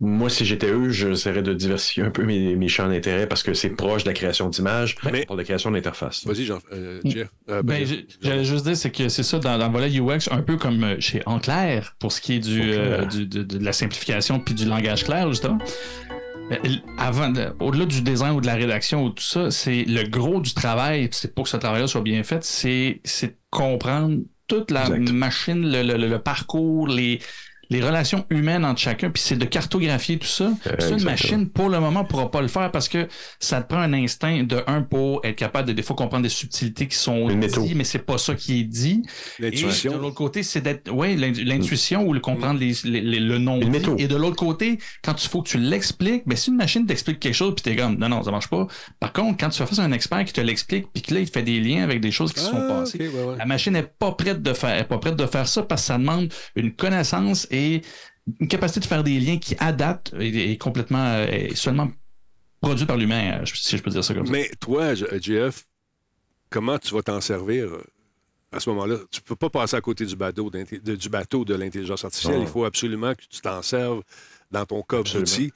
Moi, si j'étais eux, j'essaierais de diversifier un peu mes, mes champs d'intérêt parce que c'est proche de la création d'images Mais- pour la création d'interfaces. Vas-y, Jean, euh, Jeff. Euh, Ben, ben, j'ai- j'allais juste dire, c'est que c'est ça, dans, dans le volet UX, un peu comme euh, chez Enclair, pour ce qui est du, euh, du- de, de la simplification puis du langage clair, justement. L- Avant, de- au-delà du design ou de la rédaction ou tout ça, c'est le gros du travail, puis c'est pour que ce travail-là soit bien fait, c'est c'est de comprendre toute la Exact. machine, le, le- le parcours, les, les relations humaines entre chacun, puis c'est de cartographier tout ça. Ça, une machine, pour le moment, ne pourra pas le faire parce que ça te prend un instinct de un pour être capable de des fois comprendre des subtilités qui sont dites, mais c'est pas ça qui est dit. Et de L'intuition. l'autre côté, c'est d'être, ouais, l'in- l'intuition ou le comprendre les, les- les- le nom. Et de l'autre côté, quand il faut que tu l'expliques, ben si une machine t'explique quelque chose, puis t'es comme, non, non, ça marche pas. Par contre, quand tu fais face à un expert qui te l'explique, puis que là, il te fait des liens avec des choses qui se sont Ah, passées, ok, ouais, ouais. la machine n'est pas prête de faire, est pas prête de faire ça parce que ça demande une connaissance et une capacité de faire des liens qui adaptent et, et complètement, euh, et seulement produit par l'humain, euh, si je peux dire ça comme ça. Mais toi, J- Jeff, comment tu vas t'en servir euh, à ce moment-là? Tu peux pas passer à côté du bateau, de, du bateau de l'intelligence artificielle. Non. Il faut absolument que tu t'en serves dans ton coffre d'outils.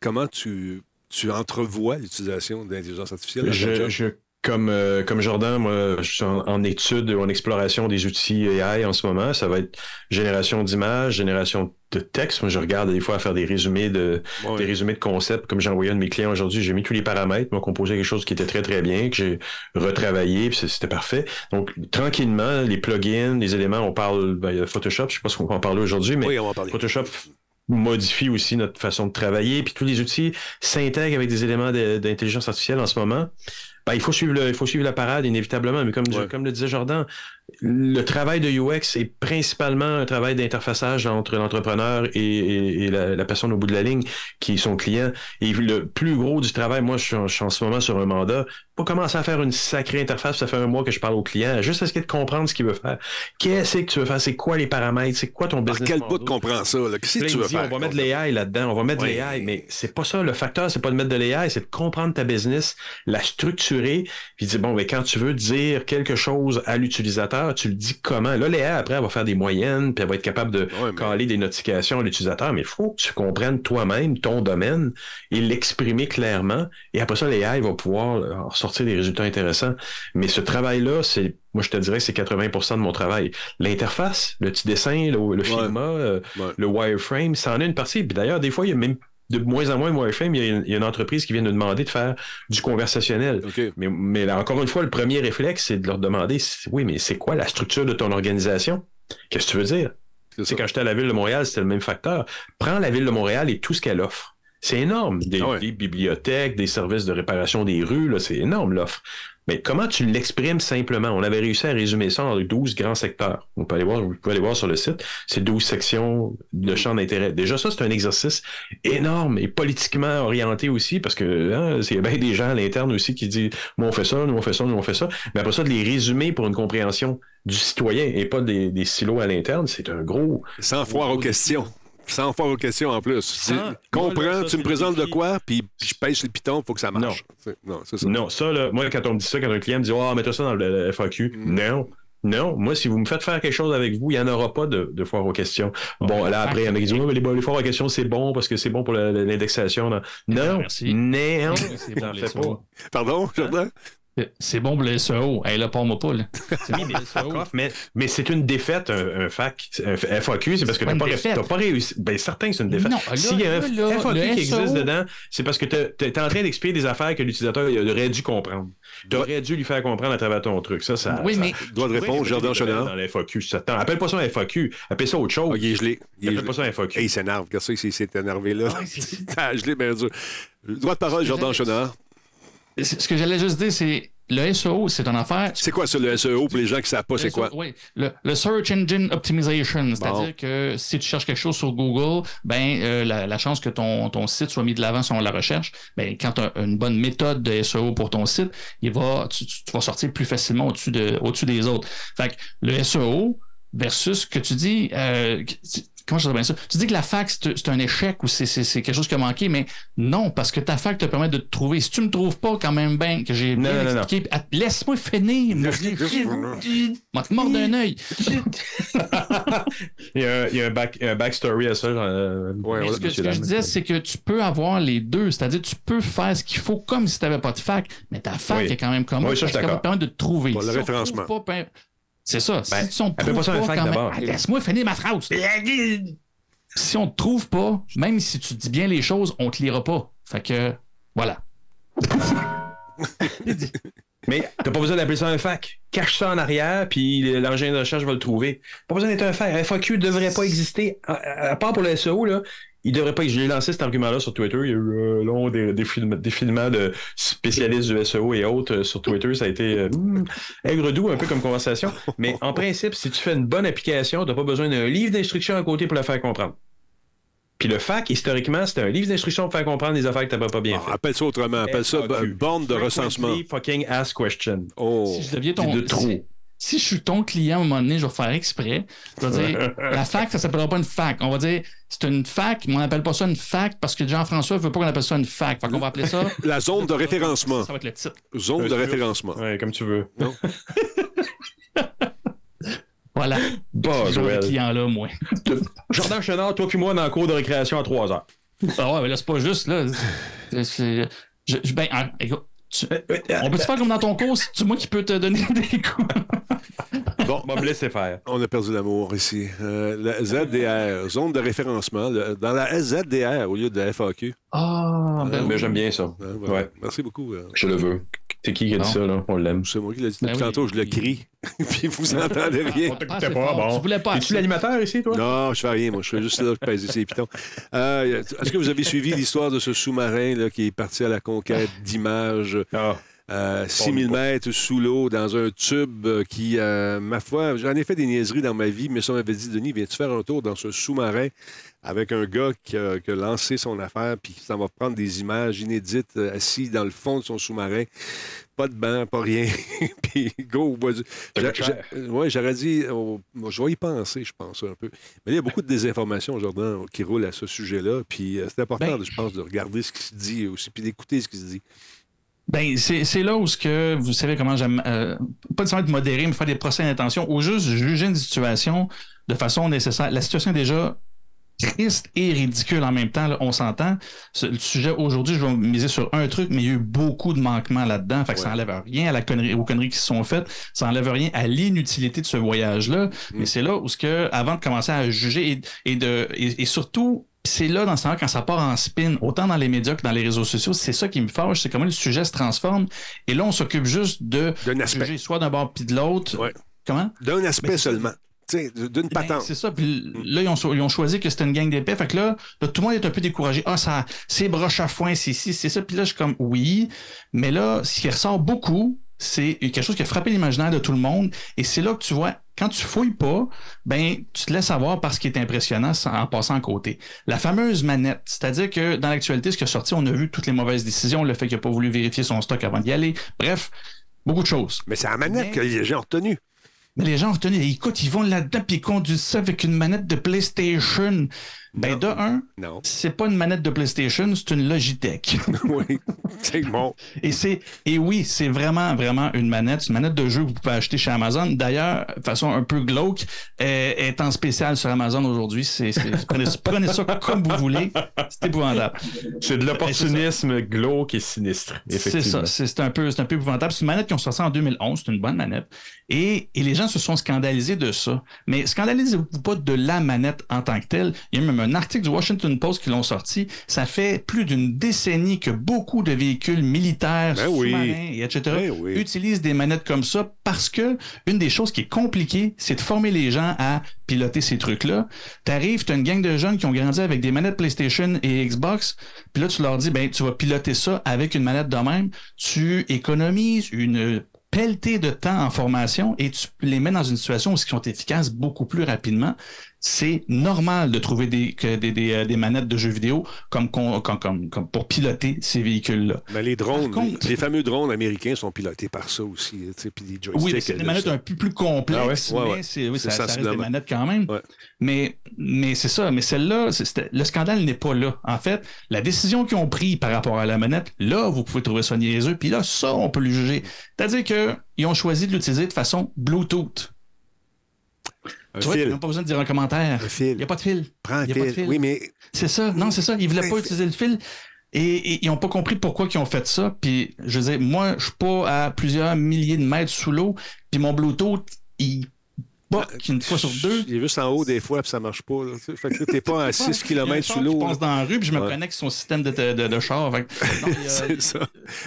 Comment tu, tu entrevois l'utilisation de l'intelligence artificielle? Je, je- comme, euh, comme Jordan, moi, je suis en, en étude ou en exploration des outils AI en ce moment. Ça va être génération d'images, génération de texte. Moi, je regarde des fois à faire des résumés de, Ouais. des résumés de concepts. Comme j'ai envoyé un de mes clients aujourd'hui, j'ai mis tous les paramètres, m'a composé quelque chose qui était très, très bien, que j'ai retravaillé, puis c'était parfait. Donc, tranquillement, les plugins, les éléments, on parle, ben, il y a Photoshop, je sais pas ce qu'on va en parler aujourd'hui, mais Oui, on va en parler. Photoshop modifie aussi notre façon de travailler, puis tous les outils s'intègrent avec des éléments de- d'intelligence artificielle en ce moment. Ben, il faut suivre le, il faut suivre la parade inévitablement, mais comme, Ouais. comme le disait Jordan, le travail de UX est principalement un travail d'interfaçage entre l'entrepreneur et, et- et la, la personne au bout de la ligne qui est son client. Et le plus gros du travail, moi, je suis, en, je suis en ce moment sur un mandat, pas commencer à faire une sacrée interface, ça fait un mois que je parle au client, juste essayer de comprendre ce qu'il veut faire. Qu'est-ce que tu veux faire? C'est quoi les paramètres? C'est quoi ton Par business quel bout tu comprends ça? Qu'est-ce que tu veux dit, faire? on va mettre de l'AI là-dedans, on va mettre Oui. de l'AI, mais c'est pas ça. Le facteur, c'est pas de mettre de l'AI, c'est de comprendre ta business, la structurer, puis dire, bon, mais quand tu veux dire quelque chose à l'utilisateur, tu le dis comment? Là, l'AI, après, elle va faire des moyennes, puis elle va être capable de Ouais, mais- caler des notifications à l'utilisateur, mais il faut que tu comprennes toi-même ton domaine et l'exprimer clairement. Et après ça, l'AI va pouvoir euh, en sortir des résultats intéressants. Mais ce travail-là, c'est, moi, je te dirais que c'est 80% de mon travail. L'interface, le petit dessin, le, le Figma, euh, Ouais. le wireframe, ça en est une partie. Puis d'ailleurs, des fois, il y a même de moins en moins de wireframe. Il y a une, il y a une entreprise qui vient nous demander de faire du conversationnel. Mais, mais là, encore une fois, le premier réflexe, c'est de leur demander, oui, mais c'est quoi la structure de ton organisation? Qu'est-ce que tu veux dire? C'est Tu sais, ça. quand j'étais à la ville de Montréal, c'était le même facteur. Prends la ville de Montréal et tout ce qu'elle offre. C'est énorme. Des, Ah ouais. des bibliothèques, des services de réparation des rues, là, c'est énorme l'offre. Mais comment tu l'exprimes simplement? On avait réussi à résumer ça en 12 grands secteurs. Aller voir, vous pouvez aller voir sur le site. C'est 12 sections de champs d'intérêt. Déjà, ça, c'est un exercice énorme et politiquement orienté aussi, parce que hein, c'est bien des gens à l'interne aussi qui disent Moi, on fait ça, nous, on fait ça, nous, on fait ça. Mais après ça, de les résumer pour une compréhension du citoyen et pas des, des silos à l'interne, c'est un gros. Sans foire aux questions. Sans faire aux questions en plus. Sans- Comprends, là, ça, tu me présentes de quoi, puis je pèse le piton, il faut que ça marche. Non, c'est ça. Non, ça, là, moi, quand on me dit ça, quand un client me dit, oh, mets-toi ça dans le, le FAQ. Mm. Non. Non, moi, si vous me faites faire quelque chose avec vous, il n'y en aura pas de, de foire aux questions. Bon, là, après, il y en a qui disent, oh, mais les, les foires aux questions, c'est bon parce que c'est bon pour l'indexation. Non, non, merci. non, pas. Pardon, Jordan? C'est bon pour le SEO. Hey, là, pas moi pas, là. [laughs] Oui, off, mais, mais c'est une défaite, un, un FAC, un FAQ, c'est parce que t'as une pas, réussi. Ben, certain que c'est une défaite. S'il y a un là, FAQ qui SEO. existe dedans, c'est parce que t'es t'es en train d'expliquer des affaires que l'utilisateur il aurait dû comprendre. T'aurais dû lui faire comprendre à travers ton truc. Ça, ça. Oui, ça- mais Droit de réponse, pas Chenard. Dans les FAQ, ça t'en- Appelle pas ça un FAQ. Appelle ça autre chose. Ah, il est gelé. Il est Appelle gelé. pas ça un FAQ. Hey, il s'énerve. Qu'est-ce que c'est qu'il s'est énervé là? Ah, gelé, bien dur. Droit de parole, Jordan Chenard. Ce que j'allais juste dire, c'est le SEO, c'est une affaire. C'est quoi ça, le SEO, pour les gens qui ne savent pas, c'est quoi? Oui, le, le Search Engine Optimization, c'est-à-dire Bon. que si tu cherches quelque chose sur Google, ben euh, la, la chance que ton, ton site soit mis de l'avant sur la recherche, ben quand tu as une bonne méthode de SEO pour ton site, il va, tu, tu- tu vas sortir plus facilement au-dessus de, au-dessus des autres. Fait que le SEO versus ce que tu dis, euh, comment je bien ça? Tu dis que la fac, c'est un échec ou c'est- c'est c'est quelque chose qui a manqué, mais non, parce que ta fac te permet de te trouver. Si tu me trouves pas quand même bien, que j'ai Non, bien non, non. expliqué, att- laisse-moi finir. moi, te mordre d'un œil. [laughs] Il y a, un- il y a un, back, un backstory à ça. euh, Ouais, ce que, ce monsieur que je disais, c'est que tu peux avoir les deux. C'est-à-dire, tu peux faire ce qu'il faut comme si tu n'avais pas de fac, mais ta fac Oui. est quand même comme Oui, ça, je suis te permettre de te trouver. Pour le référencement. ben, c'est ça. Ben, si on te appelle trouve pas pas. Ah, Laisse-moi finir ma phrase. Si on te trouve pas, même si tu dis bien les choses, on te lira pas. Fait que, voilà. [laughs] Mais t'as pas besoin d'appeler ça un fac. Cache ça en arrière, puis l'engin de recherche va le trouver. Pas besoin d'être un fac. FAQ devrait pas exister. À, à- à part pour le SEO, là, il devrait pas. J'ai lancé cet argument-là sur Twitter. Il y a eu un long défilm- défilement de spécialistes du SEO et autres euh, sur Twitter. Ça a été euh, hmm, aigre-doux, un peu comme conversation. Mais en principe, si tu fais une bonne application, t'as pas besoin d'un livre d'instructions à côté pour la faire comprendre. Puis le FAC, historiquement, c'était un livre d'instructions pour faire comprendre des affaires que t'avais pas bien Ah, fait. appelle ça autrement. Appelle ça b- borne de recensement. Fucking ask question. Oh. Si je deviens ton. de trop. Si, si je suis ton client à un moment donné, je vais faire exprès. Je vais dire, [laughs] la fac, ça s'appellera pas une fac. On va dire, c'est une fac, mais on n'appelle pas ça une fac parce que Jean-François veut pas qu'on appelle ça une fac. Fait qu'on va appeler ça. [laughs] La zone de référencement. Ça va être le titre. Zone de référencement. Ouais, comme tu veux. [laughs] Voilà. Bah, Ce client-là, moi. Jordan Chenard, toi puis moi, dans le cours de récréation à 3 heures. Ah ouais, mais là, c'est pas juste, là. C'est- c'est- je- je- ben, hein, écoute, tu- on peut-tu faire comme dans ton cours? C'est moi qui peux te donner [laughs] des coups? Bon, On va me laisser faire. on a perdu l'amour ici. Euh, la ZDR, zone de référencement. le- dans la ZDR au lieu de la FAQ. Ah, ben Mais oui. j'aime bien ça. Hein, voilà. Ouais, Merci beaucoup. euh, je le veux. C'est qui qui a dit ça, là? On l'aime. C'est moi qui l'ai dit Ben depuis tantôt, je le crie. [laughs] Puis vous [laughs] n'entendez rien. Assez pas, fort. bon. Tu voulais pas. Es-tu l'animateur ici, toi? Non, je fais rien, moi. Je fais juste là, je pèse ses pitons. Euh, Est-ce que vous avez suivi l'histoire de ce sous-marin là, qui est parti à la conquête d'images? Ah, euh, 6000 mètres sous l'eau dans un tube euh, qui, euh, ma foi, j'en ai fait des niaiseries dans ma vie, mais ça m'avait dit, Denis, viens-tu faire un tour dans ce sous-marin avec un gars qui a, qui a lancé son affaire puis qui s'en va prendre des images inédites euh, assis dans le fond de son sous-marin. Pas de banc, pas rien. [laughs] puis go. Ça j'a- ouais, j'aurais dit, oh, moi, je vais y penser, je pense, un peu. Mais il y a beaucoup de désinformation, Jordan, qui roule à ce sujet-là. Puis euh, c'est important, Ben- je pense, de regarder ce qui se dit aussi, puis d'écouter ce qui se dit. Ben, c'est là où ce que vous savez comment j'aime euh, pas nécessairement être modéré, mais faire des procès d'intention ou juste juger une situation de façon nécessaire. La situation est déjà triste et ridicule en même temps, là, on s'entend. Le sujet aujourd'hui, je vais miser sur un truc, mais il y a eu beaucoup de manquements là-dedans. Fait que ça Ouais. enlève rien à la connerie, aux conneries qui se sont faites. Ça enlève rien à l'inutilité de ce voyage-là. Mais c'est là où ce que, avant de commencer à juger et, et de, et, et surtout, c'est là dans ce temps quand ça part en spin, autant dans les médias que dans les réseaux sociaux, c'est ça qui me fâche, c'est comment le sujet se transforme. Et là, on s'occupe juste de D'un aspect. juger soit d'un bord puis de l'autre. Ouais. Comment? D'un aspect c'est- seulement. Tu sais, d'une Ben, patente. c'est ça. Puis là, ils ont, ils ont choisi que c'était une gang d'épais. Fait que là, là, tout le monde est un peu découragé. Ah, ça, c'est broche à foin, c'est ci, c'est ça. Puis là, je suis comme, oui. Mais là, ce qui ressort beaucoup, c'est quelque chose qui a frappé l'imaginaire de tout le monde. Et c'est là que tu vois, quand tu fouilles pas, ben, tu te laisses avoir par ce qui est impressionnant en passant à côté. La fameuse manette. C'est-à-dire que dans l'actualité, ce qui est sorti, on a vu toutes les mauvaises décisions, le fait qu'il n'a pas voulu vérifier son stock avant d'y aller. Bref, beaucoup de choses. Mais c'est la manette Mais- que les gens ont retenue. Mais les gens ont retenu, écoute, ils vont là-dedans puis ils conduisent ça avec une manette de PlayStation. Ben, Non. de un, Non. c'est pas une manette de PlayStation, c'est une Logitech. [laughs] oui. C'est bon. Et c'est et oui, c'est vraiment vraiment une manette, c'est une manette de jeu que vous pouvez acheter chez Amazon. D'ailleurs, de façon un peu glauque, elle est en spécial sur Amazon aujourd'hui. C'est, prenez, [laughs] prenez ça comme vous voulez. C'est épouvantable. C'est de l'opportunisme glauque et sinistre, C'est effectivement. ça, c'est c'est un peu, c'est un peu épouvantable. C'est une manette qui ont sorti en 2011, c'est une bonne manette. Et, et les gens se sont scandalisés de ça. Mais scandalisez-vous pas de la manette en tant que telle. Il y a même un article du Washington Post qui l'ont sorti. Ça fait plus d'une décennie que beaucoup de véhicules militaires, Ben oui. sous-marins, et etc. Ben oui. utilisent des manettes comme ça parce que une des choses qui est compliquée, c'est de former les gens à piloter ces trucs-là. T'arrives, t'as une gang de jeunes qui ont grandi avec des manettes PlayStation et Xbox, puis là, tu leur dis, ben, tu vas piloter ça avec une manette de même. Tu économises une pelletée de temps en formation et tu les mets dans une situation où ils sont efficaces beaucoup plus rapidement. C'est normal de trouver des, que des, des, euh, des manettes de jeux vidéo comme, con- comme, comme, comme pour piloter ces véhicules-là. Mais les drones, contre- les fameux drones américains sont pilotés par ça aussi. Puis joysticks. Oui, c'est des là, manettes ça. un peu plus complexes, Ah ouais? Ouais, mais ouais. c'est oui, ça, ça reste des manettes quand même. Mais, mais c'est ça, mais celle-là, le scandale n'est pas là. En fait, la décision qu'ils ont prise par rapport à la manette, là, vous pouvez trouver ça niaiseux, puis là, ça, on peut le juger. C'est-à-dire qu'ils ont choisi de l'utiliser de façon Bluetooth. Un Tu vois, ils n'ont pas besoin de dire un commentaire. Un Il n'y a pas de fil. Prends un il y a pas de fil. fil. Oui, mais C'est ça. Non, c'est ça. Ils voulaient pas utiliser le fil. Et, et ils n'ont pas compris pourquoi ils ont fait ça. Puis, je veux dire, moi, je suis pas à plusieurs milliers de mètres sous l'eau. Puis mon Bluetooth, il bug une fois sur deux. Il est juste en haut des fois, puis ça marche pas. là. Fait que t'es pas à 6 Il y a un km sous l'eau. passe là. dans la rue, puis je me Ouais. connecte sur son système de, de, de char. Fait [laughs] C'est ça.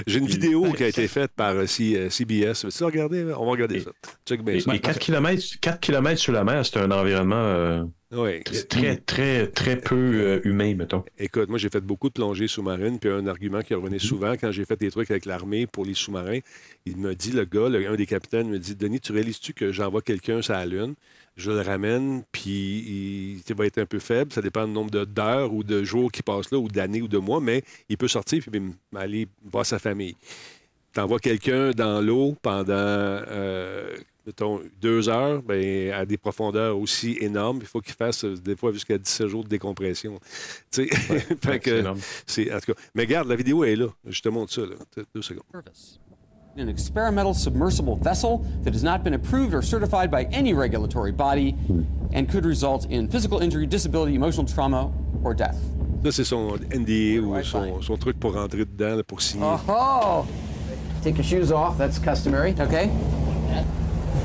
J'ai une vidéo qui a été faite par euh, C- euh, CBS. Veux-tu regarder? On va regarder Et- ça. Check bien Et, ça. et 4, km, 4 km sous la mer, c'est un environnement euh, Oui. très, très, très peu euh, humain, mettons. Écoute, moi, j'ai fait beaucoup de plongées sous-marines, puis un argument qui revenait souvent quand j'ai fait des trucs avec l'armée pour les sous-marins, il me dit, le gars, le- un des capitaines me dit Denis, tu réalises-tu que j'envoie quelqu'un sur la Lune, je le ramène, puis il, il va être un peu faible, ça dépend du nombre d'heures ou de jours qu'il passe là, ou d'années ou de mois, mais il peut sortir puis aller voir sa famille. T'envoies quelqu'un dans l'eau pendant, euh, mettons, deux heures, ben, à des profondeurs aussi énormes, il faut qu'il fasse euh, des fois jusqu'à 17 jours de décompression. [laughs] Tu sais, [laughs] fait Ouais, que- c'est énorme. c'est, en tout cas, mais regarde, la vidéo est là. Je te montre ça, là. Deux- secondes. Purpose. An experimental submersible vessel that has not been approved or certified by any regulatory body and could result in physical injury, disability, emotional trauma, or death. Ça, c'est son NDA ou son, truc pour rentrer dedans, là, pour signer. Oh, Take your shoes off, that's customary. okay.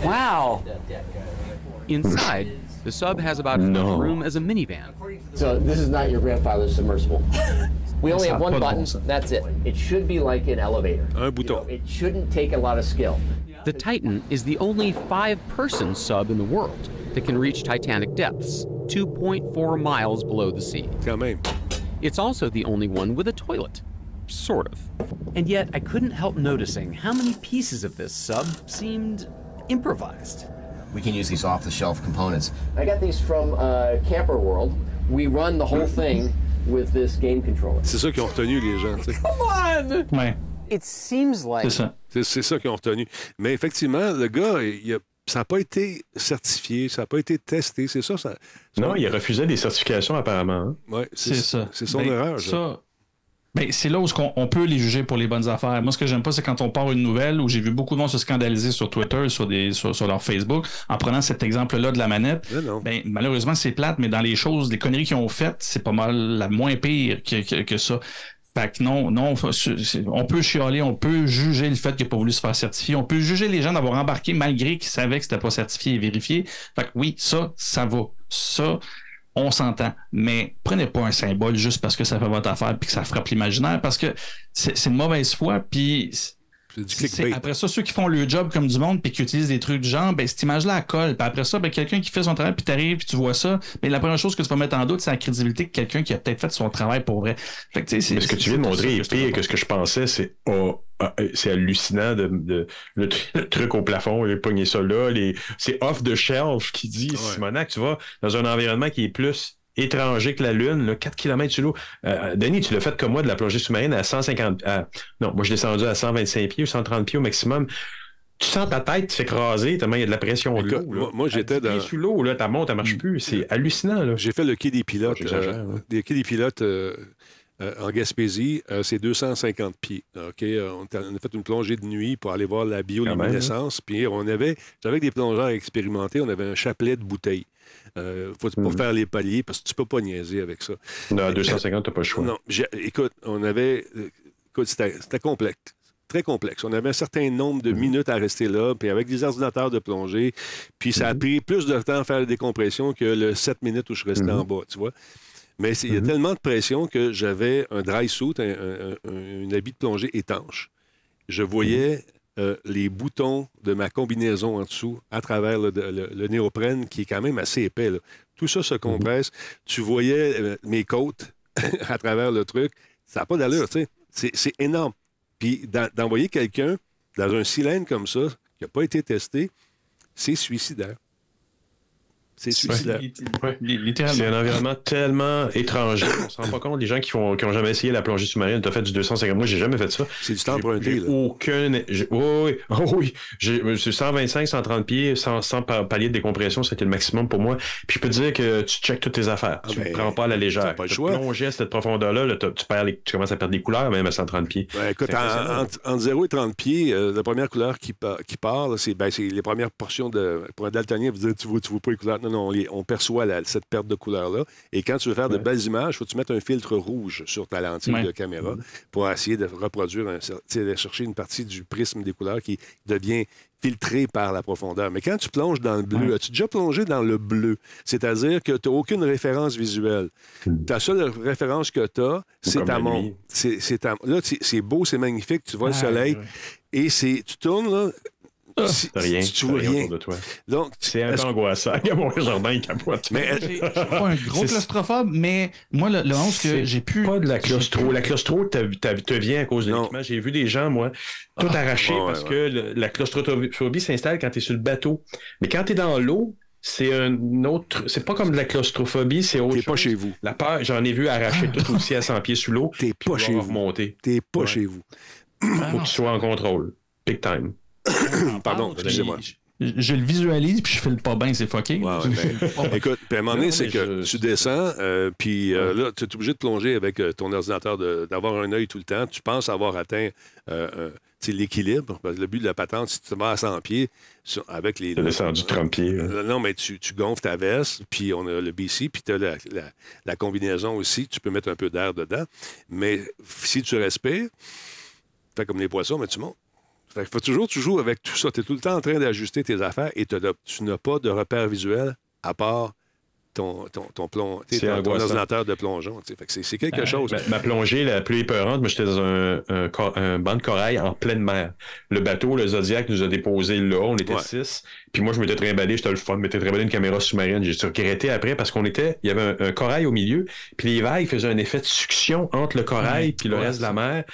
Wow. Inside, the sub has about as No. much room as a minivan. So this is not your grandfather's submersible. We only have one pas de bon button, that's it. It should be like an elevator. Un You know, it shouldn't take a lot of skill. The Titan is the only five person sub in the world that can reach Titanic depths, 2.4 miles below the sea. Quand même. It's also the only one with a toilet. Sort of. And yet, I couldn't help noticing how many pieces of this sub seemed improvised. We can use these off-the-shelf components. I got these from uh, Camper World. We run the whole thing with this game controller. C'est ça qu'ils ont retenu, les gens. tu sais. Ouais, It seems like c'est ça. C'est, ça qu'ils ont retenu. Mais effectivement, le gars, il a- ça n'a pas été certifié, ça n'a pas été testé. C'est ça, ça. Non, il refusait des certifications apparemment. hein. Ouais, C'est ça. C'est son Ben, erreur. ça. Ben, c'est là où on peut les juger pour les bonnes affaires. Moi, ce que j'aime pas, c'est quand on part une nouvelle où j'ai vu beaucoup de monde se scandaliser sur Twitter, sur, des, sur, sur leur Facebook, en prenant cet exemple-là de la manette. Ben, malheureusement, c'est plate, mais dans les choses, les conneries qu'ils ont faites, c'est pas mal la moins pire que, que, que ça. Fait que non, non, on peut chialer, on peut juger le fait qu'il n'a pas voulu se faire certifier, on peut juger les gens d'avoir embarqué malgré qu'ils savaient que c'était pas certifié et vérifié. Fait que oui, ça, ça va. Ça, on s'entend. Mais prenez pas un symbole juste parce que ça fait votre affaire puis que ça frappe l'imaginaire parce que c'est une mauvaise foi puis C'est après ça, ceux qui font le job comme du monde puis qui utilisent des trucs du genre, ben, cette image-là, elle colle. Puis après ça, ben, quelqu'un qui fait son travail puis t'arrives puis tu vois ça, mais la première chose que tu vas mettre en doute, c'est la crédibilité de quelqu'un qui a peut-être fait son travail pour vrai. Fait que, tu sais, c'est- Mais ce que tu viens de montrer est pire que ce que je pensais. C'est oh, ah, euh, c'est hallucinant de, de- le, tr- le truc au plafond, j'ai pogné ça là. Les, c'est off the shelf qui dit Simonac, tu vas dans un environnement qui est plus étranger que la Lune, là, 4 km sous l'eau. Euh, Denis, tu l'as fait comme moi de la plongée sous-marine à 150. à- non, moi je suis descendu à 125 pieds ou 130 pieds au maximum. tu sens ta tête s'écraser tellement il y a de la pression de l'eau. moi- moi, j'étais À 10 pieds dans- sous l'eau, là, ta monte, elle marche plus. C'est hallucinant. J'ai fait le quai des pilotes. J'exagère, euh, hein. des quais des pilotes euh, euh, en Gaspésie, euh, c'est 250 pieds. Euh, On, a fait une plongée de nuit pour aller voir la bioluminescence. Puis on avait, j'avais des plongeurs expérimentés, on avait un chapelet de bouteilles. Euh, faut pas Mhm. faire les paliers parce que tu peux pas niaiser avec ça. Non, à 250, t'as pas le choix. Non, écoute, on avait. Écoute, c'était complexe. Très complexe. On avait un certain nombre Mhm. de minutes à rester là, puis avec des ordinateurs de plongée. Puis ça a Mhm. pris plus de temps à faire la décompression que le 7 minutes où je restais Mhm. en bas, tu vois. Mais il y a tellement de pression que j'avais un dry suit, un, un- un- un habit de plongée étanche. Je voyais euh, les boutons de ma combinaison en dessous à travers le, le- le néoprène qui est quand même assez épais. là. Tout ça se compresse. Tu voyais euh, mes côtes [laughs] à travers le truc. Ça n'a pas d'allure, tu sais. C'est- C'est énorme. Puis d'en- d'envoyer quelqu'un dans un cylindre comme ça, qui n'a pas été testé, c'est suicidaire. C'est suicidaire. Ouais. C'est un environnement tellement étranger. On se rend pas compte. Les gens qui ont, qui ont jamais essayé la plongée sous-marine, tu as fait du 250. Moi, j'ai jamais fait ça. C'est du temps emprunté, j'ai là. Aucun. j'ai- Oui, oui, oh oui. J'ai c'est 125, 130 pieds, sans, sans pa- palier de décompression, c'était le maximum pour moi. Puis je peux te dire que tu checkes toutes tes affaires. Ah tu ne ben, prends pas à la légère. pas le Tu choix. plonges à cette profondeur-là, là, tu, perds les- tu commences à perdre des couleurs, même à 130 pieds. Ouais, écoute, en- impressionnant. entre, entre 0 et 30 pieds, euh, la première couleur qui, pa- qui part, là, c'est ben, c'est les premières portions de. Pour un daltonien, vous dites, tu vois, tu vois pas les couleurs. Non, on, les- on perçoit la- cette perte de couleur-là. Et quand tu veux faire de belles images, il faut que tu mettes un filtre rouge sur ta lentille Ouais. de caméra pour essayer de reproduire, un, de chercher une partie du prisme des couleurs qui devient filtré par la profondeur. Mais quand tu plonges dans le bleu, as-tu déjà plongé dans le bleu? C'est-à-dire que tu n'as aucune référence visuelle. Ta seule référence que tu as, c'est ta montre. Là, c'est beau, c'est magnifique, tu vois le Ah, soleil. ouais. Et tu tournes, là, si- T'as rien. si tu vois rien. autour de toi. Donc, C'est un peu angoissant. Mon jardin, il capote. Mais Je suis pas un gros claustrophobe, mais moi, le, le 11 que j'ai pu. Pas de la claustro. La claustro te, vient à cause de Non. l'équipement. J'ai vu des gens, moi, tout Ah, arracher ouais, parce ouais. que le- la claustrophobie s'installe quand tu es sur le bateau. Mais quand tu es dans l'eau, c'est un autre. C'est pas comme de la claustrophobie, c'est autre T'es pas chez vous. La peur, j'en ai vu arracher tout [laughs] aussi à 100 pieds sous l'eau. T'es pas chez vous. T'es pas Ouais. chez vous. Ah, Faut que tu sois en contrôle. Big time. [coughs] Pardon, excusez-moi. Je, je le visualise, puis je fais le pas bien, c'est fucké. Ouais, ouais, ben, [laughs] Écoute, puis à un moment donné, c'est que je- tu descends, euh, puis euh, là, tu es obligé de plonger avec euh, ton ordinateur, d'avoir un œil tout le temps. Tu penses avoir atteint euh, euh, tu l'équilibre. Parce que le but de la patente, si tu vas à 100 pieds, sur- avec les. T'as descendu 30 pieds. Non, mais tu, tu gonfles ta veste, puis on a le BC, puis tu as la, la- la combinaison aussi. Tu peux mettre un peu d'air dedans. Mais si tu respires, fais comme les poissons, mais tu montes. Fait faut toujours, tu joues avec tout ça. Tu es tout le temps en train d'ajuster tes affaires et tu n'as pas de repère visuel à part ton, ton, ton, ordinateur de plongeon. que c'est quelque Ah, chose. Ma, ma plongée la plus épeurante, moi, j'étais dans un, un, cor- un banc de corail en pleine mer. Le bateau, le Zodiac, nous a déposé là. On était Ouais. six. Puis moi, je m'étais trimballé, j'étais le fun, je m'étais trimballé une caméra sous-marine. J'ai regretté après parce qu'on était, il y avait un, un corail au milieu. Puis les vagues faisaient un effet de succion entre le corail puis le Ouais, reste de la mer.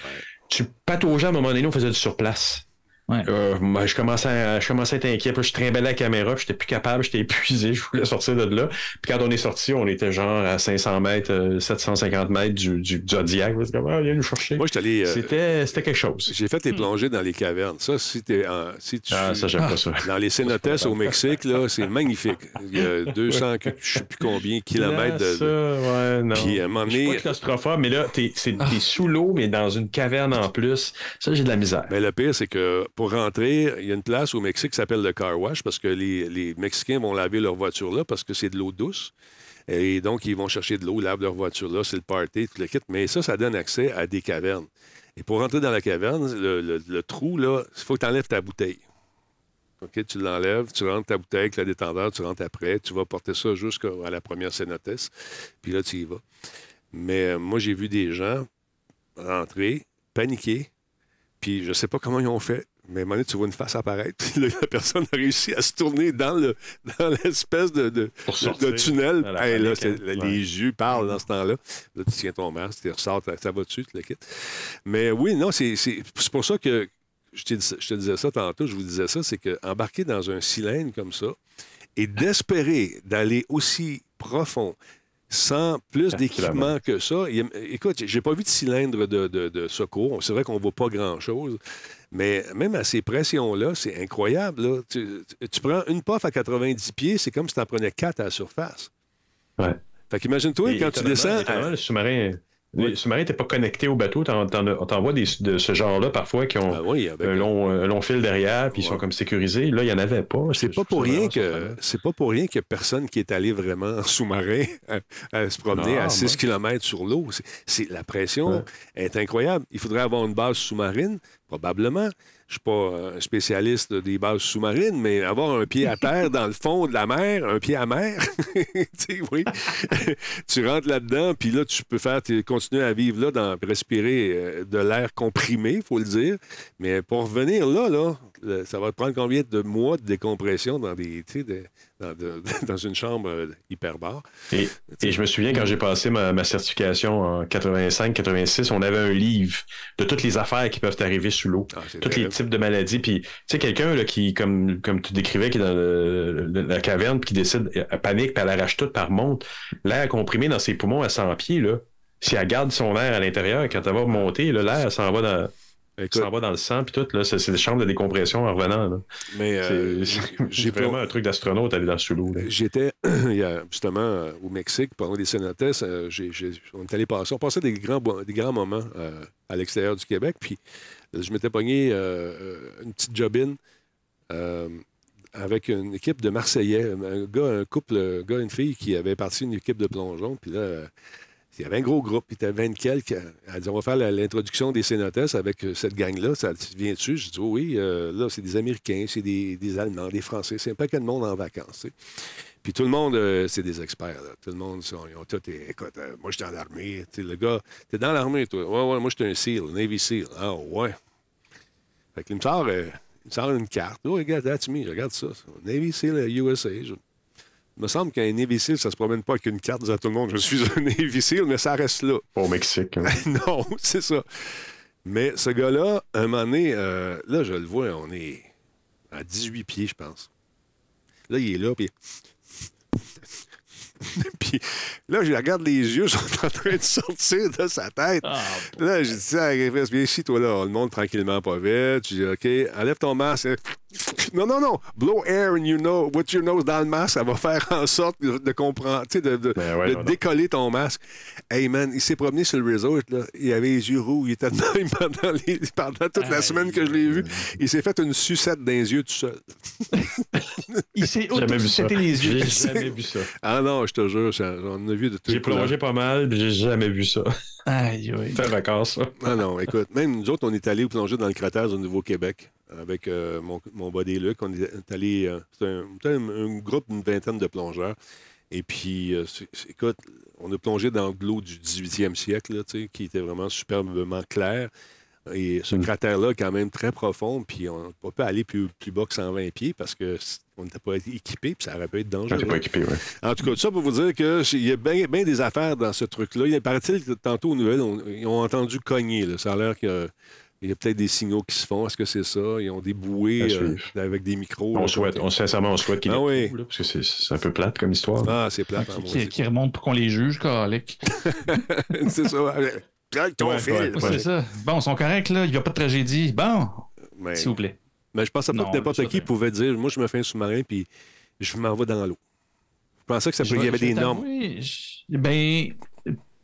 Tu pataugeais à un moment donné, on faisait du surplace. Ouais. Euh, moi, je commençais, à, je commençais à être inquiet. Puis je trimballais la caméra, puis j'étais plus capable, j'étais épuisé, [laughs] je voulais sortir de là. Puis quand on est sorti, on était genre à 500 mètres, euh, 750 mètres du, du, Zodiac. C'est comme, ah, viens nous chercher. Moi, je suis allé, euh, C'était, c'était quelque chose. J'ai fait les plongées dans les cavernes. Ça, si, t'es en- si tu Ah, ça, j'aime pas ça. dans les cénotes au Mexique, là, c'est magnifique. Il y a [laughs] 200, que- je sais plus combien, kilomètres Là, de... ça, ouais, non. Puis, à un moment Je suis donné- pas claustrophobe, mais là, t'es, c'est, t'es sous l'eau, mais dans une caverne en plus. Ça, j'ai de la misère. Mais le pire, c'est que pour rentrer, il y a une place au Mexique qui s'appelle le car wash parce que les, Mexicains vont laver leur voiture là parce que c'est de l'eau douce. Et donc, ils vont chercher de l'eau, lavent leur voiture là, c'est le party, tout le kit. Mais ça, ça donne accès à des cavernes. Et pour rentrer dans la caverne, le, trou, là, il faut que tu enlèves ta bouteille. OK, tu l'enlèves, tu rentres ta bouteille avec le détendeur, tu rentres après, tu vas porter ça jusqu'à la première cénotesse, puis là, tu y vas. Mais euh, moi, j'ai vu des gens rentrer, paniquer, puis je sais pas comment ils ont fait, mais à un moment donné, tu vois une face apparaître, [laughs] puis là, la personne a réussi à se tourner dans le dans l'espèce de, tunnel. Hey, là, hein. Les yeux parlent dans ce temps-là. Là, tu tiens ton masque, tu ressors, ça va dessus, tu le quittes. Mais oui, non, c'est c'est- c'est pour ça que je, te disais ça tantôt, je vous disais ça, c'est qu'embarquer dans un cylindre comme ça et d'espérer d'aller aussi profond sans plus d'équipement que ça. Écoute, j'ai pas vu de cylindre de, de- de secours. C'est vrai qu'on voit pas grand-chose. Mais même à ces pressions-là, c'est incroyable. là. Tu, tu prends une puff à 90 pieds, c'est comme si tu en prenais 4 à la surface. Ouais. Fait qu'imagine-toi, Et quand tu descends... à- le sous-marin. Le sous-marin n'était pas connecté au bateau. T'en- t'en as- On t'envoie des, de ce genre-là parfois qui ont Ah oui, avec- un, long, un long fil derrière, puis ils sont comme sécurisés. Là, il n'y en avait pas. C'est pas pour rien que c'est pas pour rien a personne qui est allé vraiment en sous-marin [laughs] à, à se promener Ah, à 6 ouais. km sur l'eau. C'est- C'est la pression Ouais. est incroyable. Il faudrait avoir une base sous-marine, probablement. Je suis pas euh, un spécialiste des bases sous-marines, mais avoir un pied à terre [laughs] dans le fond de la mer, un pied à mer, [laughs] tu sais, oui. [laughs] tu rentres là-dedans, puis là, tu peux faire, tu- continuer à vivre là, dans, respirer euh, de l'air comprimé, il faut le dire. Mais pour revenir là, là, le- ça va te prendre combien de mois de décompression dans, des, de- dans, de- [laughs] dans une chambre euh, hyperbare? Et, et je me souviens quand j'ai passé ma, ma certification en 85-86, on avait un livre de toutes les affaires qui peuvent arriver sous l'eau. Ah, tous les types de maladies. Puis, tu sais, quelqu'un qui, comme, comme tu décrivais, qui est dans le- le- la caverne, puis qui décide, elle panique, puis elle arrache tout, elle remonte. L'air comprimé dans ses poumons à 100 pieds, là, si elle garde son air à l'intérieur, quand elle va remonter, l'air s'en va dans. Écoute, s'en va dans le sang, puis tout, là, c'est des chambres de décompression en revenant. là. mais euh, C'est- j'ai [laughs] pas- vraiment un truc d'astronaute aller dans sous l'eau. J'étais [clears throat] justement euh, au Mexique pendant des j'ai- on est allé passer, on passait des grands, des grands moments euh, à l'extérieur du Québec. Puis euh, je m'étais pogné euh, euh, une petite jobine euh, avec une équipe de Marseillais, un gars, un couple, un gars et une fille qui avait parti une équipe de plongeon. Puis là, euh, il y avait un gros groupe, il était 20 quelques. Elle dit on va faire l'introduction des Cénotes avec euh, cette gang-là. Ça vient dessus? J'ai dit oui, euh, là, c'est des Américains, c'est des, Allemands, des Français, c'est un paquet de monde en vacances. Puis tout le monde, euh, c'est des experts. Tout le monde, ils ont tout. Écoute, euh, moi, j'étais dans l'armée. Le gars, t'es dans l'armée, toi. Ouais, ouais, moi, j'étais un SEAL, Navy SEAL. Ah, ouais. Fait qu'il me sort, il me sort une carte. Oh, regarde, that's me. Je regarde ça. Navy SEAL USA. Je- Il me semble qu'un SEAL, ça se promène pas avec une carte disant à tout le monde, je suis un [laughs] SEAL, mais ça reste là. Pas au Mexique. hein. [laughs] non, c'est ça. Mais ce gars-là, un moment donné, euh, là, je le vois, on est à 18 pieds, je pense. Là, il est là, puis. [laughs] puis là, je regarde les yeux, [laughs] ils sont en train de sortir de sa tête. Ah, Là, j'ai dit, ah, Griffiths, viens ici, toi, là. On le monte tranquillement, pas vite. J'ai dit, OK, enlève ton masque. [laughs] Non, non, non. Blow air and you know, what your nose dans le masque, ça va faire en sorte de, de comprendre, tu sais, de, de- Ben ouais, de non, non. décoller ton masque. Hey, man, il s'est promené sur le resort, là. Il avait les yeux rouges. Il était de même pendant, les- pendant toute la semaine que je l'ai vu. Il s'est fait une sucette dans les yeux tout seul. Il s'est J'ai jamais vu ça. auto-sucété les yeux. J'ai jamais vu ça. Ah non, je te jure, ça- j'en ai vu de tout. J'ai plongé pas mal, j'ai jamais vu ça. [laughs] Aïe, aïe. C'est un vacances, ça. Ah non, écoute, même nous autres, on est allés plonger dans le cratère du Nouveau-Québec avec euh, mon, mon body Luc. On est allé. euh, C'était un, c'était un- un groupe d'une vingtaine de plongeurs. Et puis, euh, c'est- c'est- écoute, on a plongé dans de l'eau du 18e siècle, là, tu sais, qui était vraiment superbement clair. Et ce Mm. cratère-là, quand même très profond, puis on n'a pas pu aller plus, plus bas que 120 pieds parce qu'on n'était pas équipé, puis ça aurait pu être Je dangereux. pas équipé, ouais. En tout cas, ça pour vous dire qu'il y a bien des affaires dans ce truc-là. Il paraît-il que tantôt aux nouvelles, on- ils ont entendu cogner. là. Ça a l'air qu'il y a, peut-être des signaux qui se font. Est-ce que c'est ça? Ils ont des bouées euh, avec des micros. On là, souhaite, on, sincèrement, on souhaite qu'il Ah ait oui. tout, là, parce que c'est- un peu plate comme histoire. Ah, c'est plate. hein, Qui, remonte pour qu'on les juge, calique. [laughs] c'est ça. Avec ton Ouais, fil. ouais, Ouais, C'est ça. Bon, ils sont corrects, là. Il n'y a pas de tragédie. Bon, Mais, s'il vous plaît. mais je pensais pas Non, que n'importe qui pouvait dire Moi, je me fais un sous-marin, puis je m'en vais dans l'eau. Je pensais que ça il y avait des normes. je- Ben,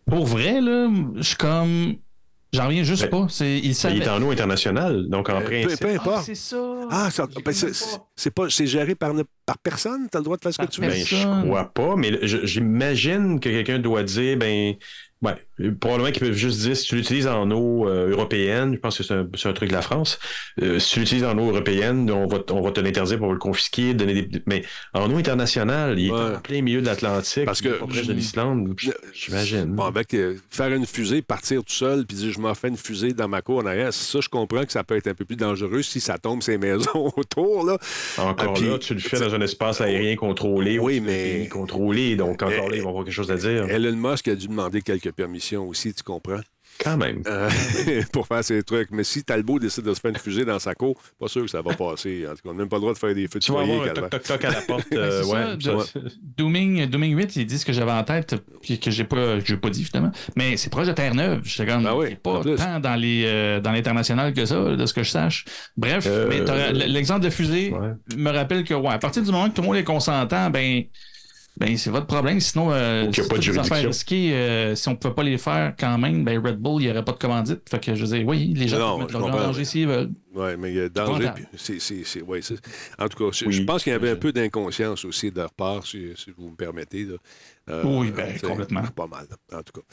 pour vrai, là, je suis comme. J'en reviens juste Ben, pas. C'est, il savait. il est en eau internationale, donc en Euh, peu, principe. peu Ah, importe. c'est ça. Ah, ben, c'est pas. c'est pas, c'est géré par, ne- par personne? Tu as le droit de faire ce que tu veux? Ben, je crois pas, mais je- j'imagine que quelqu'un doit dire, ben, ouais, probablement qu'ils peuvent juste dire si tu l'utilises en eau euh, européenne, je pense que c'est un, truc de la France, euh, si tu l'utilises en eau européenne, on va, on va te l'interdire pour le confisquer, donner des, mais en eau internationale, il est Ouais. en plein milieu de l'Atlantique, Parce que- proche de l'Islande, j'imagine. Bon, avec euh, faire une fusée, partir tout seul, puis dire je m'en fais une fusée dans ma cour en arrière, ça, je comprends que ça peut être un peu plus dangereux si ça tombe ces maisons [laughs] autour. Là. Encore Ah, puis- là, tu le fais dans un espace aérien contrôlé, Oui, ou mais- contrôlé, donc encore là, ils vont avoir quelque chose à dire. Elon Musk a dû demander quelques permissions aussi, tu comprends? Quand même. euh, [laughs] pour faire ces trucs. Mais si Talbot décide de se faire une fusée dans sa cour, pas sûr que ça va passer. En tout cas, on n'a même pas le droit de faire des feux de Tu vas foyer. avoir un Calvaire. toc-toc-toc à la porte. [laughs] Euh, ouais, ça, Dooming, Dooming 8, ils disent ce que j'avais en tête, puis que j'ai pas, j'ai pas dit finalement. Mais c'est proche de Terre-Neuve. J'étais comme, Ben oui, pas tant dans les euh, dans l'international que ça, de ce que je sache. Bref, Euh, mais l'exemple de fusée ouais. me rappelle que, ouais, à partir du moment que tout le monde est consentant, ben. Ben, c'est votre problème. Sinon, euh, si pas de affaires risquées, euh, si on ne pouvait pas les faire quand même, ben Red Bull, il n'y aurait pas de commandite. Fait que je dire, oui, les gens Non, peuvent mettre leur danger s'ils veulent. Oui, mais il y a danger. c'est- c'est- ouais, en tout cas, je, Oui. je pense qu'il y avait un peu d'inconscience aussi de leur part, si, si vous me permettez. là. Euh, Oui, ben, complètement. Pas mal, en tout cas.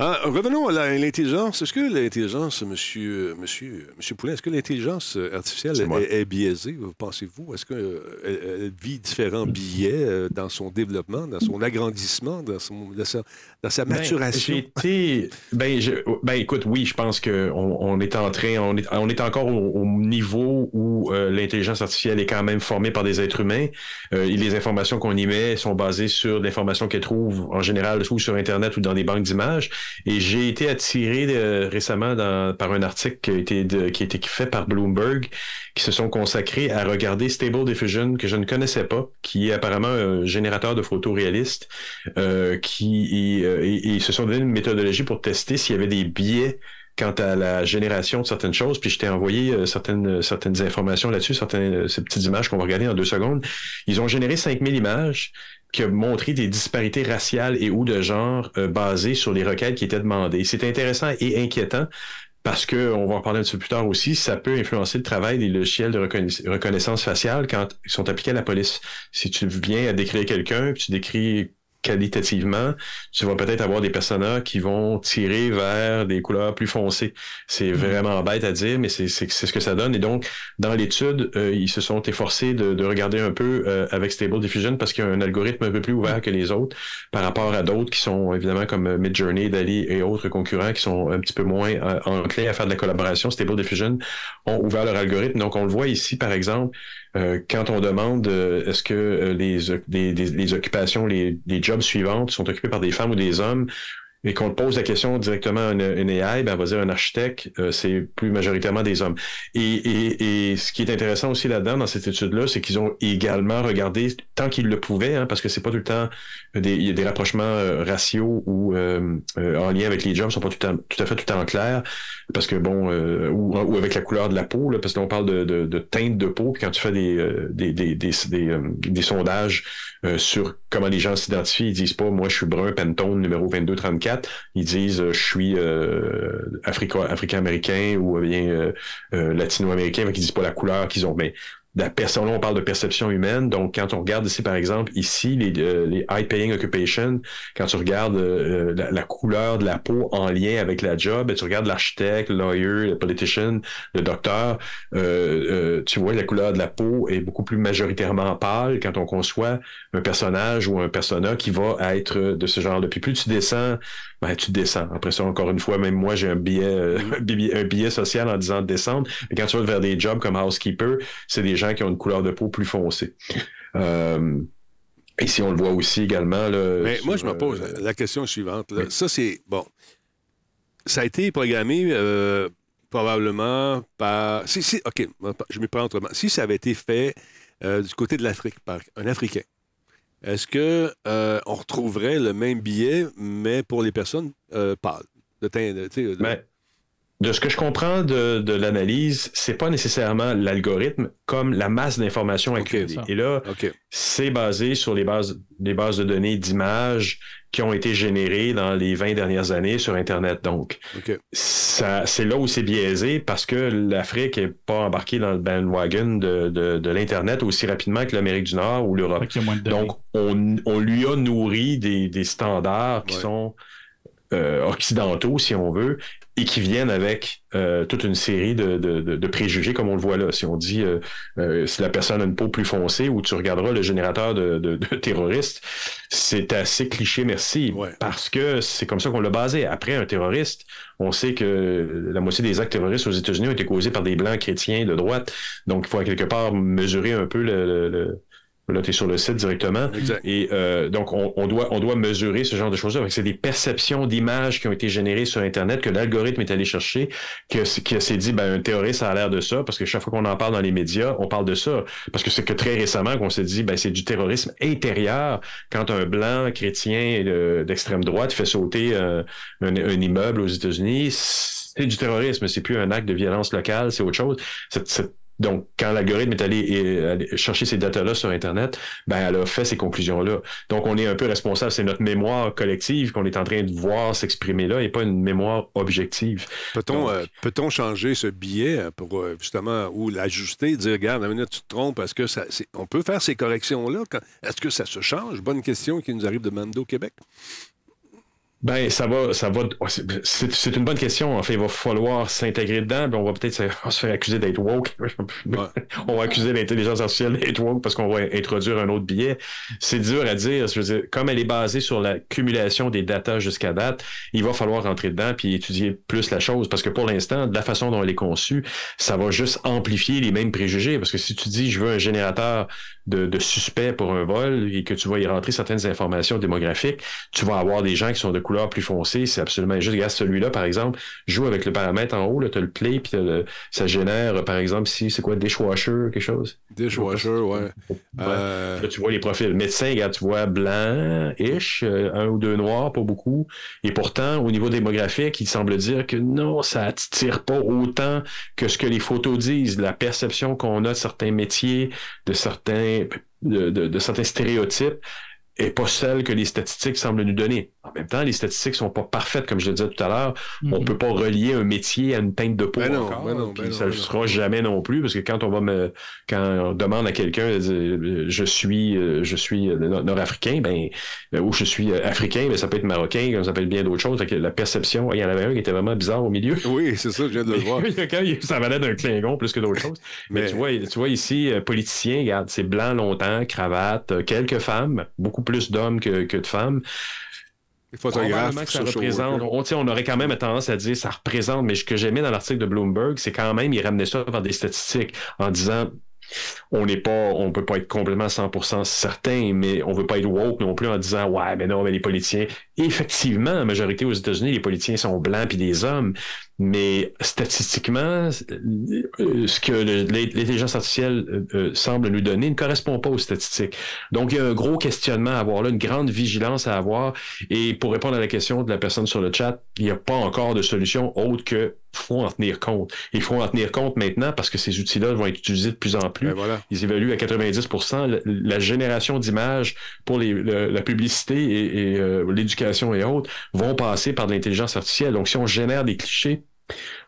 Ah, revenons à l'intelligence. Est-ce que l'intelligence, monsieur, monsieur, monsieur Poulin, est-ce que l'intelligence artificielle C'est moi. est, est biaisée, vous pensez-vous? Est-ce qu'elle elle vit différents billets euh, dans son développement, dans son agrandissement, dans, son, dans sa, dans sa Ben, maturation? j'ai été. Ben, je- ben, écoute, oui, je pense qu'on on est en train, on est, on est encore au, au niveau où euh, l'intelligence artificielle est quand même formée par des êtres humains. Euh, et les informations qu'on y met sont basées sur l'information qu'elle trouve en général ou sur Internet ou dans des banques d'images. Et j'ai été attiré euh, récemment dans- par un article qui a été de- qui a été fait par Bloomberg, qui se sont consacrés à regarder Stable Diffusion que je ne connaissais pas, qui est apparemment un générateur de photos réalistes euh, qui euh, et- se sont donné une méthodologie pour tester s'il y avait des biais quant à la génération de certaines choses. Puis je t'ai envoyé euh, certaines certaines informations là-dessus, certaines euh, ces petites images qu'on va regarder dans deux secondes. Ils ont généré 5000 images qui ont montré des disparités raciales et ou de genre basées sur les requêtes qui étaient demandées. C'est intéressant et inquiétant parce que, on va en parler un petit peu plus tard aussi, ça peut influencer le travail des logiciels de reconna- reconnaissance faciale quand ils sont appliqués à la police. Si tu viens à décrire quelqu'un, tu décris qualitativement, tu vas peut-être avoir des personnages qui vont tirer vers des couleurs plus foncées. C'est vraiment bête à dire, mais c'est ce que ça donne. Et donc, dans l'étude, euh, ils se sont efforcés de, de regarder un peu euh, avec Stable Diffusion parce qu'il y a un algorithme un peu plus ouvert que les autres par rapport à d'autres qui sont évidemment comme euh, Midjourney, Dali et autres concurrents qui sont un petit peu moins euh, enclins à faire de la collaboration. Stable Diffusion ont ouvert leur algorithme. Donc, on le voit ici, par exemple, euh, quand on demande euh, est-ce que euh, les, les, les- occupations, les, les jobs suivantes sont occupés par des femmes ou des hommes, et qu'on pose la question directement à une, une AI, ben, on va dire un architecte, euh, c'est plus majoritairement des hommes. Et, et, et ce qui est intéressant aussi là-dedans, dans cette étude-là, c'est qu'ils ont également regardé, tant qu'ils le pouvaient, hein, parce que c'est pas tout le temps des, il y a des rapprochements euh, raciaux ou euh, euh, en lien avec les jobs, sont pas tout, à- tout à fait tout en clair, parce que bon, euh, ou, ou avec la couleur de la peau, là, parce qu'on parle de, de, de teinte de peau, puis quand tu fais des, euh, des, des, des, des sondages euh, sur comment les gens s'identifient, ils disent pas moi je suis brun Pantone numéro 2234, ils disent euh, je suis euh, africa- africain-américain ou bien latino-américain, mais ils disent pas la couleur qu'ils ont. Mais la personne, on parle de perception humaine. Donc, quand on regarde ici, par exemple, ici, les, euh, les high-paying occupations, quand tu regardes euh, la, couleur de la peau en lien avec la job, et tu regardes l'architecte, le lawyer, le politician, le docteur, euh, euh, tu vois, la couleur de la peau est beaucoup plus majoritairement pâle quand on conçoit un personnage ou un persona qui va être de ce genre-là. Puis plus tu descends, ben, tu descends. Après ça, encore une fois, même moi, j'ai un billet, euh, un billet- un billet social en disant de descendre. Mais quand tu vas vers des jobs comme housekeeper, c'est des gens qui ont une couleur de peau plus foncée. Euh, ici, on le voit aussi également. Là, Mais sur, moi, je me pose euh, la question suivante. là. oui. Ça, c'est. Bon. Ça a été programmé euh, probablement par. Si, si, OK, je m'y prends autrement. Si ça avait été fait euh, du côté de l'Afrique par un Africain, est-ce que euh, on retrouverait le même billet, mais pour les personnes euh, pâles? De teint, Ben, de ce que je comprends de, de l'analyse, c'est pas nécessairement l'algorithme comme la masse d'informations accumulées. Et là, c'est basé sur les bases, les bases de données d'images qui ont été générées dans les 20 dernières années sur Internet. Donc, c'est là où c'est biaisé parce que l'Afrique n'est pas embarquée dans le bandwagon de, de, de l'Internet aussi rapidement que l'Amérique du Nord ou l'Europe. Donc, on, on lui a nourri des, des standards qui Ouais. sont euh, occidentaux, si on veut, et qui viennent avec euh, toute une série de, de, de- préjugés, comme on le voit là. Si on dit euh, euh, si la personne a une peau plus foncée, ou tu regarderas le générateur de, de, de [laughs] terroristes, c'est assez cliché, merci, Ouais. parce que c'est comme ça qu'on l'a basé. Après, un terroriste, on sait que la moitié des actes terroristes aux États-Unis ont été causés par des blancs chrétiens de droite, donc il faut à quelque part mesurer un peu le, le- le- Là, tu es sur le site directement. Exact. Et euh, donc, on, on doit, on doit mesurer ce genre de choses-là. C'est des perceptions d'images qui ont été générées sur Internet, que l'algorithme est allé chercher, que, que s'est dit, ben, un terroriste a l'air de ça, parce que chaque fois qu'on en parle dans les médias, on parle de ça. Parce que c'est que très récemment qu'on s'est dit, ben, c'est du terrorisme intérieur quand un blanc chrétien euh, d'extrême droite fait sauter euh, un, un immeuble aux États-Unis. C'est du terrorisme, c'est plus un acte de violence locale, c'est autre chose. Donc, quand l'algorithme est allé, est allé chercher ces datas-là sur Internet, ben, elle a fait ces conclusions-là. Donc, on est un peu responsable. C'est notre mémoire collective qu'on est en train de voir s'exprimer là et pas une mémoire objective. Peut-on euh, changer ce billet pour euh, justement ou l'ajuster, dire regarde, minute, tu te trompes, est-ce que ça on peut faire ces corrections-là? Est-ce que ça se change? Bonne question qui nous arrive de Mando Québec. Ben, ça va, ça va. C'est c'est une bonne question. En fait, il va falloir s'intégrer dedans. puis on va peut-être se, faire accuser d'être woke. [laughs] on va accuser l'intelligence artificielle d'être woke parce qu'on va introduire un autre billet. C'est dur à dire. Je veux dire, comme elle est basée sur la cumulation des datas jusqu'à date, il va falloir rentrer dedans puis étudier plus la chose parce que pour l'instant, de la façon dont elle est conçue, ça va juste amplifier les mêmes préjugés. Parce que si tu dis je veux un générateur de, de suspects pour un vol et que tu vas y rentrer certaines informations démographiques, tu vas avoir des gens qui sont de couleur plus foncée. C'est absolument juste. Regarde, celui-là, par exemple, joue avec le paramètre en haut, tu as le play, puis le- ça génère, par exemple, si c'est quoi, dishwasher, quelque chose? Dishwasher, ouais. Ouais. Euh, Là, tu vois les profils. Médecin, regarde, tu vois blanc-ish, euh, un ou deux noirs, pas beaucoup. Et pourtant, au niveau démographique, il semble dire que non, ça attire pas autant que ce que les photos disent. La perception qu'on a de certains métiers, de certains, de, de- certains stéréotypes, est pas celle que les statistiques semblent nous donner. En même temps, les statistiques sont pas parfaites, comme je le disais tout à l'heure. On peut pas relier un métier à une teinte de peau Ben non, encore, ben non, ben non, ça ben le non. sera jamais non plus, parce que quand on va me, quand on demande à quelqu'un, euh, je suis, euh, je suis euh, nord- nord-africain, ben, ou je suis africain, ben ça peut être marocain, comme ça peut être bien d'autres choses. La perception, il y en avait un qui était vraiment bizarre au milieu. oui, c'est ça, je viens de le [laughs] voir. Quand il- ça valait d'un Klingon plus que d'autres choses. [laughs] Mais, Mais- tu vois, tu vois ici, politicien, regarde, c'est blanc longtemps, cravate, quelques femmes, beaucoup plus d'hommes que, que de femmes. Les photographes, Probablement que ça représente. On, on aurait quand même tendance à dire ça représente, mais ce que j'aimais dans l'article de Bloomberg, c'est quand même, il ramenait ça vers des statistiques en disant on n'est pas, on peut pas être complètement 100% certain, mais on veut pas être woke non plus en disant ouais, mais non, mais les politiciens. Effectivement, la majorité aux États-Unis, les politiciens sont blancs puis des hommes, mais statistiquement, euh, ce que l'intelligence artificielle euh, euh, semble nous donner ne correspond pas aux statistiques. Donc, il y a un gros questionnement à avoir là, une grande vigilance à avoir. Et pour répondre à la question de la personne sur le chat, il n'y a pas encore de solution autre que faut en tenir compte. Il faut en tenir compte maintenant parce que ces outils-là vont être utilisés de plus en plus. Ben voilà. Ils évaluent à 90 la, la génération d'images pour les, le- la publicité et, et, euh, l'éducation et autres vont passer par de l'intelligence artificielle. Donc, si on génère des clichés,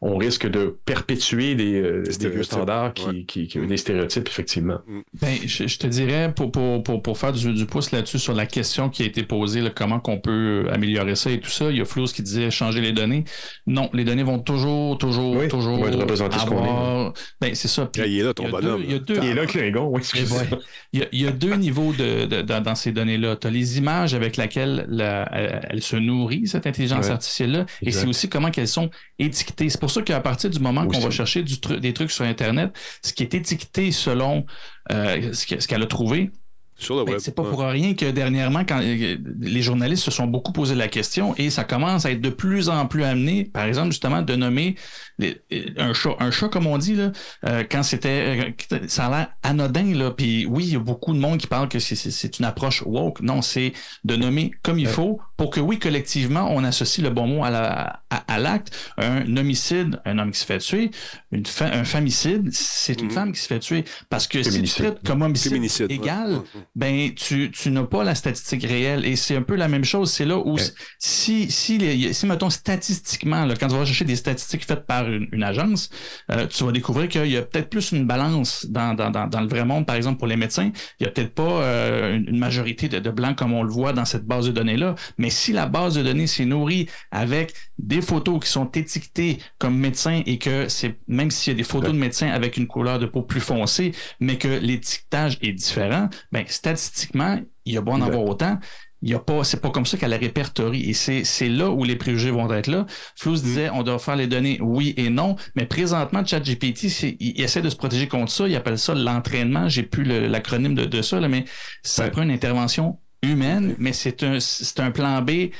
on risque de perpétuer des, euh, des vieux stéréotypes, standards qui, ouais. qui, qui- des stéréotypes, effectivement. Ben, je, je te dirais, pour, pour, pour, pour faire du, du pouce là-dessus sur la question qui a été posée, là, comment qu'on peut améliorer ça et tout ça, il y a Flous qui disait changer les données. Non, les données vont toujours, toujours, Oui, toujours on va être représenté ce qu'on est, avoir... Ben, c'est ça. Puis il est là, ton il y a bonhomme. deux- il y a deux- Il est là, Klingon, oui, Eh. Il y, a, il y a deux niveaux de, de- dans, dans ces données-là. Tu as les images avec lesquelles la- elle, elle se nourrit, cette intelligence Ouais. artificielle-là, et c'est aussi comment qu'elles sont étiquetées. C'est pour ça qu'à partir du moment qu'on va chercher du tru- des trucs sur Internet, ce qui est étiqueté selon euh, ce qu'elle a trouvé, Sur le ben, web. c'est pas ouais. pour rien que dernièrement, quand euh, les journalistes se sont beaucoup posé la question et ça commence à être de plus en plus amené, par exemple, justement, de nommer les- euh, un chat. Un chat, comme on dit, là, euh, quand c'était. euh, ça a l'air anodin, là. Puis oui, il y a beaucoup de monde qui parle que c'est- c'est c'est une approche woke. Non, c'est de nommer comme il faut pour que, oui, collectivement, on associe le bon mot à la- à- à l'acte. un homicide, un homme qui se fait tuer. Une fa- un famicide, c'est une Mhm. femme qui se fait tuer. Parce que si tu traites comme homicide égal. Ben tu, tu n'as pas la statistique réelle. Et c'est un peu la même chose. C'est là où si, si, les- si, mettons, statistiquement, là, quand tu vas chercher des statistiques faites par une, une agence, euh, tu vas découvrir qu'il y a peut-être plus une balance dans, dans, dans, dans le vrai monde, par exemple, pour les médecins. Il n'y a peut-être pas euh, une, une majorité de, de blancs comme on le voit dans cette base de données-là. Mais si la base de données s'est nourrie avec des photos qui sont étiquetées comme médecins et que c'est, même s'il y a des photos de médecins avec une couleur de peau plus foncée, mais que l'étiquetage est différent, ben, statistiquement, il y a beau en avoir autant. il y a pas, c'est pas comme ça qu'elle la répertorie. Et c'est, c'est là où les préjugés vont être là. Flous disait, on doit faire les données oui et non. Mais présentement, ChatGPT, il, essaie de se protéger contre ça. Il appelle ça l'entraînement. J'ai plus l'acronyme de, de ça, là, mais ça Ouais. prend une intervention humaine, mais c'est un, c'est un plan B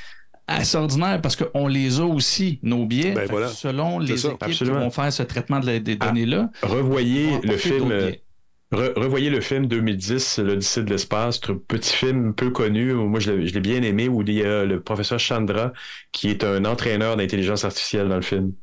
assez ordinaire parce qu'on les a aussi, nos biais. Ben voilà. Selon C'est les ça, équipes absolument. qui vont faire ce traitement de la- des Ah. données-là. Revoyez le film. Re- revoyez le film 2010, L'Odyssée de l'espace, petit film peu connu. Moi, je l'ai bien aimé, où il y a le professeur Chandra, qui est un entraîneur d'intelligence artificielle dans le film.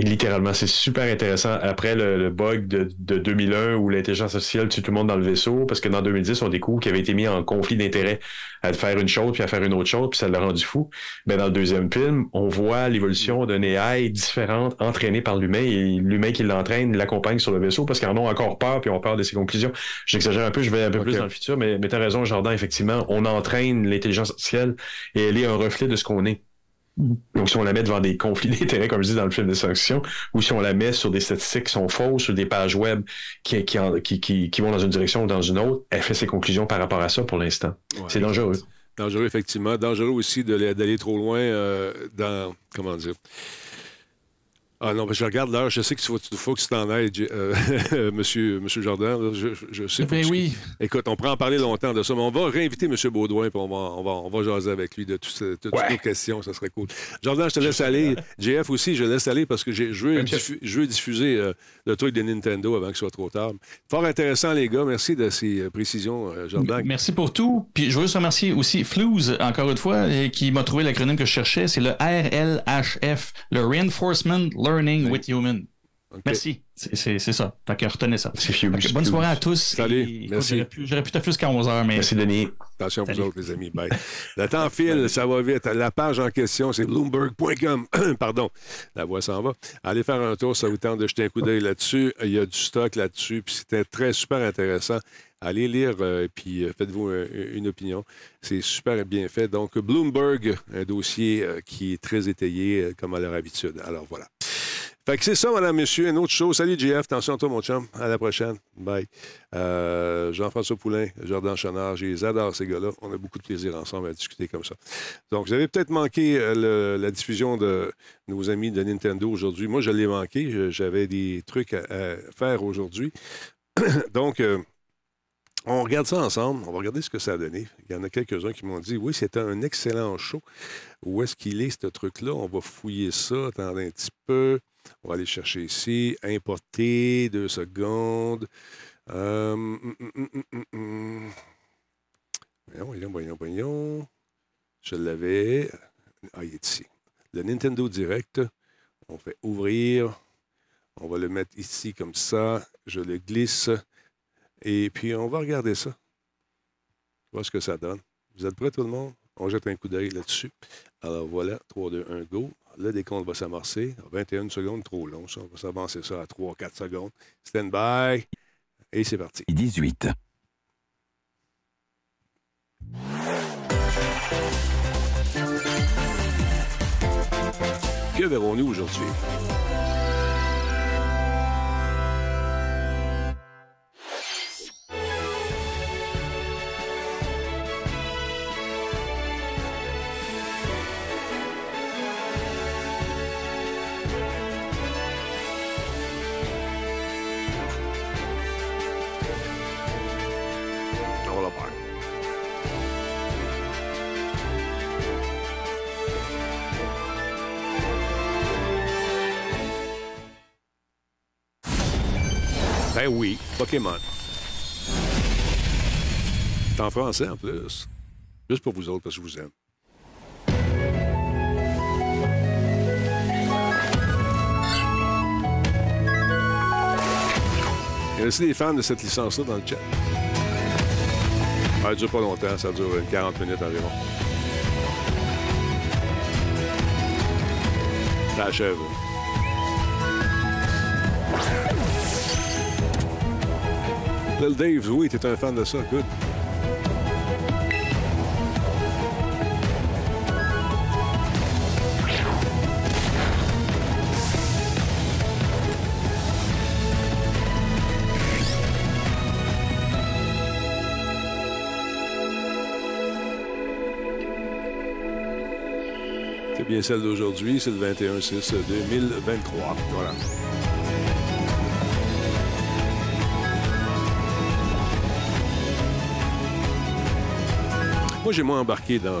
Littéralement, c'est super intéressant. Après le, le bug de, de 2001 où l'intelligence artificielle tue tout le monde dans le vaisseau, parce que dans 2010, on découvre qu'il avait été mis en conflit d'intérêt à faire une chose puis à faire une autre chose, puis ça l'a rendu fou. Mais dans le deuxième film, on voit l'évolution d'un AI différente entraînée par l'humain et l'humain qui l'entraîne l'accompagne sur le vaisseau parce qu'ils en ont encore peur puis ont peur de ses conclusions. J'exagère un peu, je vais un peu plus dans le futur, mais, mais tu as raison, Jordan, effectivement, on entraîne l'intelligence artificielle et elle est un reflet de ce qu'on est. Donc, si on la met devant des conflits [laughs] d'intérêts, comme je dis dans le film de science-fiction, ou si on la met sur des statistiques qui sont fausses, sur des pages web qui, qui, en- qui, qui, qui vont dans une direction ou dans une autre, elle fait ses conclusions par rapport à ça pour l'instant. Ouais. C'est dangereux. Dangereux, effectivement. Dangereux aussi d'aller trop loin euh, dans. Comment dire? Ah non, mais je regarde l'heure. Je sais qu'il faut, faut que tu t'en ailles, euh, [laughs] monsieur, monsieur Jordan. là. Je, sais Ben que- oui. Écoute, on pourrait en parler longtemps de ça, mais on va réinviter M. Baudouin puis on va, on va, on va jaser avec lui de toutes Ouais. nos questions. Ça serait cool. Jordan, je te laisse aller. JF aussi, je laisse aller parce que j'ai- je veux, diffu- je veux diffuser euh, le truc de Nintendo avant qu'il soit trop tard. Fort intéressant, les gars. Merci de ces euh, précisions, euh, Jordan. Merci pour tout. Puis je veux juste remercier aussi Flouz, encore une fois, qui m'a trouvé l'acronyme que je cherchais. C'est le RLHF, le Reinforcement Learning with Human. Merci. C'est- ça. Fait que retenez ça. Que bonne soirée à tous. Salut. Merci. J'aurais pu, pu taffer jusqu'à 11h, mais Merci, Denis. Attention à vous Salut. autres, les amis. Bye. Le temps file, ça va vite. La page en question, c'est bloomberg.com. [clears throat] Pardon, la voix s'en va. Allez faire un tour, ça vous tente de jeter un coup d'œil là-dessus. Il y a du stock là-dessus, puis c'était très super intéressant. Allez lire, euh, puis euh, faites-vous euh, une opinion. C'est super bien fait. Donc, Bloomberg, un dossier euh, qui est très étayé, euh, comme à leur habitude. Alors, voilà. Fait que c'est ça, madame, monsieur. Une autre chose. Salut, JF. Attention à toi, mon chum. À la prochaine. Bye. Euh, Jean-François Poulain, Jordan Chenard, je les adore, ces gars-là. On a beaucoup de plaisir ensemble à discuter comme ça. Donc, vous avez peut-être manqué euh, la diffusion de nos amis de Nintendo aujourd'hui. Moi, je l'ai manqué. J'avais des trucs à, à faire aujourd'hui. [coughs] Donc, euh, on regarde ça ensemble. On va regarder ce que ça a donné. Il y en a quelques-uns qui m'ont dit Oui, c'était un excellent show. Où est-ce qu'il est, ce truc-là? On va fouiller ça. Attendez un petit peu. On va aller chercher ici. Importer. Deux secondes. Hum, hum, hum. Voyons, voyons, voyons, voyons. Je l'avais. Ah, il est ici. Le Nintendo Direct. On fait ouvrir. On va le mettre ici comme ça. Je le glisse. Et puis, on va regarder ça. Voir ce que ça donne. Vous êtes prêts, tout le monde? On jette un coup d'œil là-dessus. Alors voilà, 3, 2, 1, go. Le décompte va s'amorcer. 21 secondes, trop long, ça. On va s'avancer ça à 3, 4 secondes. Stand by. Et c'est parti. 18. Que verrons-nous aujourd'hui? Ben oui, Pokémon. C'est en français en plus. Juste pour vous autres, parce que je vous aime. Il y a aussi des fans de cette licence-là dans le chat. Ça ne dure pas longtemps, ça dure une 40 minutes environ. Ça achève. Bill Daves, oui, t'es un fan de ça. Good. C'est bien celle d'aujourd'hui, c'est le 21-6-2023. Voilà. J'ai moins embarqué dans,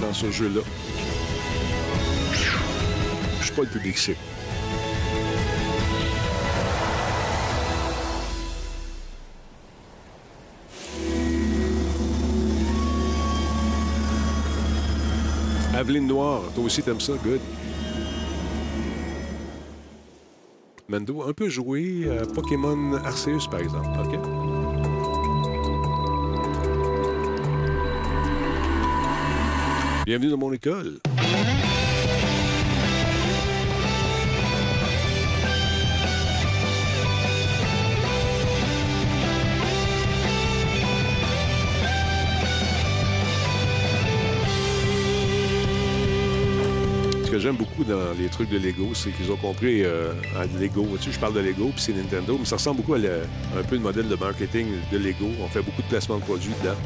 dans ce jeu-là. Je suis pas le public cible. Aveline Noire, toi aussi t'aimes ça, good. Mando, un peu joué à Pokémon Arceus, par exemple, OK? Bienvenue dans mon école. Ce que j'aime beaucoup dans les trucs de Lego, c'est qu'ils ont compris euh, à Lego. Je parle de Lego, puis c'est Nintendo, mais ça ressemble beaucoup à un peu le modèle de marketing de Lego. On fait beaucoup de placements de produits dedans.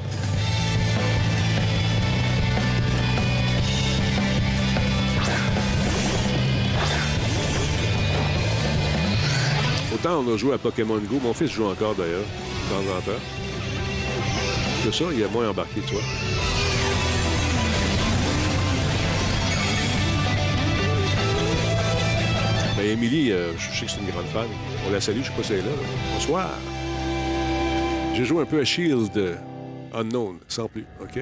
On a joué à Pokémon Go, mon fils joue encore d'ailleurs, de temps en temps. Que ça, il est moins embarqué, tu vois. Ben, Émilie, euh, je sais que c'est une grande fan. On la salue, je sais pas si elle est là. là. Bonsoir. J'ai joué un peu à Shield euh, Unknown, sans plus, OK?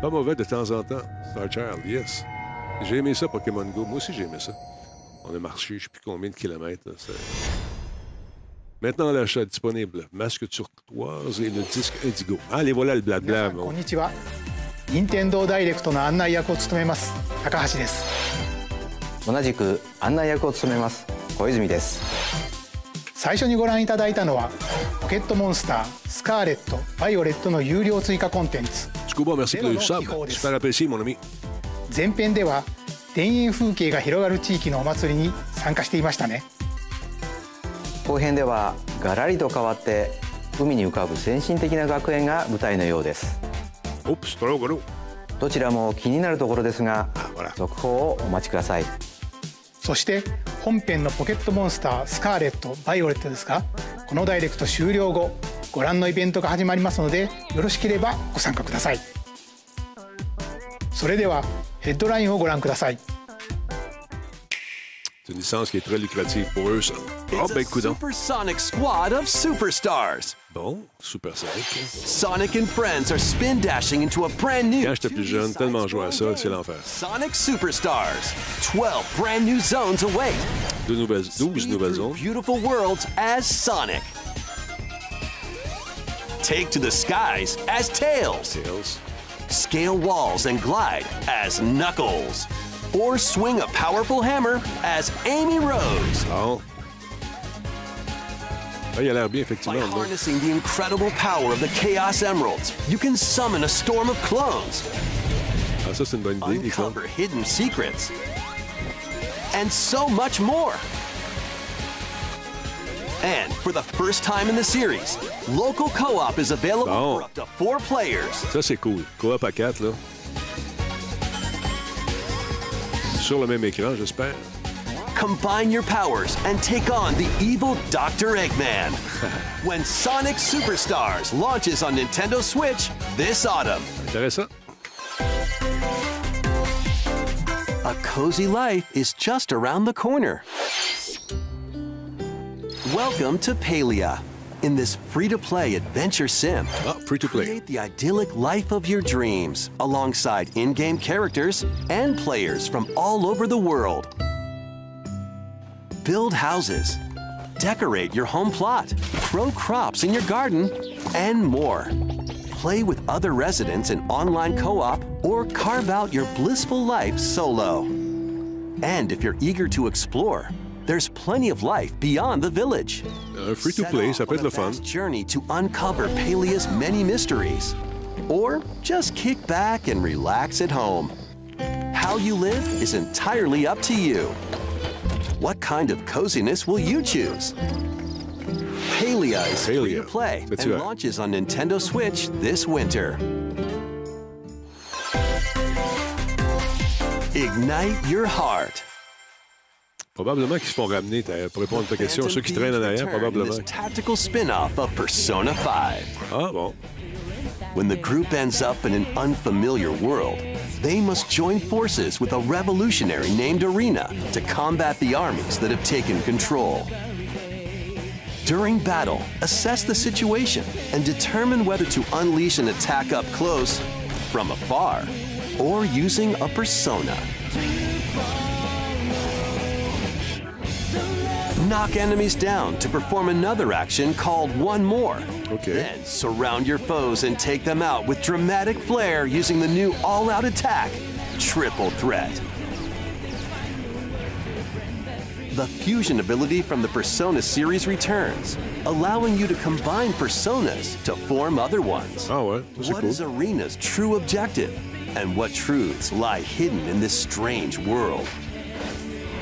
Pas mauvais de temps en temps. Star Child, yes. J'ai aimé ça, Pokémon Go. Moi aussi, j'ai aimé ça. On a marché, je sais plus combien de kilomètres. là, Maintenant, l'achat disponible. Masque turquoise et le disque Indigo. Ah, les voilà le blabla. こんにちは任天堂ダイレクトの案内役を務めます高橋です同じく案内役を務めます小泉です最初にご覧いただいたのはポケットモンスタースカーレットバイオレットの有料追加コンテンツ Scuba, merci pour le sub. Super apprécié, mon ami. 前編では田園風景が広がる地域のお祭りに参加していましたね。後編ではガラリと変わって海に浮かぶ先進的な学園が舞台のようです。どちらも気になるところですが続報をお待ちください。そして本編のポケットモンスタースカーレットバイオレットですがこのダイレクト終了後ご覧のイベントが始まりますのでよろしければご参加ください。それではヘッドラインをご覧ください C'est une licence qui est très lucrative pour eux, ça. Oh, It's ben, a coudonc. supersonic squad of superstars. Bon, super sonic. Sonic and friends are spin dashing into a brand new Quand j'étais plus jeune, tellement joué à ça, c'est l'enfer. Sonic Superstars. 12 brand new zones await. Deux nouvelles, 12 nouvelles zones. Beautiful worlds as Sonic. Take to the skies as Tails. Tails. Scale walls and glide as Knuckles. Or swing a powerful hammer as Amy Rose. Oh. Ah, il a l'air bien, By effectivement. nom. harnessing the incredible power of the Chaos Emeralds, you can summon a storm of clones, Ah, ça, c'est une bonne idée, clones. uncover hidden secrets, and so much more. And for the first time in the series, local co-op is available Bon. for up to four players. Ça, c'est cool. Coop à 4, là. Sur le même écran, j'espère. Combine your powers and take on the evil Dr. Eggman. [laughs] when Sonic Superstars launches on Nintendo Switch this autumn. Intéressant. A cozy life is just around the corner. Welcome to Palia. In this free-to-play adventure sim, oh, free-to-play. create the idyllic life of your dreams alongside in-game characters and players from all over the world. Build houses, decorate your home plot, grow crops in your garden, and more. Play with other residents in online co-op or carve out your blissful life solo. And if you're eager to explore, there's plenty of life beyond the village. Un free-to-play, ça peut être le fun. Journey to uncover Palia's many mysteries. Or just kick back and relax at home. How you live is entirely up to you. What kind of coziness will you choose? Palia is free to play That's and right. launches on Nintendo Switch this winter. Ignite your heart. Probablement qu'ils se font ramener pour répondre à ta question. Ceux qui traînent en arrière, probablement. Tactical spin-off of Persona 5. Ah bon. When the group ends up in an unfamiliar world, they must join forces with a revolutionary named Arena to combat the armies that have taken control. During battle, assess the situation and determine whether to unleash an attack up close, from afar, or using a persona. Knock enemies down to perform another action called One More. Okay. Then surround your foes and take them out with dramatic flair using the new all out attack, Triple Threat. The fusion ability from the Persona series returns, allowing you to combine personas to form other ones. Ouais, ça, c'est What cool. is Arena's true objective? And what truths lie hidden in this strange world?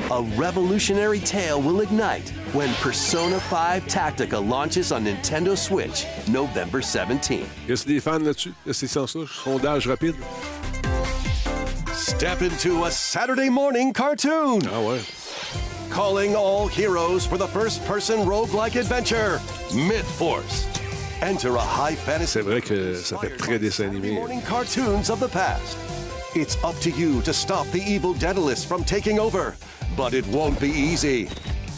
A revolutionary tale will ignite when Persona 5 Tactica launches on Nintendo Switch November 17th. Y a des fans là-dessus? Est-ce sans? Sondage rapide? Step into a Saturday morning cartoon. Ah ouais. Calling all heroes for the first person roguelike adventure, Myth Force. Enter a high fantasy. C'est vrai que ça fait très dessin animé. morning cartoons of the past. It's up to you to stop the evil Daedalus from taking over, but it won't be easy.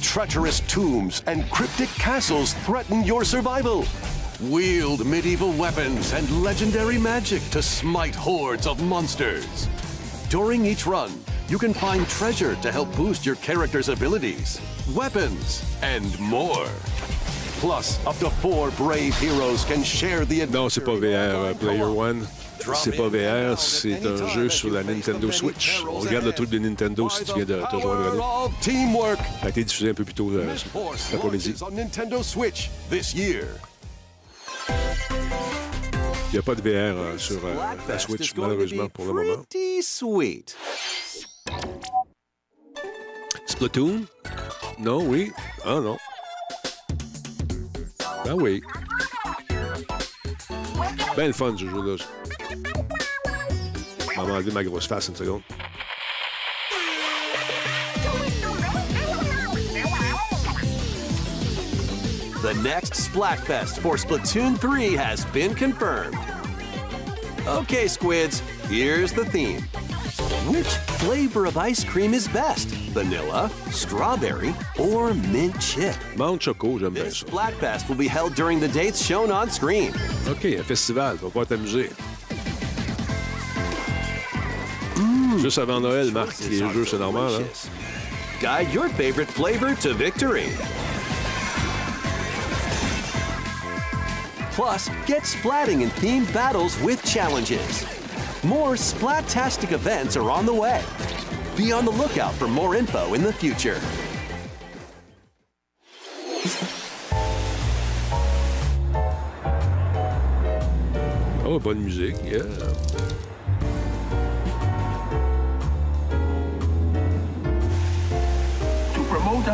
Treacherous tombs and cryptic castles threaten your survival. Wield medieval weapons and legendary magic to smite hordes of monsters. During each run, you can find treasure to help boost your character's abilities, weapons, and more. Plus, up to four brave heroes can share the Non, c'est pas VR euh, Player One. C'est pas VR, c'est un jeu sur la Nintendo Switch. On regarde le truc de Nintendo si tu viens de te joindre. Ça a été diffusé un peu plus tôt euh, cet après-midi. Il n'y a pas de VR euh, sur euh, la Switch, malheureusement, pour le moment. Splatoon? Non, oui. Ah non. Ah oui. Ben le fun, ce jeu-là. Je vais m'enlever ma grosse face une seconde. The next Splatfest for Splatoon 3 has been confirmed. Okay, squids, here's the theme. Which flavor of ice cream is best? Vanilla, strawberry, or mint chip? Mount Choco, j'aime bien This ça. Splatfest will be held during the dates shown on screen. OK, un festival, tu vas pouvoir t'amuser. Hmm. Juste avant Noël, Marc, les jeux, c'est normal. Hein? Guide your favorite flavor to victory. Plus, get splatting in themed battles with challenges. More Splattastic events are on the way. Be on the lookout for more info in the future. Oh, bonne musique. Yeah.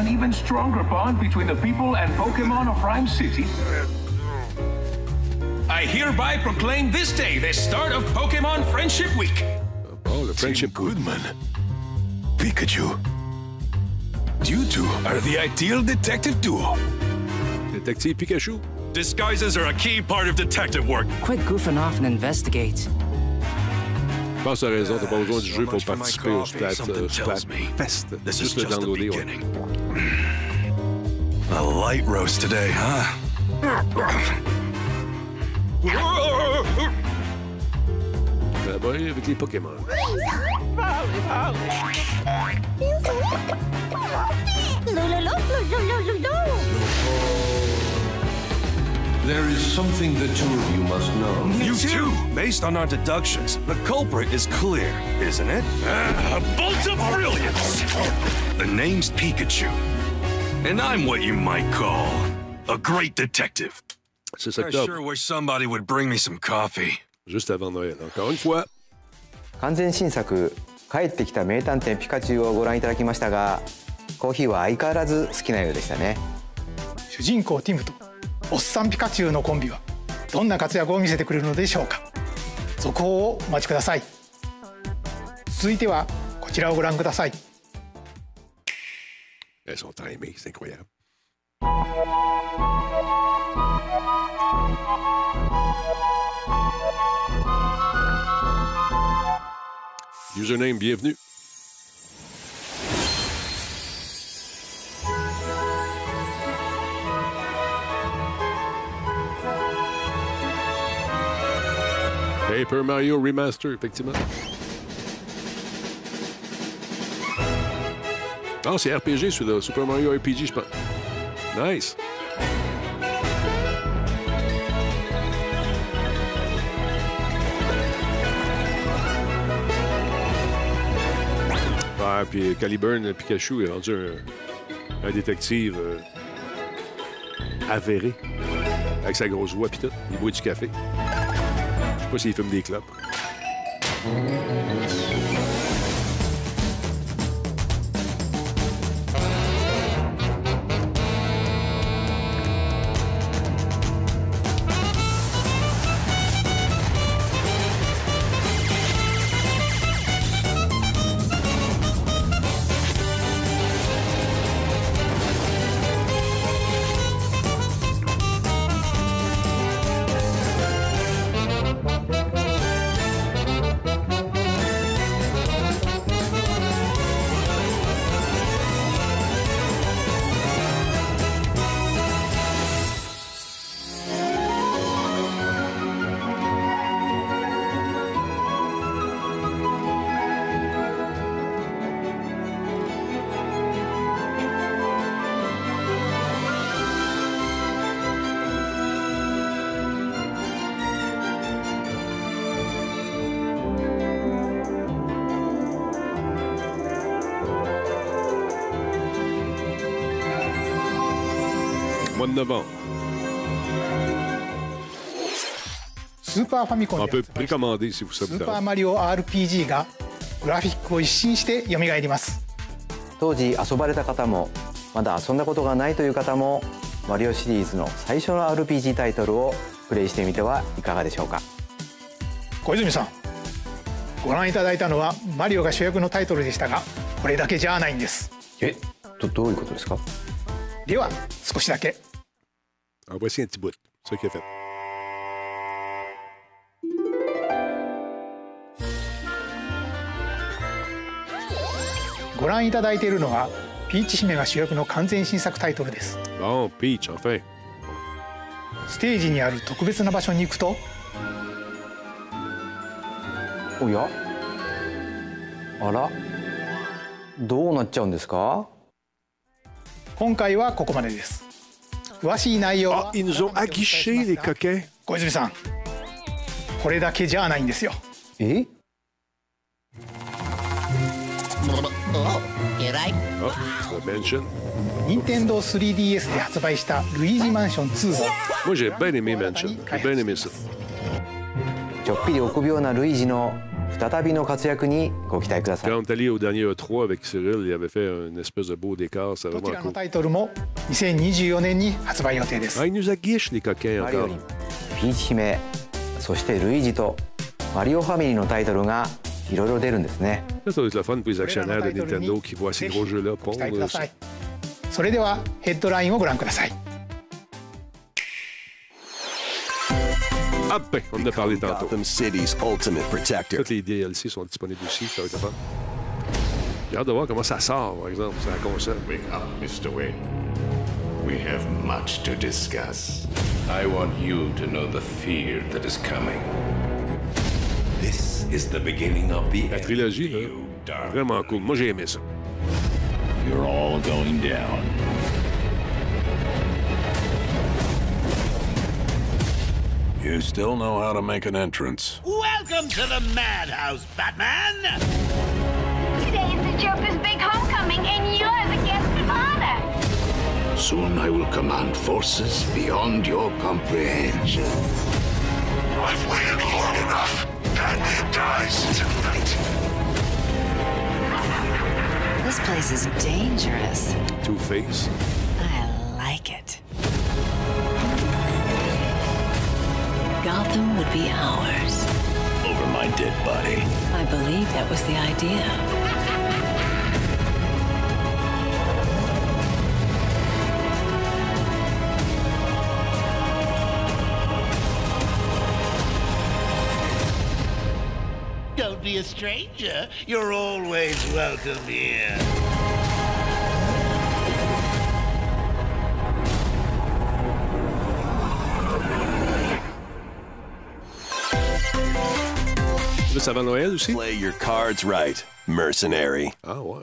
An even stronger bond between the people and Pokemon of Rhyme City, I hereby proclaim this day the start of Pokemon Friendship Week. Oh, le Friendship Goodman. Pikachu. You two are the ideal detective duo. Détective Pikachu. Disguises are a key part of detective work. Quit goofing off and investigate. Je pense que tu as raison, t'as pas besoin du jeu pour my participer au something euh. Fest. This is Juste le just the downloader, ouais. beginning. A light roast today, huh? Collaborer avec les Pokémon. There is something the two of you must know. You too. Based on our deductions, the culprit is clear, isn't it? a bolt of brilliance. The name's Pikachu, and I'm what you might call a great detective. I sure wish somebody would bring me some coffee. juste avant Noël. Encore une fois, 完全新作「帰ってきた名探偵ピカチュウ」をご覧いただきましたがコーヒーは相変わらず好きなようでしたね主人公ティムとおっさんピカチュウのコンビはどんな活躍を見せてくれるのでしょうか続報をお待ちください続いてはこちちらをご覧ください. Username, bienvenue. Paper Mario Remaster, effectivement. Ah, c'est RPG celui-là. Super Mario RPG, je pense. Nice. Ouais, puis Caliburn Pikachu est rendu un, un détective euh, avéré. Avec sa grosse voix pis tout. Il boit du café. på in die club. スーパーファミコンで発売しスーパーマリオ RPG がグラフィックを一新して蘇ります。当時遊ばれた方もまだ遊んだことがないという方もマリオシリーズの最初の RPG タイトルをプレイしてみてはいかがでしょうか。小泉さんご覧いただいたのはマリオが主役のタイトルでしたがこれだけじゃないんです。えどどういうことですか？では少しだけ。En voici un petit bout. C'est ça qu'il a fait. ご覧いただいているのはピーチ姫が主役の完全新作タイトルです Bon, Peach, enfin. ステージにある特別な場所に行くとおや？あら？どうなっちゃうんですか？今回はここまでです詳しい内容、小泉さんこれだけじゃないんですよ。え、任天堂 3DS で発ージマンショしベネミーンションベーちょっぴり臆病なルイジの再びの活躍にご期待ください Quand allé au dernier E3 avec Cyril, il avait fait une espèce de beau décor. どちらの.タイトルも2024年に発売予定です Ah, ils nous aguichent, les coquins, マリオ.にピーチ姫そしてルイージとマリオファミリーのタイトルがいろいろ出るんですね Ça, ça doit être le fun pour les actionnaires de Nintendo qui voient ces gros jeux-là pondre. それではヘッドラインをご覧ください Ah, ben, on en a parlé tantôt. Gotham City's ultimate protector. Toutes les DLC sont disponibles aussi, ça va être. J'ai hâte de voir comment ça sort, par exemple, sur la console. Wake up, Mr. Wayne. We have much to discuss. I want you to know the fear that is coming. This is the beginning of the La end. trilogie, là, vraiment cool. Moi, j'ai aimé ça. You're all going down. You still know how to make an entrance. Welcome to the madhouse, Batman! Today is the Joker's big homecoming, and you're the guest of honor! Soon I will command forces beyond your comprehension. I've waited long enough. Batman dies tonight. This place is dangerous. Two-Face. I like it. Gotham would be ours. Over my dead body. I believe that was the idea. Don't be a stranger. You're always welcome here. Ça Noël aussi? Play your cards right, mercenary. Ah ouais.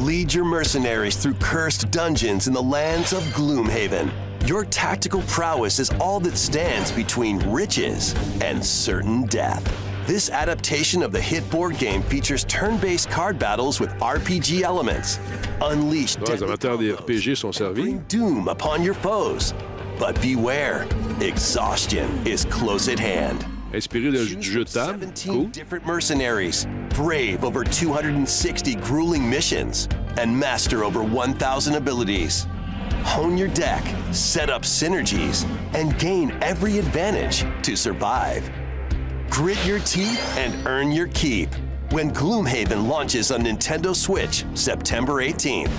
Lead your mercenaries through cursed dungeons in the lands of Gloomhaven. Your tactical prowess is all that stands between riches and certain death. This adaptation of the hit board game features turn-based card battles with RPG elements. Unleash Ouais, les amateurs des RPG sont servis. doom upon your foes. But beware, exhaustion is close at hand. Inspiré de- du jeu de table. 17 different mercenaries, brave over 260 grueling missions, and master over 1,000 abilities. Hone your deck, set up synergies, and gain every advantage to survive. Grit your teeth and earn your keep when Gloomhaven launches on Nintendo Switch September 18th.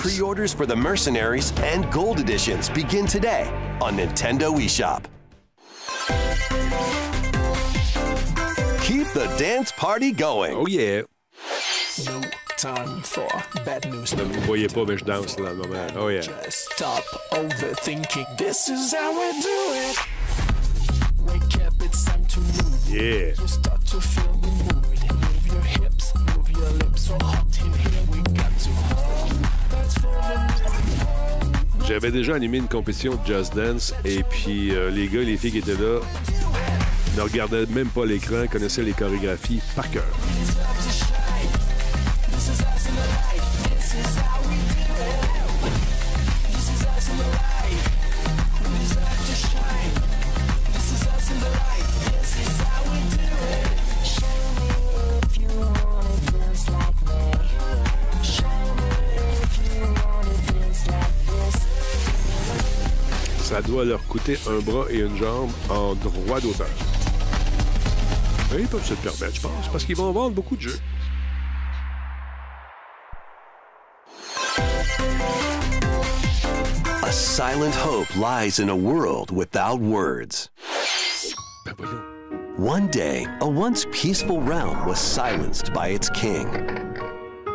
Pre-orders for the Mercenaries and Gold Editions begin today on Nintendo eShop. Keep the dance party going. Oh yeah. No time for bad news. Vous ne voyez pas, mais je danse là, le moment. Oh yeah. Stop overthinking. This is how we do it. Wake up, it's time to move. Yeah. You start to feel the mood. Move your hips, move your lips. So hot in here, we got to That's for the J'avais déjà animé une compétition de Just Dance et puis euh, les gars et les filles qui étaient là ne regardaient même pas l'écran, connaissaient les chorégraphies par cœur. Ça doit leur coûter un bras et une jambe en droit d'auteur. Mais ils peuvent se le permettre, je pense, parce qu'ils vont vendre beaucoup de jeux. A silent hope lies in a world without words. One day, a once peaceful realm was silenced by its king.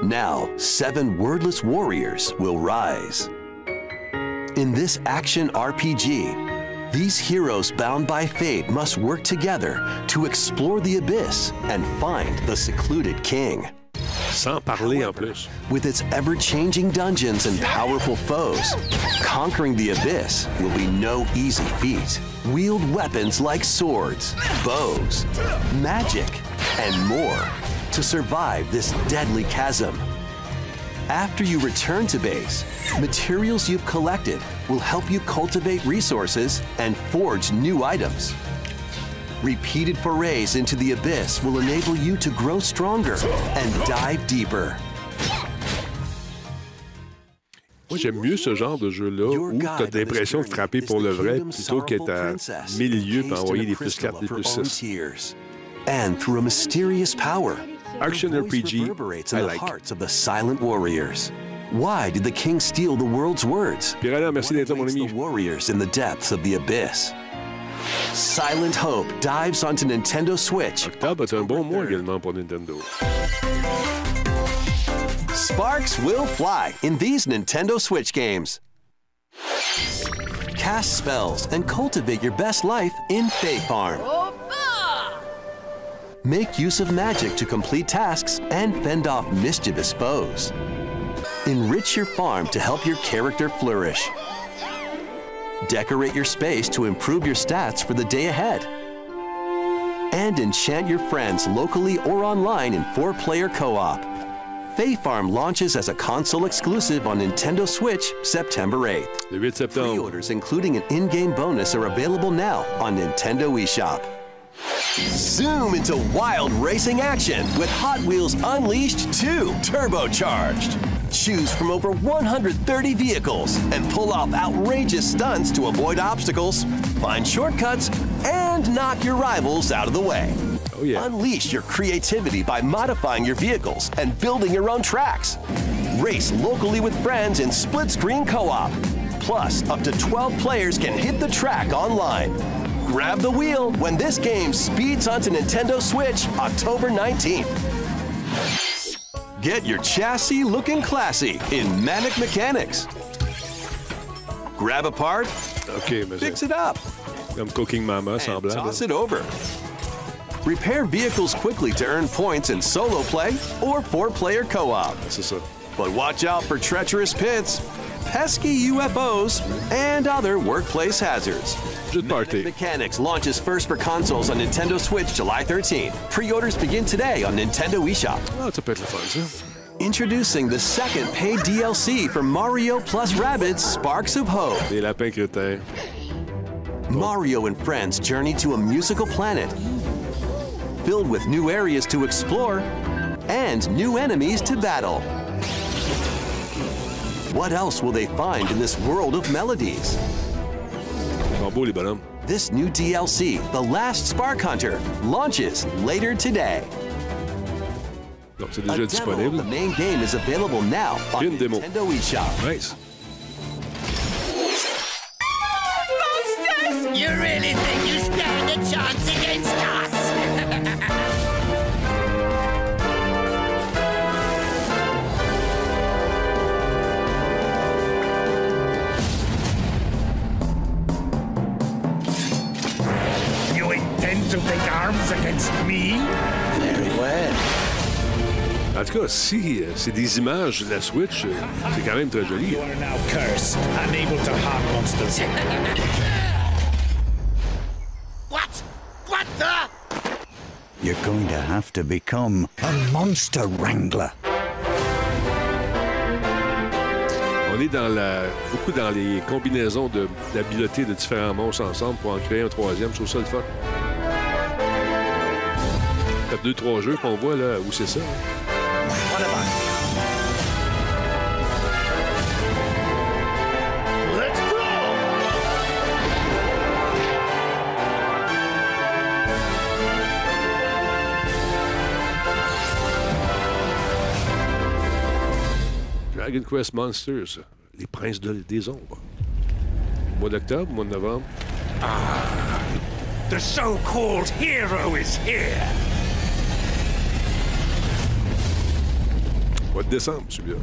Now, seven wordless warriors will rise. In this action RPG, these heroes bound by fate must work together to explore the abyss and find the secluded king. Sans parler en plus. With its ever changing dungeons and powerful foes, conquering the abyss will be no easy feat. Wield weapons like swords, bows, magic, and more to survive this deadly chasm. After you return to base, materials you've collected will help you cultivate resources and forge new items. Repeated forays into the abyss will enable you to grow stronger and dive deeper. Moi, j'aime mieux ce genre de jeu-là où tu as l'impression de frapper pour le vrai plutôt qu'être à milieu et envoyer des plus 4, des plus 6. And through a mysterious power, Action RPG, reverberates in I the like. hearts of the silent warriors. Why did the king steal the world's words? Piranha, merci d'être mon ami. The warriors in the depths of the abyss. Silent Hope dives onto Nintendo Switch. Octobre est un bon mois également pour Nintendo. Sparks will fly in these Nintendo Switch games. Cast spells and cultivate your best life in Faith Farm. Make use of magic to complete tasks and fend off mischievous foes. Enrich your farm to help your character flourish. Decorate your space to improve your stats for the day ahead. And enchant your friends locally or online in four player co op. Fae Farm launches as a console exclusive on Nintendo Switch September 8th. Le 8 septembre. Pre-orders including an in-game bonus are available now on Nintendo eShop. Zoom into wild racing action with Hot Wheels Unleashed 2 Turbocharged. Choose from over 130 vehicles and pull off outrageous stunts to avoid obstacles, find shortcuts, and knock your rivals out of the way. Oh, yeah. Unleash your creativity by modifying your vehicles and building your own tracks. Race locally with friends in split screen co op. Plus, up to 12 players can hit the track online. Grab the wheel when this game speeds onto Nintendo Switch October 19th. Get your chassis looking classy in Manic Mechanics. Grab a part, OK, mais fix it up, comme Cooking Mama, and toss it over. Repair vehicles quickly to earn points in solo play or four-player co-op. But watch out for treacherous pits, pesky UFOs, and other workplace hazards. Party. Mechanics launches first for consoles on Nintendo Switch July 13. Pre-orders begin today on Nintendo eShop. Ah, ça peut être le fun. Introducing the second paid DLC for Mario plus Rabbids Sparks of Hope. Les lapins crétins. Mario and friends journey to a musical planet filled with new areas to explore and new enemies to battle. What else will they find in this world of melodies? Ils sont beaux, les bonhommes. This new DLC, The Last Spark Hunter, launches later today. Donc, c'est A déjà demo of disponible. the main game is available now on. Nintendo eShop. Nice. Tout cas, si euh, c'est des images de la Switch, euh, c'est quand même très joli. You are now cursed, unable to harm monsters. what? What the? You're going to have to become a monster wrangler. On est dans la, beaucoup dans les combinaisons de- d'habiletés de, différents monstres ensemble pour en créer un troisième. Je trouve ça le fun. Fait deux, trois jeux qu'on voit là où c'est ça. hein? Dragon Quest Monsters, les princes de- des ombres. Mois d'octobre, mois de novembre. The so-called hero is here! Mois de décembre, celui-là.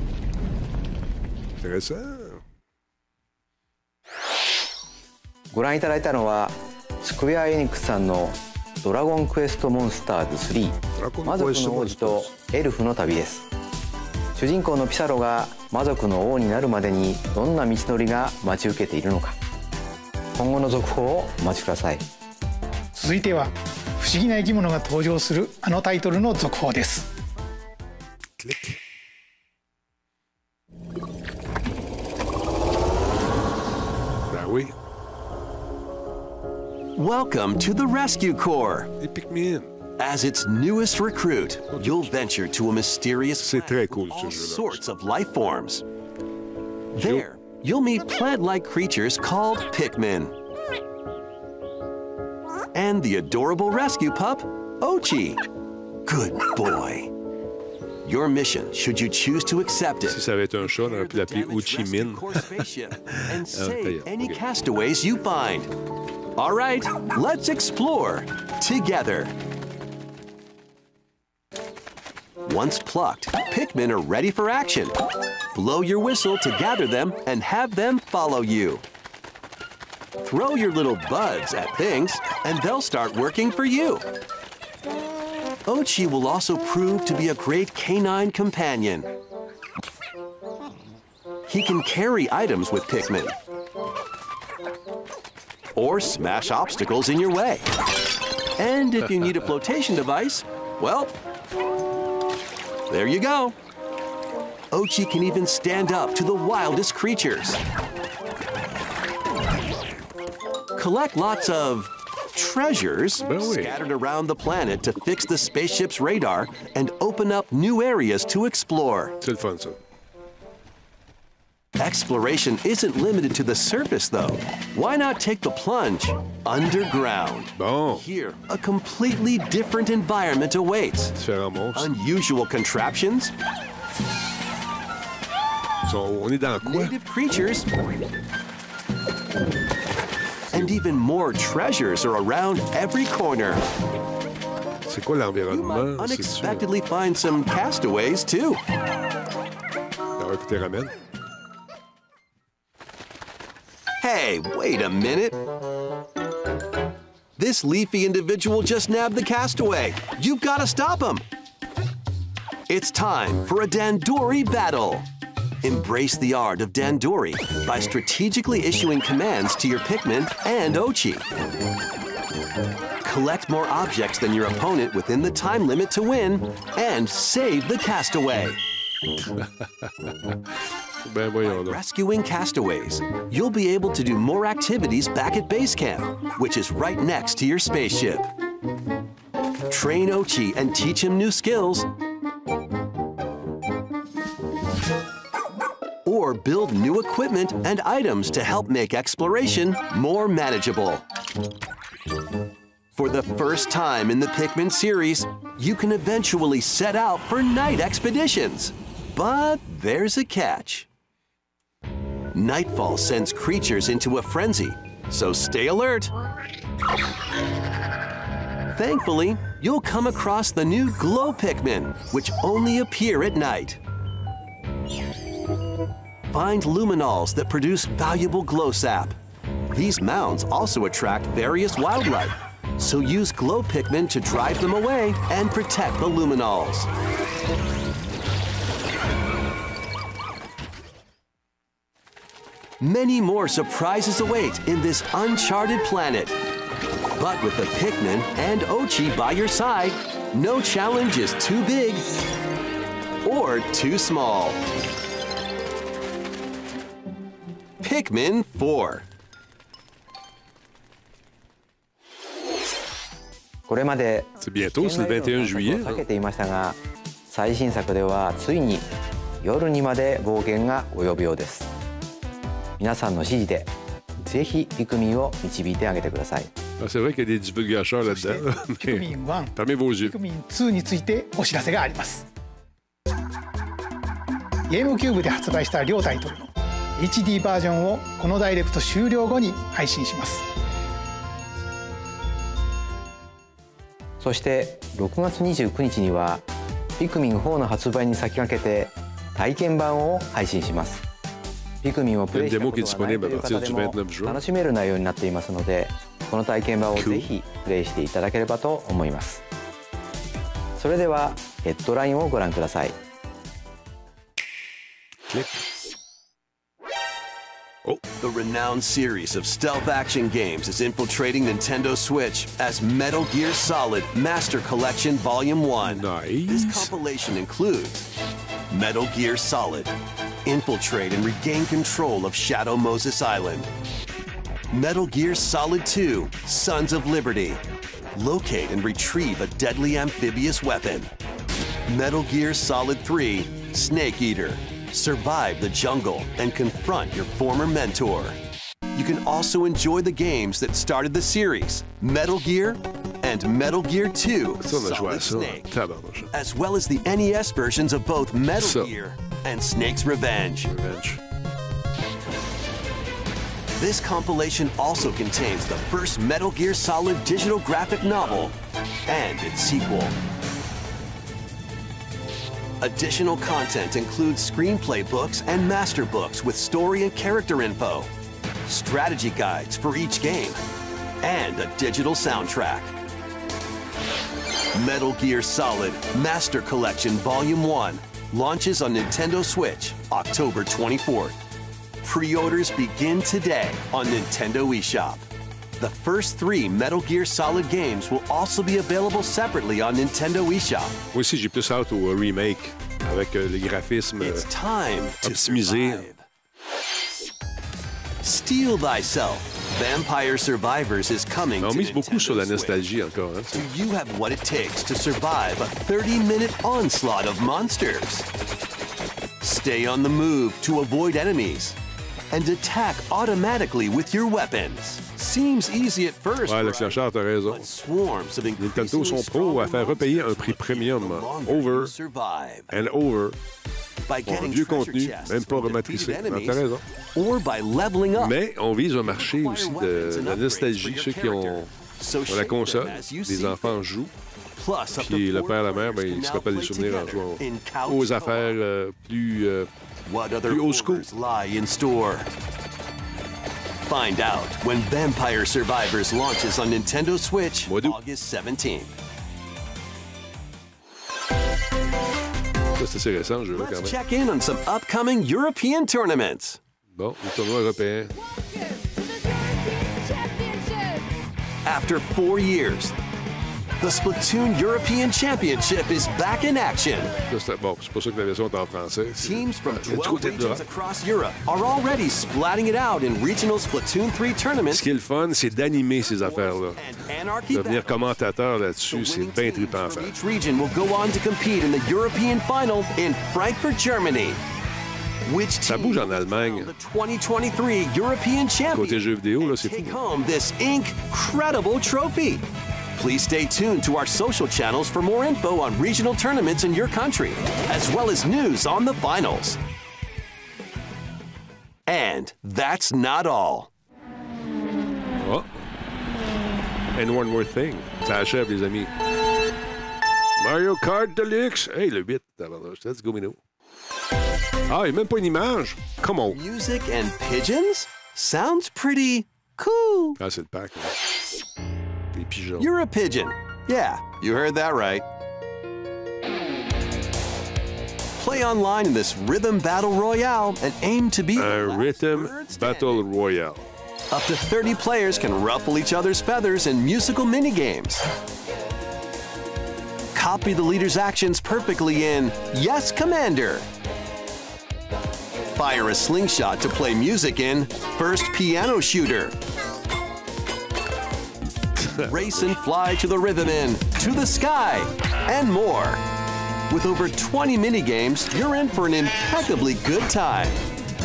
Intéressant. ご覧いただいたのはスクエア・エニックスさんの「ドラゴンクエストモンスターズ3魔族の王子とエルフの旅」です主人公のピサロが魔族の王になるまでにどんな道のりが待ち受けているのか今後の続報をお待ちください続いては不思議な生き物が登場するあのタイトルの続報です. Welcome to the Rescue Corps. They picked me in. As its newest recruit, you'll venture to a mysterious C'est très cool, all sorts of life forms. There, you'll meet plant-like creatures called Pikmin. And the adorable rescue pup, Ochi. Good boy. Your mission, should you choose to accept it, Si ça avait été un chat, on aurait pu l'appeler Ho spaceship [laughs] and Ah, save any castaways you find. All right, let's explore together. Once plucked, Pikmin are ready for action. Blow your whistle to gather them and have them follow you. Throw your little buds at things, and they'll start working for you. Ochi will also prove to be a great canine companion. He can carry items with Pikmin. Or smash obstacles in your way. And if you need a [laughs] flotation device, well, there you go. Ochi can even stand up to the wildest creatures. Collect lots of treasures scattered around the planet to fix the spaceship's radar and open up new areas to explore. C'est le fun, ça. Exploration isn't limited to the surface, though. Why not take the plunge underground? Bon. Here, a completely different environment awaits. Monstres. Unusual contraptions, sont- on est dans quoi? native creatures, And even more treasures are around every corner. C'est quoi l'environnement? Unexpectedly find some castaways too. Ah, écoutez, ramène. Hey, wait a minute. This leafy individual just nabbed the castaway. You've got to stop him. It's time for a Dandori battle. Embrace the art of Dandori by strategically issuing commands to your Pikmin and Ochi. Collect more objects than your opponent within the time limit to win and save the castaway. [laughs] Voyons. Rescuing castaways, you'll be able to do more activities back at base camp, which is right next to your spaceship. Train Ochi and teach him new skills. Or build new equipment and items to help make exploration more manageable. For the first time in the Pikmin series, you can eventually set out for night expeditions. But there's a catch. Nightfall sends creatures into a frenzy, so stay alert. Thankfully, you'll come across the new Glow Pikmin, which only appear at night. Find luminals that produce valuable glow sap. These mounds also attract various wildlife, so use Glow Pikmin to drive them away and protect the luminals. Many more surprises await in this uncharted planet. But with the Pikmin and Ochi by your side, no challenge is too big or too small. Pikmin 4. これまで C'est bientôt, c'est le 21 juillet. 避けていましたが最新作ではついに夜にまで冒険が及ぶようです 皆さんの指示でぜひピクミンを導いてあげてください。Ah, c'est vrai qu'il y a des divulgateurs là-dedans. ピクミン1 Fermez vos ピ yeux. クミン2についてお知らせがありますゲームキューブで発売した両タイトルの HD バージョンをこのダイレクト終了後に配信します。そして6月29日にはピクミン4の発売に先駆けて体験版を配信しますピクミンをプレイしたことがないという方でも楽しめる内容になっていますのでこの体験版をぜひプレイしていただければと思いますそれではヘッドラインをご覧ください The renowned series of stealth action games is infiltrating Nintendo Switch as Metal Gear Solid Master Collection Volume 1. This compilation includes Metal Gear Solid Infiltrate and regain control of Shadow Moses Island. Metal Gear Solid 2 Sons of Liberty Locate and retrieve a deadly amphibious weapon. Metal Gear Solid 3 Snake Eater. Survive the jungle and confront your former mentor. You can also enjoy the games that started the series Metal Gear and Metal Gear 2 Ça, on a joué à Solid. Snake, as well as the NES versions of both Metal. Gear and Snake's Revenge. This compilation also contains the first Metal Gear Solid digital graphic novel and its sequel. Additional content includes screenplay books and master books with story and character info, strategy guides for each game, and a digital soundtrack. Metal Gear Solid Master Collection Volume 1 launches on Nintendo Switch October 24th. Pre-orders begin today on Nintendo eShop. The first three Metal Gear Solid games will also be available separately on Nintendo eShop. Moi aussi, j'ai plus hâte au remake avec euh, les graphismes euh, Time to optimisés. Steel Thyself. Vampire Survivors is coming On mise beaucoup sur la nostalgie encore. hein. Do you have what it takes to survive a 30-minute onslaught of monsters? Stay on the move to avoid enemies and attack automatically with your weapons. Seems easy at first, Ouais, Alex Lachard, t'as raison. Nintendo sont pros à faire repayer un prix premium over survive. and over Bon, treasure contenu, même pas rematricé. Mais on vise un marché aussi de, de la nostalgie, ceux qui ont, ont la console, les enfants jouent. Puis le père et la mère, ben, ils se rappellent des souvenirs en jouant aux affaires euh, plus, euh, What other plus old school. horrors lie in store? Find out when Vampire Survivors launches on Nintendo Switch August 17th. C'est assez récent, ce jeu-là, quand Let's même. check in on some upcoming European tournaments. Bon, le tournoi européen. After four years, the Splatoon European Championship is back in action. C'est- bon, c'est pour ça que la version est en français. Teams from Il y a du 12 côté regions across Europe are already splatting it out in regional Splatoon 3 tournaments. Ce qui est le fun, c'est d'animer ces affaires-là. Devenir commentateur là-dessus, c'est bien trippant à faire. Each region will go on to compete in the European final in Frankfurt, Germany. Which Ça bouge en Allemagne. 2023 European champion Côté jeux vidéo, là, c'est fou. take home this incredible trophy. Please stay tuned to our social channels for more info on regional tournaments in your country, as well as news on the finals. And that's not all. Oh. And one more thing. Ça achève, les amis. Mario Kart Deluxe. Hey, le 8. tabarnouche. Let's go, Mino. Ah, a même pas une image. Come on. Music and pigeons? Sounds pretty cool. Ah, c'est le pack. Des pigeons. You're a pigeon. Yeah, you heard that right. Play online in this rhythm battle royale and aim to be Un Rhythm Battle Royale. up to 30 players can ruffle each other's feathers in musical minigames. Copy the leader's actions perfectly in Yes, Commander. Fire a slingshot to play music in First Piano Shooter. Race and fly to the rhythm in To the Sky, and more. With over 20 mini games, you're in for an impeccably good time.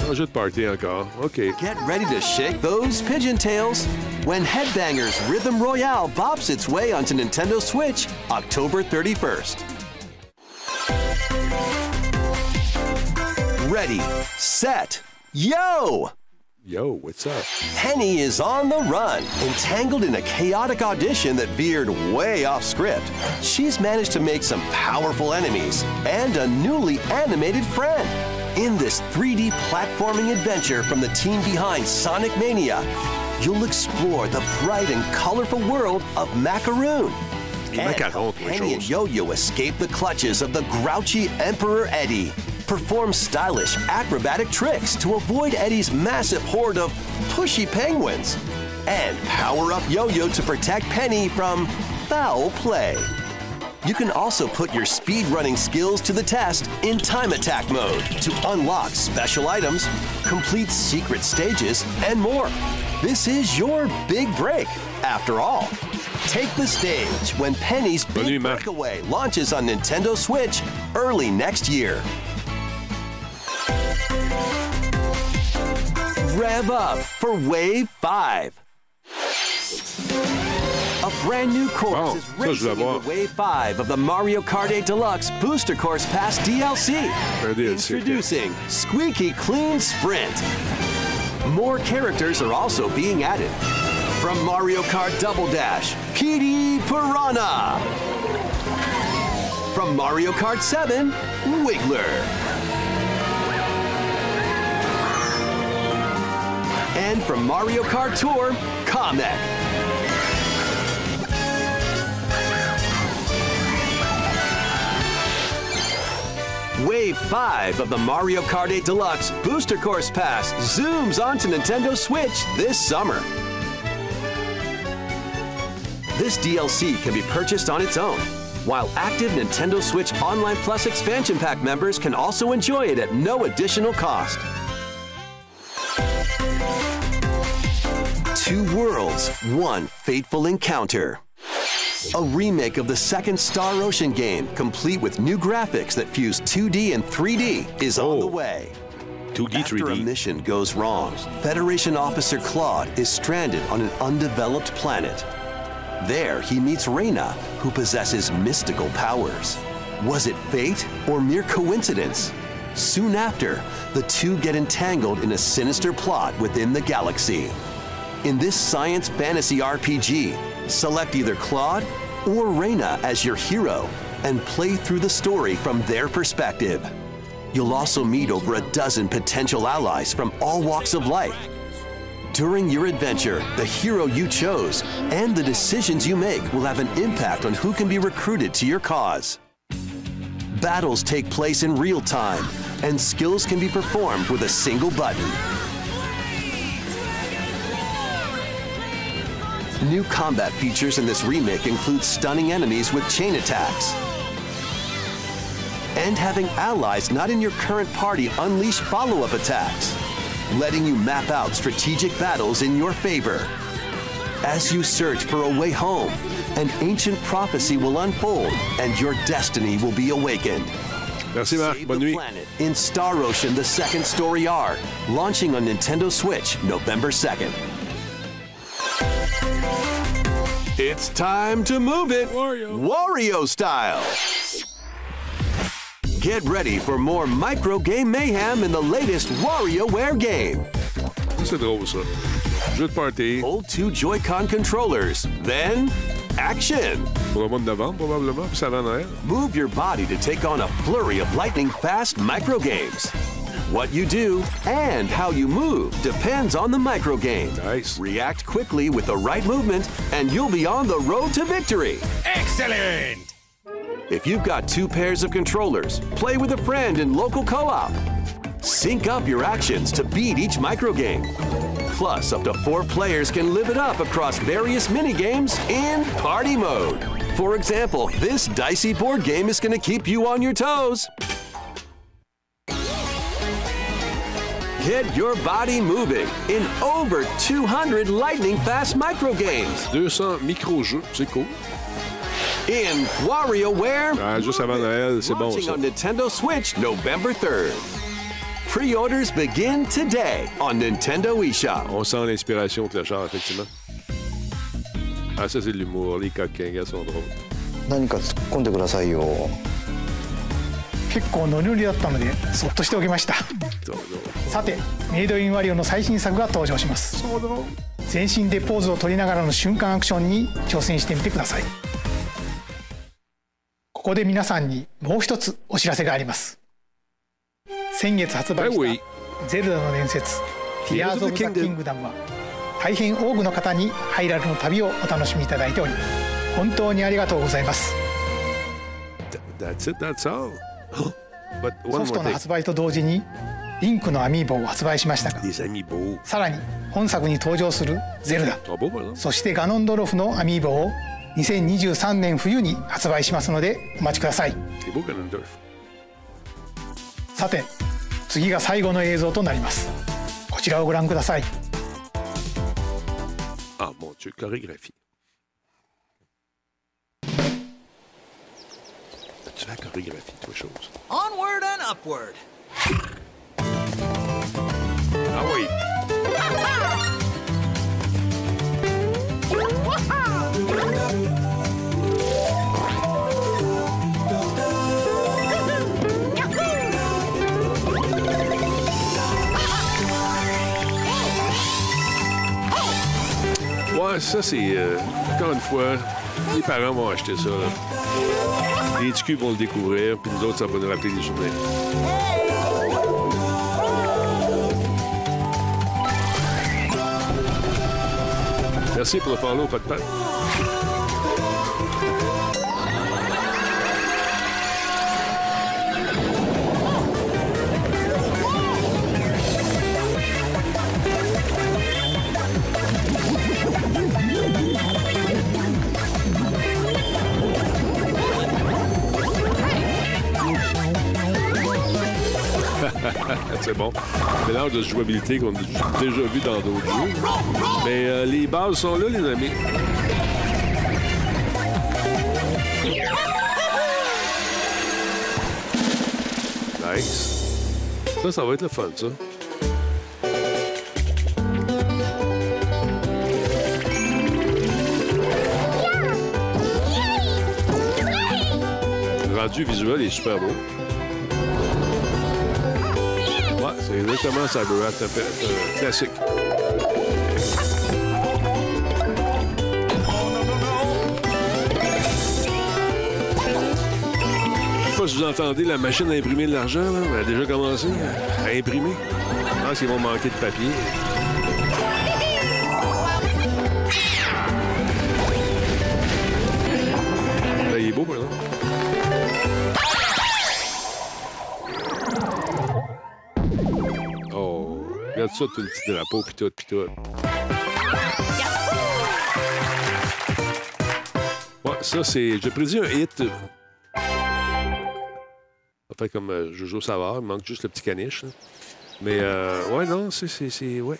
Un jeu de party encore. OK. Get ready to shake those pigeon tails when Headbangers Rhythm Royale bops its way onto Nintendo Switch October 31st. Ready, set, yo! Yo, what's up? Penny is on the run, entangled in a chaotic audition that veered way off script. She's managed to make some powerful enemies and a newly animated friend. In this 3D platforming adventure from the team behind Sonic Mania, you'll explore the bright and colorful world of Macaroon. And autre Penny and. Yo-Yo escape the clutches of the grouchy Emperor Eddie. Perform stylish acrobatic tricks to avoid Eddie's massive horde of pushy penguins. And power up Yo-Yo to protect Penny from foul play. You can also put your speed running skills to the test in time attack mode to unlock special items, complete secret stages, and more. This is your big break, after all. Take the stage when Penny's Big Breakaway launches on Nintendo Switch early next year. Rev up for Wave 5. A brand new course is ça, je racing into Wave 5 of the Mario Kart 8 Deluxe Booster Course Pass DLC. Un DLC, ok. Introducing Squeaky Clean Sprint. More characters are also being added. From Mario Kart Double Dash, PD Piranha. From Mario Kart 7, Wiggler. And from Mario Kart Tour, Kamek. Wave 5 of the Mario Kart 8 Deluxe Booster Course Pass zooms onto Nintendo Switch this summer. This DLC can be purchased on its own, while active Nintendo Switch Online Plus expansion pack members can also enjoy it at no additional cost. Two worlds, one fateful encounter. A remake of the second Star Ocean game, complete with new graphics that fuse 2D and 3D, is on the way. 2D, After a mission goes wrong, Federation Officer Claude is stranded on an undeveloped planet. There, he meets Reyna, who possesses mystical powers. Was it fate or mere coincidence? Soon after, the two get entangled in a sinister plot within the galaxy. In this science fantasy RPG, select either Claude or Reyna as your hero and play through the story from their perspective. You'll also meet over a dozen potential allies from all walks of life. During your adventure, the hero you chose and the decisions you make will have an impact on who can be recruited to your cause. Battles take place in real time, and skills can be performed with a single button. New combat features in this remake include stunning enemies with chain attacks. And having allies not in your current party unleash follow up attacks, letting you map out strategic battles in your favor. As you search for a way home, an ancient prophecy will unfold and your destiny will be awakened. Merci, Marc. Bonne nuit. Planet in Star Ocean The Second Story R, launching on Nintendo Switch November 2nd. It's time to move it Wario, Wario style. Get ready for more micro game mayhem in the latest WarioWare game. C'est drôle, ça. Jeu de party. Hold two Joy-Con controllers, then action. Pour le mois de novembre, probablement, puis ça Noël. Move your body to take on a flurry of lightning-fast micro games. What you do and how you move depends on the micro game. Nice. React quickly with the right movement, and you'll be on the road to victory. Excellent! If you've got two pairs of controllers, play with a friend in local co-op. Sync up your actions to beat each micro game. Plus, up to four players can live it up across various mini games in party mode. For example, this dicey board game is going to keep you on your toes. Get your body moving in over 200 lightning fast micro games 200 micro-jeux, c'est cool. in WarioWare. Ah, juste avant Noël, c'est bon, Launching ça. on Nintendo Switch November 3rd. Pre-orders begin today on Nintendo eShop. On sent l'inspiration de le genre, effectivement. Ah, ça, c'est de l'humour. Les coquins, gars, sont drôles. 何か突っ込んでくださいよ 結構ノリノリだったのでそっとしておきました。さてメイドインワリオの最新作が登場します。全身でポーズを取りながらの瞬間アクションに挑戦してみてください。ここで皆さんにもう一つお知らせがあります。先月発売した「ゼルダの伝説 Tears of the Kingdom」は大変多くの方にハイラルの旅をお楽しみいただいており本当にありがとうございます。That's it, that's all. [laughs] ソフトの.発売と同時にリンクのアミーボを発売しましたが.さらに本作に登場するゼルダ Ah. そしてガノンドロフのアミーボを2023年冬に発売しますのでお待ちください.さて次が最後の映像となりますこちらをご覧ください Ah, mon Dieu, chorégraphie. Tu la chorégraphie, toi, chose. Onward and upward. Ah oui. Ouais, ça, c'est. euh, encore une fois, les parents vont acheter ça. là. Les TQ vont le découvrir, puis nous autres, ça va nous rappeler des souvenirs. Merci pour le follow, pas de patte. [laughs] C'est bon. Mélange de jouabilité qu'on a déjà vu dans d'autres jeux. Mais euh, les bases sont là, les amis. Nice. Ça, ça va être le fun, ça. Le rendu visuel est super beau. Exactement un peu- euh, classique. Je sais pas si vous entendez la machine à imprimer de l'argent. Elle a déjà commencé à imprimer. Je pense qu'ils vont manquer de papier. Ça, tout le petit drapeau, pis tout, pis tout. Ouais, ça, c'est. J'ai prédit un hit. Ça fait comme euh, Jojo Savard, il manque juste le petit caniche. là. Mais, euh, ouais, non, c'est. c'est, c'est ouais.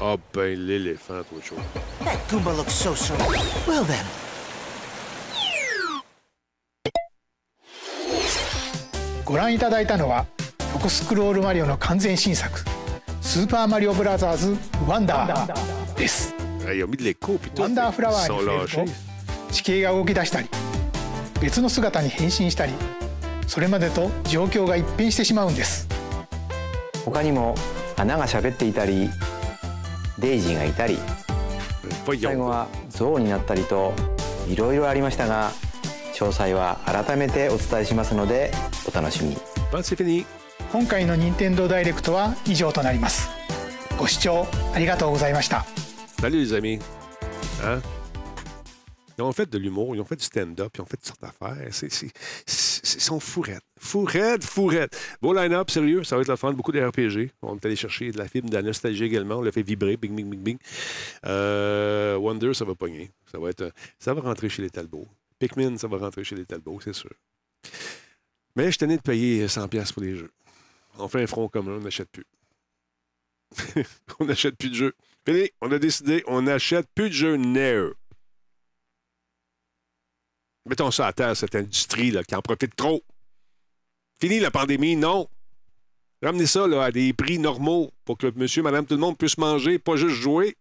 Ah, ben, l'éléphant, toi, chaud. That Goomba looks so so. Well then. 横スクロールマリオの完全新作「スーパーマリオブラザーズワンダー」です。Ah. ワンダーフラワーに触れ.ると地形が動き出したり別の姿に変身したりそれまでと状況が一変してしまうんです他にも穴が喋っていたりデイジーがいたり最後はゾウになったりといろいろありましたが詳細は改めてお伝えしますのでお楽しみに 今回の任天堂ダイレクトは以上となりますご視聴ありがとうございました Salut les amis. Hein? Ils ont fait de l'humour, ils ont fait du stand-up, ils ont fait toutes sortes d'affaires. C'est, c'est, c'est- ils sont fourrettes. Fourrettes, fourrettes. Beau line-up, sérieux, ça va être la fin. Beaucoup de RPG. On est allé chercher de la film, de la nostalgie également. On l'a fait vibrer. Bing, bing, bing, bing. Euh, Wonder, ça va pogner. Ça va, être, ça va rentrer chez les Talbots. Pikmin, ça va rentrer chez les Talbots, c'est sûr. Mais je suis tanné de payer 100$ pour les jeux. On fait un front commun, on n'achète plus. [laughs] on n'achète plus de jeux. Fini, on a décidé, on n'achète plus de jeux neufs. Mettons ça à terre, cette industrie là, qui en profite trop. Fini la pandémie, non. Ramenez ça à des prix normaux pour que monsieur, madame, tout le monde puisse manger, pas juste jouer.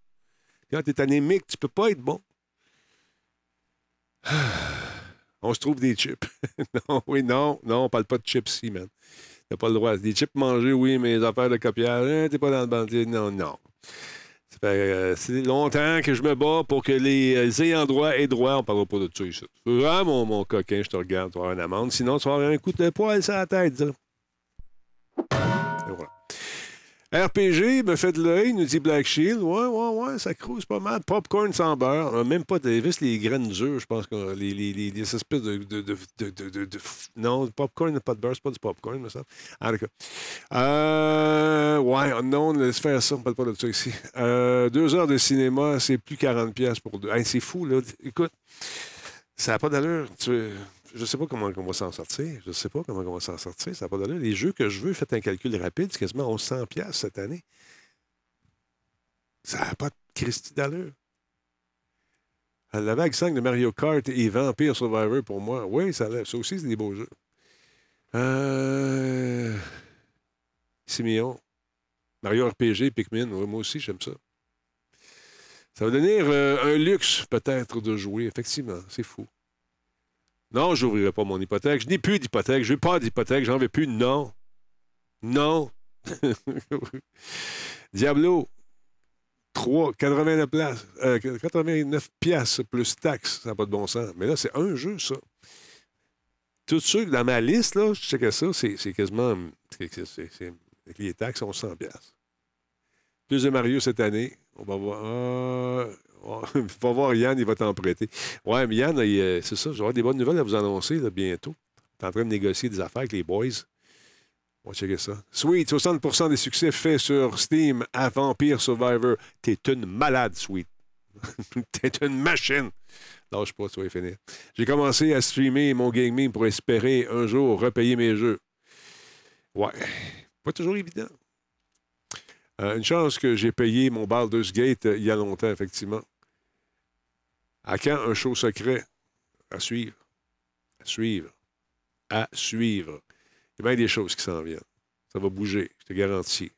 Quand tu es anémique, tu peux pas être bon. [sighs] On se trouve des chips. [laughs] non, oui, non, non, on parle pas de chips ici, man. T'as pas le droit. Des chips mangés, oui, mais les affaires de copiage, hein, t'es pas dans le bandier. Non, non. Ça fait, euh, c'est longtemps que je me bats pour que les euh, ayants droit aient droit. On parlera pas de ça ici. Vraiment mon, mon coquin, je te regarde, tu vas avoir une amende. Sinon, tu vas avoir un coup de poil sur la tête. Et voilà. RPG me fait de l'œil, nous dit Black Shield. Ouais, ouais, ouais, ça crouse pas mal. Popcorn sans beurre. Euh, Même pas juste les graines dures, je pense que les, les, les, les espèces de. de, de, de, non, popcorn n'a pas de beurre, c'est pas du popcorn, me semble. Ah, d'accord. Euh, ouais, non, laisse faire ça, on parle pas de ça ici. Euh, deux heures de cinéma, c'est plus 40$ pour deux. C'est fou, là. Écoute, ça n'a pas d'allure. Tu- Je sais pas comment on va s'en sortir. Je sais pas comment on va s'en sortir. Ça n'a pas d'allure. Les jeux que je veux, faites un calcul rapide, c'est quasiment 1100$ piastres cette année. Ça n'a pas de Christie d'allure. La vague 5 de Mario Kart et Vampire Survivor pour moi. Oui, ça, ça aussi, c'est des beaux jeux. Euh... Simeon. Mario RPG, Pikmin. Moi aussi, j'aime ça. Ça va devenir euh, un luxe, peut-être, de jouer. Effectivement, c'est fou. Non, je n'ouvrirai pas mon hypothèque. Je n'ai plus d'hypothèque. Je n'ai pas d'hypothèque. J'en veux plus. Non. Non. [laughs] Diablo. 3, 89 places. euh, 89 piastres plus taxes. Ça n'a pas de bon sens. Mais là, c'est un jeu, ça. Tous ceux dans ma liste, là, je checkais ça, c'est quasiment. c'est- avec les taxes, sont 100 piastres. Plus de Mario cette année. On va voir. On [laughs] va voir Yann, il va t'en prêter. Ouais, mais Yann, euh, c'est ça, j'aurai des bonnes nouvelles à vous annoncer bientôt. Tu es en train de négocier des affaires avec les boys. On va checker ça. Sweet, 60% des succès faits sur Steam à Vampire Survivor. T'es une malade, Sweet. [laughs] T'es une machine. Lâche pas, ça va finir. J'ai commencé à streamer mon gaming pour espérer un jour repayer mes jeux. Ouais, pas toujours évident. Euh, une chance que j'ai payé mon Baldur's Gate euh, il y a longtemps, effectivement. À quand un show secret? À suivre. À suivre. À suivre. Il y a bien des choses qui s'en viennent. Ça va bouger, je te garantis.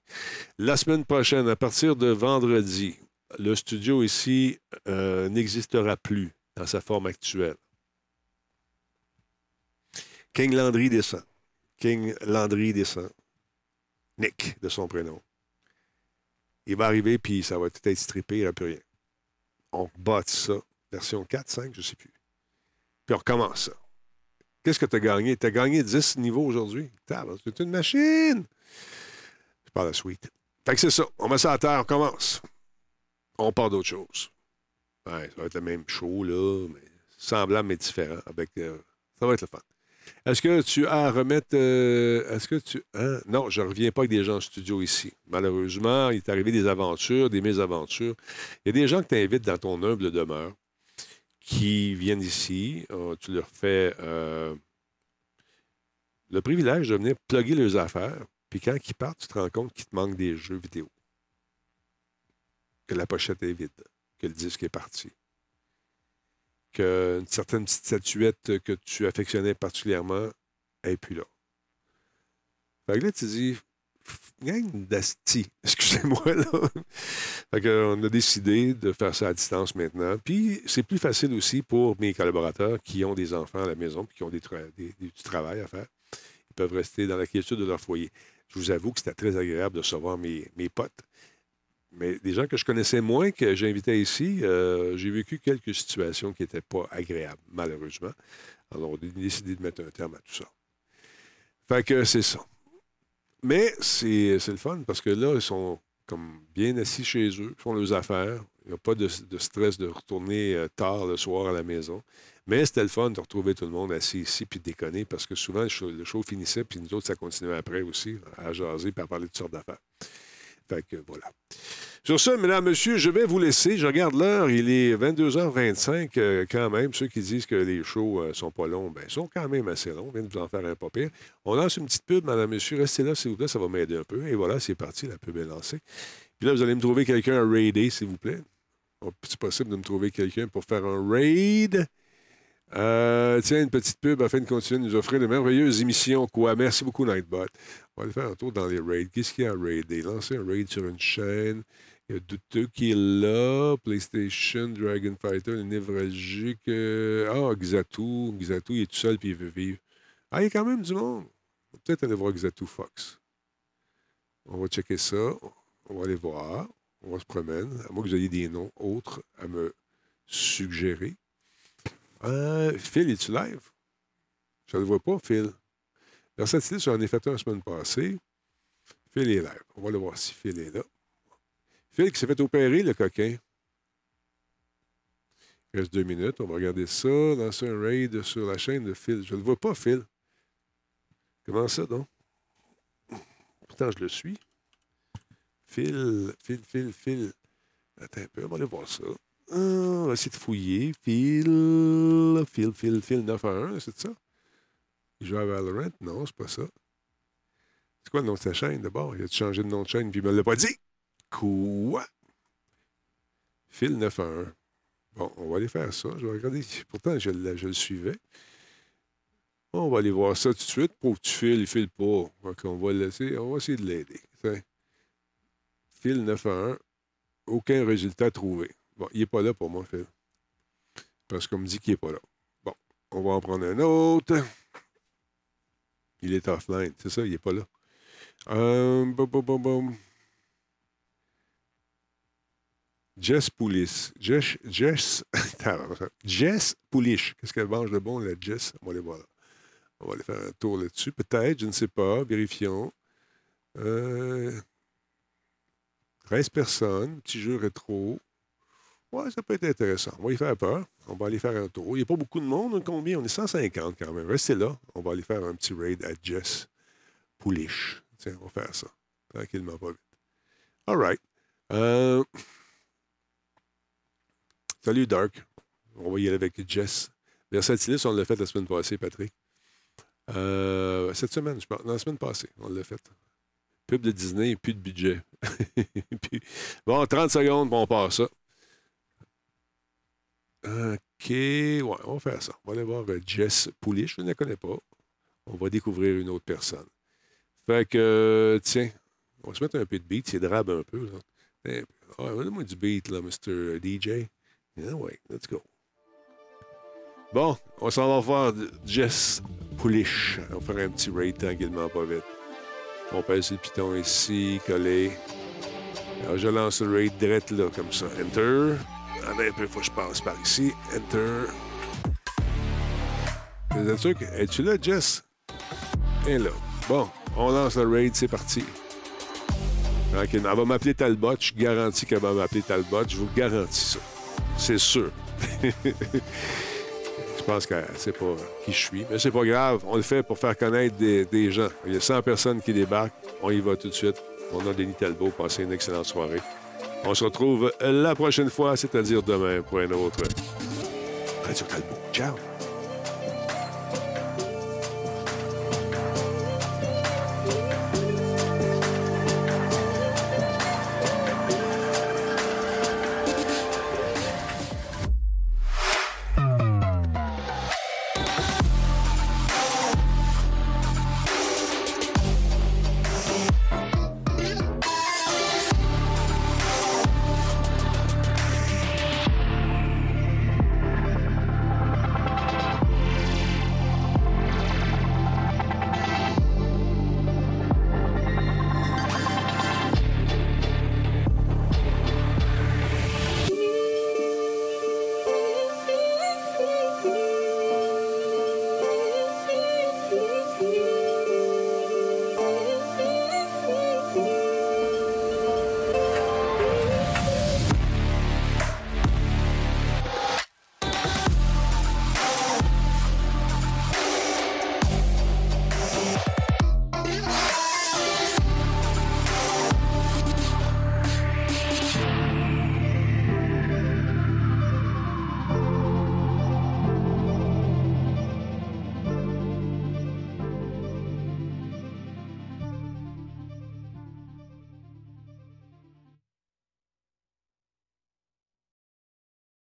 La semaine prochaine, à partir de vendredi, le studio ici euh, n'existera plus dans sa forme actuelle. King Landry descend. King Landry descend. Nick, de son prénom. Il va arriver, puis ça va tout être strippé, il n'y aura plus rien. On bâtit ça. Version 4, 5, je ne sais plus. Puis on recommence ça. Qu'est-ce que tu as gagné? Tu as gagné 10 niveaux aujourd'hui? C'est une machine! Je parle la suite. Fait que c'est ça. On met ça à terre, on commence. On part d'autre chose. Ça va être le même show, là, mais semblable mais différent. Avec, euh, ça va être le fun. Est-ce que tu as à remettre. euh, Est-ce que tu. Non, je ne reviens pas avec des gens en studio ici. Malheureusement, il est arrivé des aventures, des mésaventures. Il y a des gens que tu invites dans ton humble demeure qui viennent ici. Euh, tu leur fais euh, le privilège de venir plugger leurs affaires. Puis quand ils partent, tu te rends compte qu'il te manque des jeux vidéo. Que la pochette est vide, que le disque est parti qu'une certaine petite statuette que tu affectionnais particulièrement n'est plus là. Fait que là, tu dis, gang d'asti, [laughs] excusez-moi, là. [laughs] Fait que, on a décidé de faire ça à distance maintenant. Puis, c'est plus facile aussi pour mes collaborateurs qui ont des enfants à la maison puis qui ont du travail à faire. Ils peuvent rester dans la quiétude de leur foyer. Je vous avoue que c'était très agréable de recevoir mes, mes potes. Mais des gens que je connaissais moins, que j'invitais ici, euh, j'ai vécu quelques situations qui n'étaient pas agréables, malheureusement. Alors, on a décidé de mettre un terme à tout ça. Fait que c'est ça. Mais c'est le fun parce que là, ils sont comme bien assis chez eux, font leurs affaires. Il n'y a pas de, stress de retourner euh, tard le soir à la maison. Mais c'était le fun de retrouver tout le monde assis ici puis de déconner parce que souvent, le show, le show finissait puis nous autres, ça continuait après aussi à jaser puis à parler de toutes sortes d'affaires. Fait que voilà. Sur ce, mesdames, messieurs, je vais vous laisser. Je regarde l'heure. Il est 22h25 euh, quand même. Ceux qui disent que les shows ne sont pas longs, ben, sont quand même assez longs. On vient de vous en faire un pas pire. On lance une petite pub, madame, monsieur. Restez là, s'il vous plaît. Ça va m'aider un peu. Et voilà, c'est parti. La pub est lancée. Puis là, vous allez me trouver quelqu'un à raider, s'il vous plaît. Oh, C'est possible de me trouver quelqu'un pour faire un raid. Euh, tiens, une petite pub afin de continuer de nous offrir de merveilleuses émissions. Quoi? Merci beaucoup, Nightbot. On va aller faire un tour dans les raids. Qu'est-ce qu'il y a à raider? Lancer un raid sur une chaîne. Il y a Douteux qui est là. PlayStation, Dragon Fighter, le névralgique. euh, Ah, Xatu. Xatu, il est tout seul puis il veut vivre. Ah, il y a quand même du monde. Peut-être aller voir Xatu Fox. On va checker ça. On va aller voir. On va se promène. À moins que vous ayez des noms autres à me suggérer. Euh, Phil, es-tu live? Je ne le vois pas, Phil. Versatilis, j'en ai fait un la semaine passée. Phil est live. On va aller voir si Phil est là. Phil qui s'est fait opérer, le coquin. Il reste deux minutes. On va regarder ça. Lancer un raid sur la chaîne de Phil. Je ne le vois pas, Phil. Comment ça, donc? Pourtant, je le suis. Phil, Phil, Phil, Phil. Attends un peu, on va aller voir ça. Ah, on va essayer de fouiller. Phil, Phil, Phil, Phil 911, c'est ça? Il joue à Valorant? Non, c'est pas ça. C'est quoi le nom de sa chaîne d'abord? Il a changé de nom de chaîne puis il me l'a pas dit? Quoi? Phil 911. Bon, on va aller faire ça. Je vais regarder. Pourtant, je, le- suivais. On va aller voir ça tout de suite. Pour que tu files, il file pas. Donc, on va laisser. On va essayer de l'aider. Phil 911. Aucun résultat trouvé. Bon, il n'est pas là pour moi, Phil. Parce qu'on me dit qu'il n'est pas là. Bon, on va en prendre un autre. Il est offline. C'est ça, il n'est pas là. Euh, bum, bum, bum. Jess Poulis. Jess, Jess, [laughs] Jess Poulich. Qu'est-ce qu'elle mange de bon, la Jess? On va aller voir là. On va aller faire un tour là-dessus. Peut-être, je ne sais pas. Vérifions. Euh, 13 personnes. Petit jeu rétro. Ouais, ça peut être intéressant. On va y faire peur. On va aller faire un tour. Il n'y a pas beaucoup de monde. Combien? On est 150 quand même. Restez là. On va aller faire un petit raid à Jess Poulich. Tiens, on va faire ça. Tranquillement, pas vite. All right. Euh, Salut, Dark. On va y aller avec Jess. Versatilis, on l'a fait la semaine passée, Patrick. Euh, cette semaine, je pense. Non, la semaine passée, on l'a fait. Pub de Disney, plus de budget. [laughs] Bon, 30 secondes, puis on passe ça. OK. Ouais, on va faire ça. On va aller voir euh, Jess Poulich. Je ne la connais pas. On va découvrir une autre personne. Fait que, euh, tiens, on va se mettre un peu de beat. C'est drabe un peu. Donne-moi du beat, là, Mr. DJ. Yeah, let's go. Bon, on s'en va voir Jess Pouliche. On va faire un petit raid tranquillement, pas vite. On pèse le piton ici, collé. Alors, je lance le raid direct là, comme ça. Enter. Un peu, faut que je passe par ici. Enter. Un truc. Es-tu là, Jess? Et là. Bon, on lance le raid, c'est parti. Tranquillement. Elle va m'appeler Talbot. Je garantis qu'elle va m'appeler Talbot. Je vous garantis ça. C'est sûr. [laughs] je pense qu'elle ne sait pas qui je suis. Mais c'est pas grave. On le fait pour faire connaître des, des gens. Il y a 100 personnes qui débarquent. On y va tout de suite. On a Denis Talbot. Passez une excellente soirée. On se retrouve la prochaine fois, c'est-à-dire demain, pour un autre Radio. Ciao!